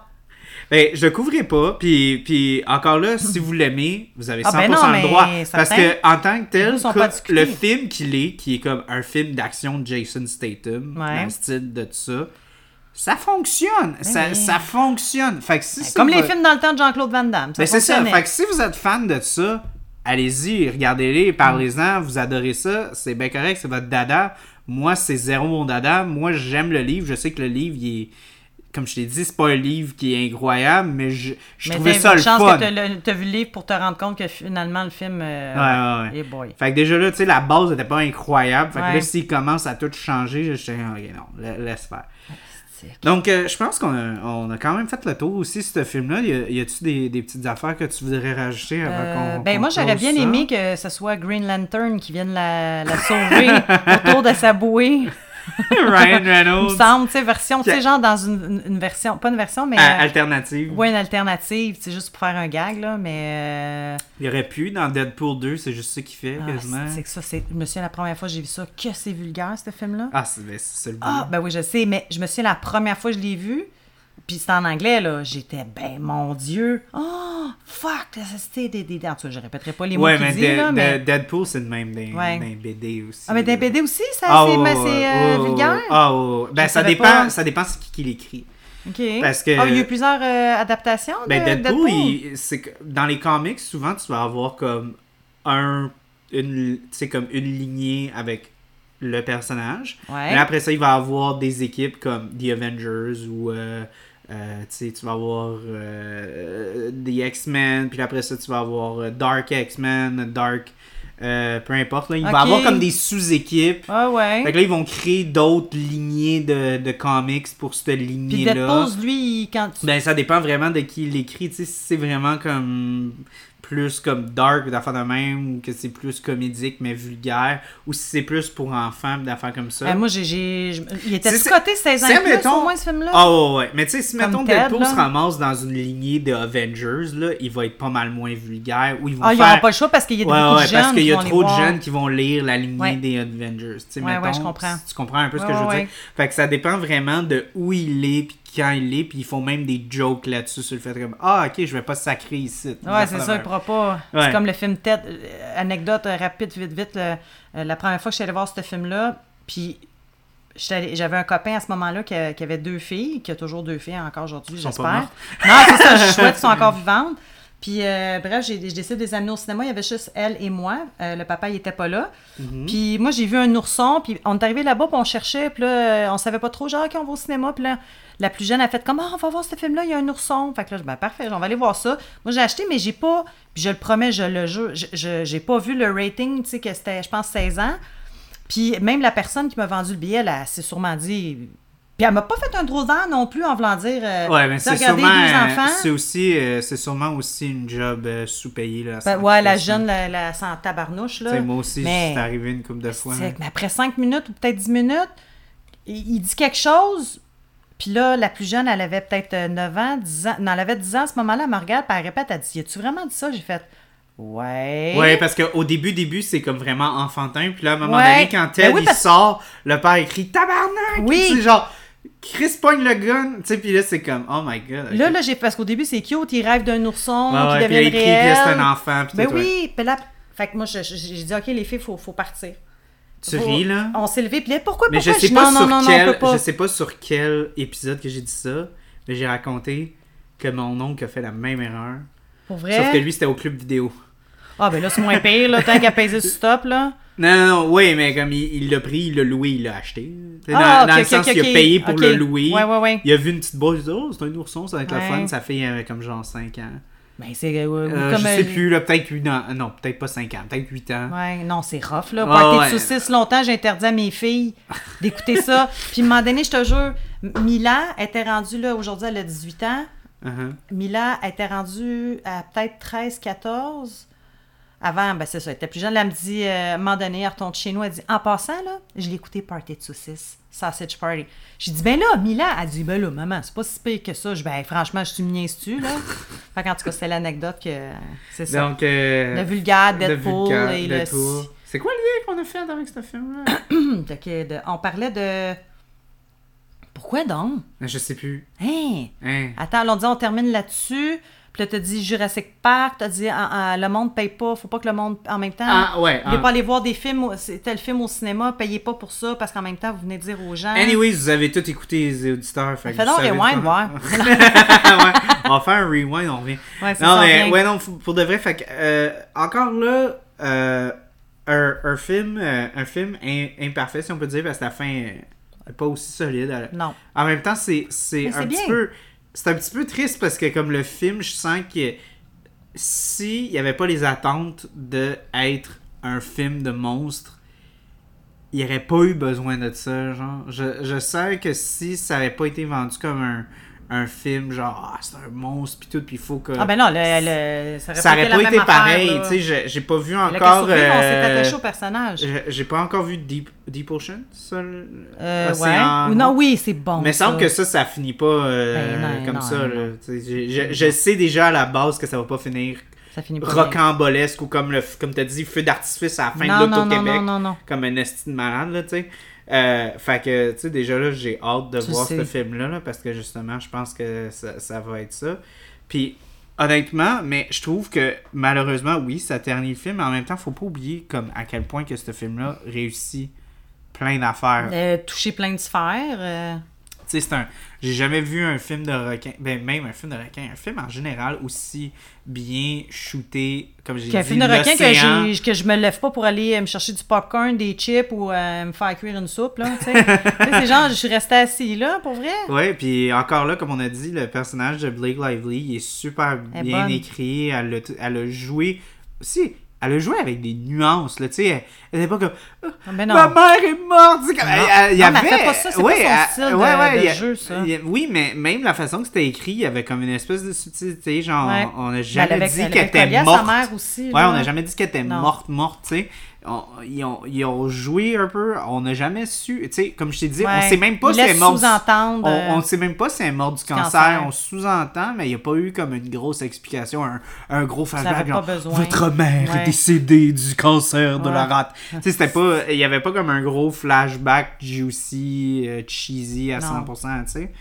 Ben, je le couvrirai pas, puis, puis encore là, si vous l'aimez, vous avez 100% Ah, ben non, le droit. Parce que, en tant que tel, le film qu'il est, qui est comme un film d'action de Jason Statham, Ouais. dans le style de tout ça, ça fonctionne. ça, oui. ça fonctionne. Fait que si c'est Comme les films dans le temps de Jean-Claude Van Damme. Ça Ben, c'est ça. Fait que si vous êtes fan de ça, allez-y, regardez-les, parlez-en, vous adorez ça, c'est bien correct, c'est votre dada. Moi, c'est zéro mon dada. Moi, j'aime le livre. Je sais que le livre, il est. Comme je t'ai dit, c'est pas un livre qui est incroyable, mais je, je Mais trouvais ça une le chance fun. que t'as le- t'as vu le livre pour te rendre compte que finalement, le film... euh, Ouais, ouais, ouais. boy. Fait que déjà là, tu sais, la base était pas incroyable. Fait que là, s'il commence à tout changer, je ok, non, la- laisse faire. Donc, euh, je pense qu'on a, on a quand même fait le tour aussi, ce film-là. Y a- Y a-tu des, des petites affaires que tu voudrais rajouter avant Euh, qu'on. ben moi j'aurais bien ça? aimé que ce soit Green Lantern qui vienne la, la sauver autour de sa bouée. Ryan Il me Reynolds. semble, tu sais, version, tu sais, genre dans une, version, pas une version, mais euh, alternative. ouais, une alternative, c'est juste pour faire un gag, là, mais... euh, Il aurait pu dans Deadpool 2, c'est juste ça qu'il fait ah, quasiment. c'est que ça, c'est... Je me souviens la première fois que j'ai vu ça, que c'est vulgaire, ce film-là. Ah, c'est ben, le but. Ah, ben oui, je sais, mais je me souviens la première fois que je l'ai vu, puis c'était en anglais, là, j'étais, ben, mon Dieu, oh, fuck, c'était des... des... En tout cas, je répéterai pas les mots ouais, mais, dit, De- là, De- mais... Deadpool, c'est le même dans, Ouais. BD aussi. Ah, mais les BD aussi, ça, Ah, c'est, c'est euh, ouais, vulgaire? Ah. Ben, ça dépend, pas. ça dépend c'est qui qui l'écrit. OK. Parce que- Ah, il y a eu plusieurs euh, adaptations de Ben, Deadpool, Deadpool? c'est dans les comics, souvent, tu vas avoir comme un, une, comme une lignée avec le personnage. Ouais. Mais après ça, il va avoir des équipes comme The Avengers ou euh, euh, tu vas avoir euh, The X-Men, puis après ça, tu vas avoir euh, Dark X-Men, Dark, euh, peu importe. Là, il Ok. va avoir comme des sous-équipes. Ah ouais. Fait que là, ils vont créer d'autres lignées de, de comics pour cette Puis lignée-là. Deadpool, lui, quand tu... Ben, ça dépend vraiment de qui l'écrit. Tu sais, si c'est vraiment comme plus comme dark d'affaires de même, ou que c'est plus comédique mais vulgaire, ou si c'est plus pour enfants d'affaires comme ça. Ben, moi, j'ai... Il était du côté 16 ans plus, mettons- au moins, ce film-là? Ah ouais, ouais. Mais tu sais, si Comme mettons Ted, Deadpool là. se ramasse dans une lignée de Avengers, là, il va être pas mal moins vulgaire. Ou ils vont Ah, faire... pas le choix parce qu'il y a Ouais, beaucoup ouais, de jeunes parce qu'il y qui a vont les trop de jeunes qui vont lire la lignée Ouais. des Avengers. Tu sais, Ouais, ouais, mettons, je comprends. Tu comprends un peu ce que je veux dire? Fait que ça dépend vraiment de où il est, puis quand il est, puis ils font même des jokes là-dessus sur le fait comme Ah, ok, je vais pas sacrer ici. Ouais, c'est ça, il pourra pas. Ouais. C'est comme le film Ted. Euh, Anecdote euh, rapide, vite, vite. le- euh, la première fois que je suis allée voir ce film-là, puis j'avais un copain à ce moment-là qui, avait deux filles, qui a toujours deux filles encore aujourd'hui, j'espère. Non, c'est ça, je suis chouette, ils sont encore vivantes. Puis, euh, bref, j'ai je décide de les amener au cinéma. Il y avait juste elle et moi. Euh, le papa, il était pas là. Mhm. Puis, moi, j'ai vu un ourson. Puis, on est arrivé là-bas, puis on cherchait. Puis là, euh, on savait pas trop, genre, OK, on va au cinéma. Puis là, la plus jeune a fait comme, ah, on va voir ce film-là, il y a un ourson. Fait que là, je dis, ben, parfait, on va aller voir ça. Moi, j'ai acheté, mais j'ai pas, puis je le promets, je le jure, je- je- j'ai pas vu le rating, tu sais, que c'était, je pense, 16 ans. Puis, même la personne qui m'a vendu le billet, elle s'est sûrement dit. Puis, elle m'a pas fait un gros dent non plus en voulant dire. euh, Ouais, mais c'est sûrement, euh, c'est aussi, euh, c'est sûrement aussi une job euh, sous-payée là. Ben, ouais, la jeune, la, la sans tabarnouche, là. sais, moi aussi, c'est arrivé une couple de fois. Hein. mais après 5 minutes ou peut-être 10 minutes, il, il dit quelque chose, Puis là, la plus jeune, elle avait peut-être euh, 9 ans, 10 ans. Non, elle avait 10 ans à ce moment-là. Elle me regarde, puis elle répète, elle dit As-tu vraiment dit ça J'ai fait Ouais. Ouais, parce qu'au début, début, c'est comme vraiment enfantin. Puis là, à un moment Ouais. donné, quand Ben oui, il sort, le père écrit Tabarnak! Oui. Genre, Chris pogne le gun. Tu sais, puis là, c'est comme, oh my god. Là, là, j'ai parce qu'au début, c'est cute, il rêve d'un ourson ouais, qui devient là, c'est réel. un enfant. Puis Ben tout, ouais. oui, puis là, fait que moi, j'ai dit, OK, les filles, faut, faut partir. Tu Faut- ris, là? On s'est levé, puis là, pourquoi, Mais pourquoi? je sais pas non, sur non, non, quel, pas. je sais pas sur quel épisode que j'ai dit ça, mais j'ai raconté que mon oncle a fait la même erreur. Pour vrai? Sauf que lui, c'était au club vidéo. Ah, ben là, c'est moins pire, là, tant qu'à peser sur stop, là. Non, non, non, oui, mais comme il l'a pris, il l'a loué, il l'a acheté. Ah, dans dans ok, le sens qu'il a payé pour le louer. Ouais, ouais, ouais. Il a vu une petite boîte, il dit Oh, c'est un ourson, ça va être le Ouais. fun. Sa fille avait comme genre 5 ans. Ben, c'est euh, Euh, comme. je euh, sais plus, là, peut-être 8 ans. Non, peut-être pas 5 ans, peut-être 8 ans. Ouais, non, c'est rough, là. Ah, Party ouais. de saucisses longtemps, j'ai interdit à mes filles d'écouter ça. Puis, à un moment donné, je te jure, Mila était rendue, là, aujourd'hui, elle a 18 ans. Uh-huh. Mila était rendue à peut-être 13, 14. Avant, ben c'est ça, elle était plus jeune. Elle me dit, euh, à un moment donné, elle retourne chez nous, elle dit, en passant, là, je l'ai écouté Party de saucisses, Sausage Party. J'ai dit, ben là, Mila, elle dit, ben là, maman, c'est pas si pire que ça. Je dis, ben franchement, je suis niaise-tu, là. fait qu'en tout cas, c'est l'anecdote que c'est ça. Donc, euh, le vulgaire, le Deadpool vulgaire, et Deadpool. le. C'est quoi le lien qu'on a fait avec ce film-là? De- on parlait de. Pourquoi donc? Je sais plus. Hein? Hein? Attends, là, on dit on termine là-dessus. Puis là, t'as dit Jurassic Park, t'as dit ah, ah, le monde paye pas, faut pas que le monde en même temps. Ah, ouais. Vous ah. pas aller voir des films, tel film au cinéma, payez pas pour ça parce qu'en même temps, vous venez dire aux gens. Anyways, vous avez tout écouté les auditeurs. Fait vous donc rewind, voir. ouais, on va faire un rewind, on revient. Ouais, c'est Non, mais ouais, non, pour de vrai, fait que, euh, encore là, euh, un, un film, euh, un film im- imparfait, si on peut dire, parce que la fin pas aussi solide. Non. En même temps, c'est c'est un petit peu. C'est un petit peu triste parce que comme le film, je sens que s'il n'y avait pas les attentes de être un film de monstre, il n'y aurait pas eu besoin de ça. Genre. Je, je sens que si ça n'avait pas été vendu comme un, un film, genre, ah, c'est un monstre, puis tout, puis il faut que. Ah ben non, le, le- ça aurait ça aurait pas été pareil. Tu sais, j'ai- pas vu encore. on s'est euh, attaché au personnage. j'ai- pas encore vu Deep, Deep Ocean, ça. le- Euh, ouais. Ou non, oui, c'est bon. mais il semble ça. que ça, ça finit pas euh, Ben non, comme non, ça. non. là. Je, sais déjà à la base que ça va pas finir Ça finit pas bien. rocambolesque ou comme, le, comme tu as dit, feu d'artifice à la fin de non, non. Comme un esti de malade, là, tu sais. Euh, fait que, tu sais, déjà là, j'ai hâte de voir sais. ce film-là, là, parce que justement, je pense que ça, ça va être ça. Puis, honnêtement, mais je trouve que malheureusement, oui, ça ternit le film, mais en même temps, faut pas oublier comme à quel point que ce film-là réussit plein d'affaires. Euh, toucher plein de sphères. euh, Tu sais, c'est un. J'ai jamais vu un film de requin. Ben, même un film de requin. Un film en général aussi bien shooté, comme j'ai dit. Qu'un film de requin que, que je me lève pas pour aller euh, me chercher du popcorn, des chips ou euh, me faire cuire une soupe, là, tu sais. C'est genre, je suis restée assis là, pour vrai. Ouais, puis encore là, comme on a dit, le personnage de Blake Lively il est super Elle bien bonne. écrit. Elle a, elle a joué. Si, elle a joué avec des nuances, là, tu sais. Elle, elle était pas comme. Ah, Ben non. Ma mère est morte! comme, Non. elle- Non, avait. elle fait pas ça, c'est ouais, pas son style de- ouais, a- jeu, ça. a- oui, mais même la façon que c'était écrit, il y avait comme une espèce de subtilité. Genre, Ouais. on n'a Ben, jamais avait- dit elle qu'elle était morte. sa mère aussi. Ouais, on n'a jamais dit qu'elle était morte, morte, tu sais. On- Ils ont, ils ont joué un peu, on n'a jamais su, tu sais, comme je t'ai dit, on Ouais. sait même pas si elle est morte. On, euh, on sait même pas si elle est morte du cancer. cancer. On sous-entend, mais il n'y a pas eu comme une grosse explication, un, un gros flashback. genre. Votre mère Ouais. est décédée du cancer de la rate. tu sais, c'était pas. Il y avait pas comme un gros flashback juicy, euh, cheesy à Non. 100%, tu sais.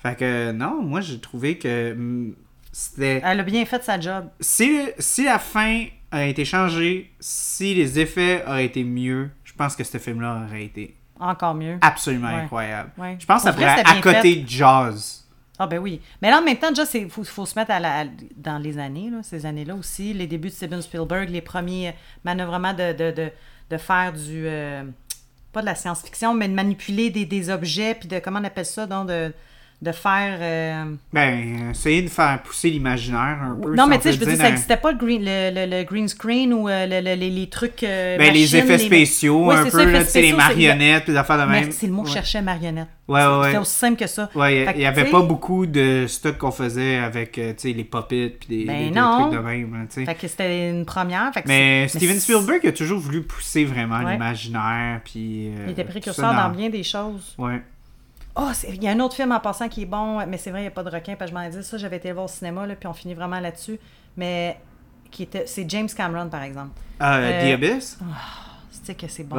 Fait que non, moi j'ai trouvé que hum, c'était. Elle a bien fait sa job. Si, si la fin a été changée, si les effets auraient été mieux, je pense que ce film-là aurait été Encore mieux. absolument Ouais. incroyable. Ouais. Je pense que ça pourrait à côté de Jaws. Ah ben oui. Mais là, en même temps, déjà, il faut, faut se mettre à la- à- dans les années, là, ces années-là aussi. Les débuts de Steven Spielberg, les premiers manœuvrements de, de, de, de faire du... euh, pas de la science-fiction, mais de manipuler des, des objets, puis de... Comment on appelle ça, donc, de, de faire... euh, Ben, essayer de faire pousser l'imaginaire un peu. Non, mais tu sais, je veux dire, dire, ça n'existait pas le green, le, le- le green screen ou euh, le- le- les, les trucs. euh, Ben, les effets spéciaux, un peu, tu sais, les marionnettes, puis des affaires de même. C'est le mot que je cherchais, marionnette. Ouais, ouais, C'était aussi simple que ça. Ouais, il n'y avait pas beaucoup de stock qu'on faisait avec, tu sais, les puppets, puis des, Ben des- trucs de même, là, tu sais. Fait que c'était une première. Fait que Mais Steven Spielberg a toujours voulu pousser vraiment l'imaginaire, puis... Il était précurseur dans bien des choses. Ouais. Oh, c'est- il y a un autre film en passant qui est bon, mais c'est vrai, il n'y a pas de requin, parce que je m'en ai dit ça, j'avais été le voir au cinéma, là, puis on finit vraiment là-dessus. Mais qui était, c'est James Cameron, par exemple. Ah, Euh, The Abyss? Tu sais que c'est bon.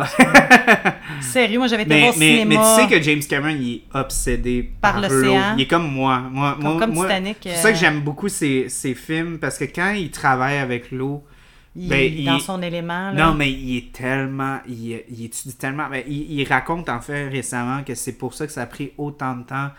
Sérieux, moi j'avais été Mais, voir au mais, cinéma. mais tu sais que James Cameron, il est obsédé Par par, l'océan. l'eau. Il est comme moi. moi, moi, comme moi- Titanic, C'est pour ça que euh, j'aime beaucoup ces, ces films, parce que quand il travaille avec l'eau, il, ben, est dans il- son élément. Là. non, mais il est tellement. Il, il étudie tellement. ben, il, il raconte en fait récemment que c'est pour ça que ça a pris autant de temps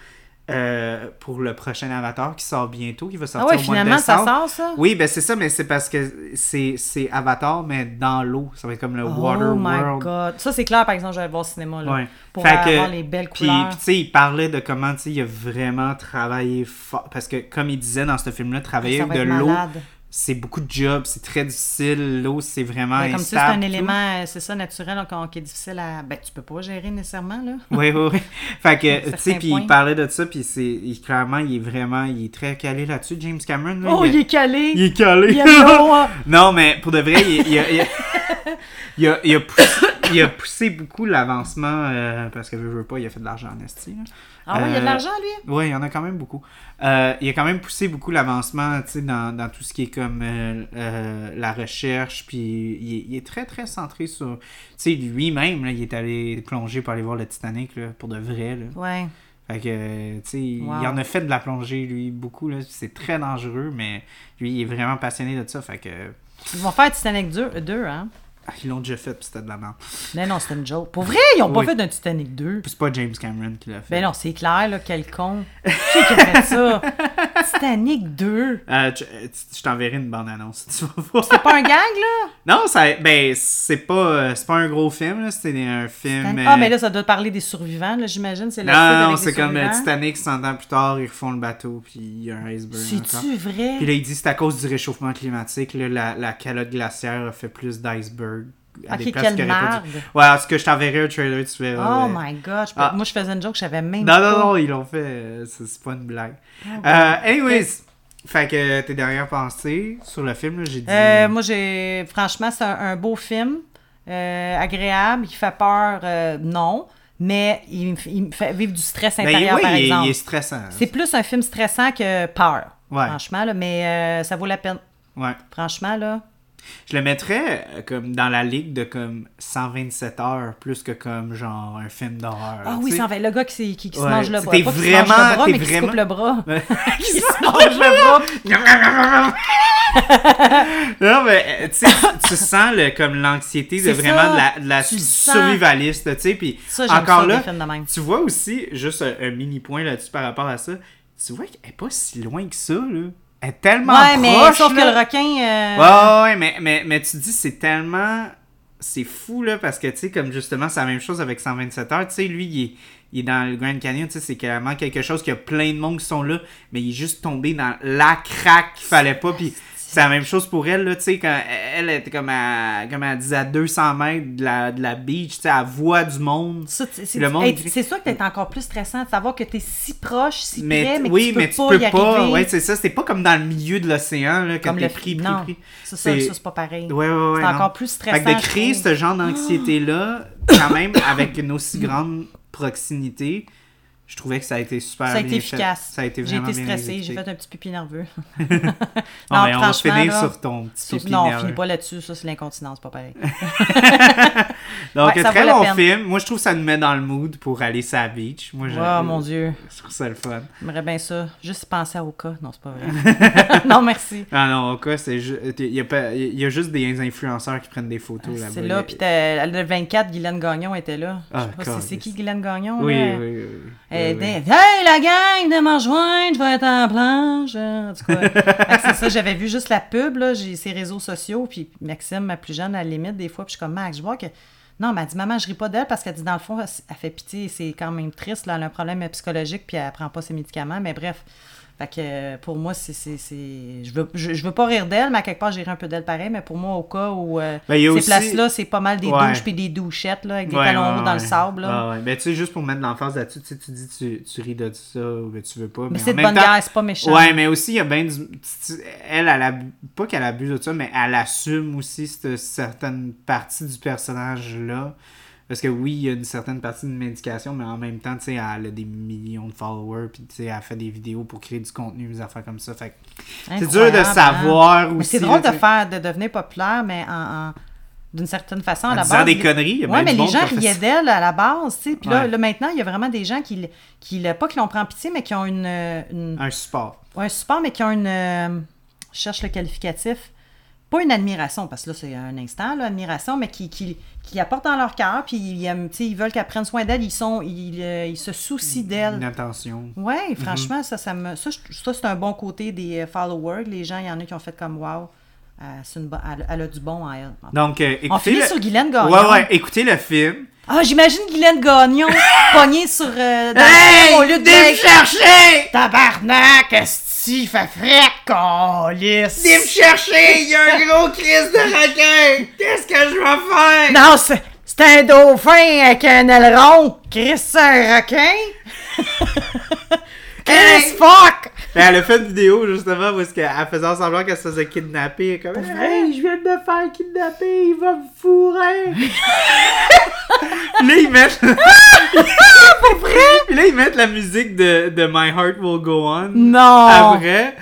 euh, pour le prochain Avatar qui sort bientôt, qui va ah sortir ouais, au mois de finalement, ça décembre. sort ça? Oui, ben c'est ça, mais c'est parce que c'est Avatar, mais dans l'eau. Ça va être comme le Water oh my World. god. Ça, c'est clair, par exemple, j'allais voir au cinéma. Là, Ouais. Pour Fait que- avoir les belles couleurs. puis, tu sais, il parlait de comment, tu sais, il a vraiment travaillé fort. Parce que, comme il disait dans ce film-là, travailler avec de l'eau. C'est beaucoup de jobs, c'est très difficile. L'eau, c'est vraiment Ben, comme sais, c'est un tout. élément, euh, c'est ça, naturel, qui est difficile à. Ben, tu peux pas gérer nécessairement, là. Oui, oui, oui. Fait que, tu sais, puis il parlait de ça, puis c'est, il- clairement, il est vraiment, il est très calé là-dessus, James Cameron. Là, Oh, il est calé! il est calé. Il non, mais pour de vrai, il, il il a- il a- il a poussé, il a poussé beaucoup l'avancement, euh, parce que, je veux pas, il a fait de l'argent en esti. Ah oui, il y a de Euh, l'argent, lui? Oui, il y en a quand même beaucoup. Euh, il a quand même poussé beaucoup l'avancement dans, dans tout ce qui est comme euh, la recherche. Puis il est, il est très, très centré sur. Tu sais, lui-même, il est allé plonger pour aller voir le Titanic là, pour de vrai. Là. Ouais. Fait que, tu sais, Wow. il en a fait de la plongée, lui, beaucoup. C'est très dangereux, mais lui, il est vraiment passionné de ça. Fait que. Ils vont faire Titanic 2, 2 hein? Ils l'ont déjà fait, puis c'était de la merde. Mais non, c'était une joke. Pour vrai, ils ont pas fait d'un Titanic 2. Puis c'est pas James Cameron qui l'a fait. Ben non, c'est clair, là, quel con. Qui a fait ça? Titanic 2. Euh, tu- euh, je t'enverrai une bande-annonce. Tu vas voir. C'est pas un gag, là? Non, ça, ben, c'est pas, euh, c'est pas un gros film, là. C'est un film. Euh, Ah, mais là, ça doit parler des survivants, là, j'imagine. C'est Non, non, c'est comme. Titanic, 100 ans plus tard, ils refont le bateau, puis il y a un iceberg. C'est-tu vrai? Puis là, il dit c'est à cause du réchauffement climatique, là, la, la calotte glaciaire a fait plus d'iceberg. À des Ok, places quelle dû- Ouais, tout cas, je t'enverrai un trailer, tu verras. Oh ouais. my god. je peux- Ah. Moi, je faisais une joke, je savais même Non, pas. non, non, ils l'ont fait. euh, C'est pas une blague. Ah, Euh, anyways, fait que tes dernières pensées sur le film, j'ai dit. Euh, moi, j'ai. Franchement, c'est un, un beau film. euh, agréable. Il fait peur, non. Mais il, il me fait vivre du stress Ben, intérieur, oui, par il exemple. il est stressant. C'est plus un film stressant que peur. Ouais. Franchement, là, mais ça vaut la peine. Ouais. Franchement, là. Je le mettrais euh, comme dans la ligue de comme 127 heures plus que comme genre un film d'horreur. Ah tu oui, sais. ça en fait. Le gars qui, s'est- qui, qui se Ouais, mange le t'es bras. Pas qui se mange vraiment- le bras, t'es mais qui se vraiment- coupe le bras. Qui se mange le bras. non, mais euh, tu sais, tu- tu sens le, comme l'anxiété de C'est vraiment ça. de la, de la Tu le sens. survivaliste, tu sais. Puis Ça, j'aime encore ça, là, films de même. tu vois aussi, juste un, un mini point là-dessus par rapport à ça, tu vois qu'elle est pas si loin que ça, là. Elle est tellement Ouais, mais proche, sauf que le requin. euh, Ouais, ouais, mais, mais, mais tu dis, c'est tellement. C'est fou, là, parce que, tu sais, comme justement, c'est la même chose avec 127 heures. Tu sais, lui, il est, il est dans le Grand Canyon, tu sais, c'est clairement quelque chose qu'il y a plein de monde qui sont là, mais il est juste tombé dans la craque qu'il fallait pas. Puis c'est la même chose pour elle, là, tu sais, quand elle était comme à, comme elle disait, à 200 mètres de la, de la beach, tu sais, à voix du monde. c'est- monde hey, sûr que t'es encore plus stressant de savoir que t'es si proche, si Mais, près, mais oui, que tu peux mais tu pas peux y pas. arriver. Ouais, c'est ça. C'est pas comme dans le milieu de l'océan, là, quand Comme t'es pris, pris, non, pris. c'est ça, C'est- pas pareil. Ouais, ouais, ouais. c'est encore plus stressant. Fait que de créer ce genre d'anxiété-là, quand même, avec une aussi grande proximité, je trouvais que ça a été super Ça a été bien fait. efficace. Ça a été J'ai été stressée, j'ai fait un petit pipi nerveux. Bon, Non, ben, on va finir là, sur ton petit Sauf- pipi non, on nerveux. finit pas là-dessus, ça c'est l'incontinence, pas pareil. Donc, Ouais, très bon film. Moi, je trouve que ça nous met dans le mood pour aller sur la beach. Moi, je, Oh mon dieu, je trouve ça le fun. j'aimerais bien ça. Juste penser à Oka. Non, c'est pas vrai. non, merci. Ah non, au cas, c'est ju- il y, a pas- il y a juste des influenceurs qui prennent des photos là-bas. C'est Il y là, puis le 24, Guylaine Gagnon était là. Je Ah, sais pas si c'est qui Guylaine Gagnon. Oui, là? oui, oui. Elle dit, Hey la gang, de me rejoindre, je vais être en planche. En tout cas, c'est ça, j'avais vu juste la pub, là, j'ai ses réseaux sociaux, puis Maxime, ma plus jeune, à la limite, des fois, puis je suis comme Max, je vois que. Non, mais elle dit, maman, je ris pas d'elle parce qu'elle dit, dans le fond, elle, elle fait pitié, c'est quand même triste, là, elle a un problème psychologique, puis elle prend pas ses médicaments, mais bref. Fait que pour moi, c'est. c'est- c'est- Je veux, je, je veux pas rire d'elle, mais à quelque part, j'ai ri un peu d'elle pareil, mais pour moi, au cas où euh, Ben, a ces aussi- places-là, c'est pas mal des Ouais. douches puis des douchettes, là, avec des Ouais, talons ouais, dans le sable, là. Ben, tu sais, juste pour mettre l'emphase là-dessus, tu sais, tu dis tu, tu ris de ça ou que tu veux pas. Mais en c'est de bonne temps- guerre, c'est pas méchant. Ouais, mais aussi, il y a bien du. Elle, elle abu- pas qu'elle abuse de ça, mais elle assume aussi cette certaine partie du personnage-là. Parce que oui, il y a une certaine partie de médication, mais en même temps, tu sais, elle a des millions de followers, puis tu sais, elle fait des vidéos pour créer du contenu, des affaires comme ça. Fait c'est dur de hein? savoir Mais aussi. c'est drôle là, de faire, de devenir populaire, mais en, en- d'une certaine façon, à En la base. des conneries, il y a Ouais, bien mais les gens riaient d'elle à la base, tu sais. Puis là, Ouais. là, maintenant, il y a vraiment des gens qui, qui pas qui l'ont pris en pitié, mais qui ont une, une- Un support. un support, mais qui ont une. euh, je cherche le qualificatif. Pas une admiration, parce que là, c'est un instant, là, admiration, mais qui, qui, qui apportent dans leur cœur, puis ils, aiment- ils veulent qu'elle prenne soin d'elle, ils, sont, ils, euh, ils se soucient d'elle. Une attention. Ouais, Mhm. franchement, ça, ça me. Ça, ça, c'est un bon côté des euh, followers. Les gens, il y en a qui ont fait comme wow. euh, c'est une bo- elle, elle a du bon à elle. Donc, euh, On écoutez finit le... sur Guylaine Gagnon. Ouais, ouais, écoutez le film. Ah, j'imagine Guylaine Gagnon pognée sur. dans Hey! au lieu de chercher! Tabarnak, esti, fait frais, calice. Viens me chercher! Il y a un gros crise de requin! Qu'est-ce que je vais faire? Non, c'est c'est un dauphin avec un aileron. Chris, c'est un requin? Chris, fuck. Ben, elle a fait une vidéo justement où est-ce qu'elle elle faisait semblant qu'elle se faisait kidnapper. Comme, hey, je viens de me faire kidnapper, il va me fourrer! là, ils mettent. Puis là, ils mettent la musique de, de My Heart Will Go On. Non. Après.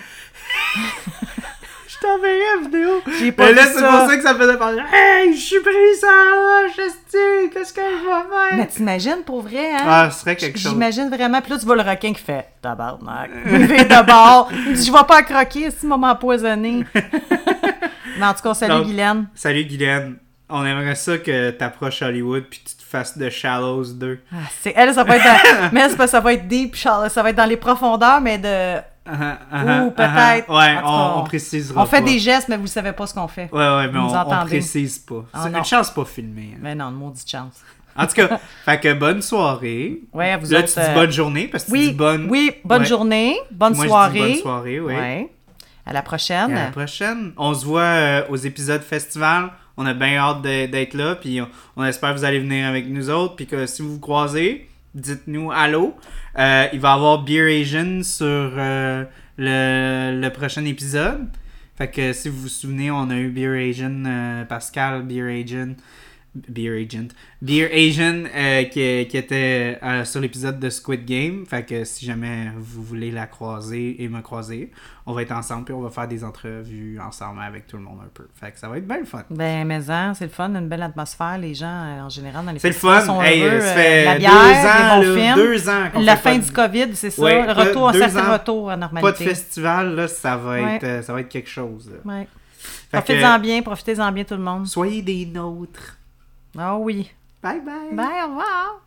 Je t'enverrai la vidéo. J'ai pas Mais là, c'est pour ça que ça faisait parler. Hey, je suis pris ça, je qu'est-ce que je vais faire? Mais t'imagines pour vrai, hein? Ah, ce serait quelque chose. J'imagine vraiment. Puis là, tu vois le requin qui fait tabarnak. Levé de bord. Il dit Je vais pas croquer, si m'a empoisonné. Mais en tout cas, salut Donc- Guylaine. Salut Guylaine. On aimerait ça que t'approches Hollywood puis tu te fasses de Shallows 2. Ah, c'est, elle, ça va être dans, mais c'est pas- ça va être deep, ça va être dans les profondeurs, mais de. Ah, Ou ah, peut-être. ah. Ouais, on, on précisera On fait pas. des gestes, mais vous savez pas ce qu'on fait. Ouais, ouais, mais Vous on, entendez. précise pas. Ah, C'est une chance pas filmée. hein. Mais non, une maudite chance. En tout cas, fait que bonne soirée. Ouais, à vous Là, autres, tu dis euh, bonne journée parce que tu Oui, dis bonne. oui, bonne Ouais. journée, bonne Moi, je dis soirée. bonne soirée, oui. Ouais. À la Et prochaine. à la prochaine. On se voit euh, aux épisodes festival. On a bien hâte d'être là. Puis on, on espère que vous allez venir avec nous autres. Puis que si vous vous croisez, dites-nous allô? Euh, il va y avoir Beer Asian sur euh, le, le prochain épisode. Fait que si vous vous souvenez, on a eu Beer Asian, euh, Pascal Beer Asian. Beer Agent. Beer Asian euh, qui, qui était euh, sur l'épisode de Squid Game. Fait que si jamais vous voulez la croiser et me croiser, on va être ensemble puis on va faire des entrevues ensemble avec tout le monde un peu. Fait que ça va être bien le fun. Ben, mais c'est le fun, une belle atmosphère. Les gens, euh, en général, dans les C'est le fun. sont Hey, heureux. ça euh, fait la deux bière, ans, des bons là, deux ans La fait fin pas du COVID, c'est ça. Ouais, retour, un deux certain ans. retour à Pas de normalité. festival, là, ça va être, ça va être quelque chose. Ouais. Profitez-en bien, profitez-en bien tout le monde. soyez des nôtres. Ah oui. Bye bye. Bye, au revoir.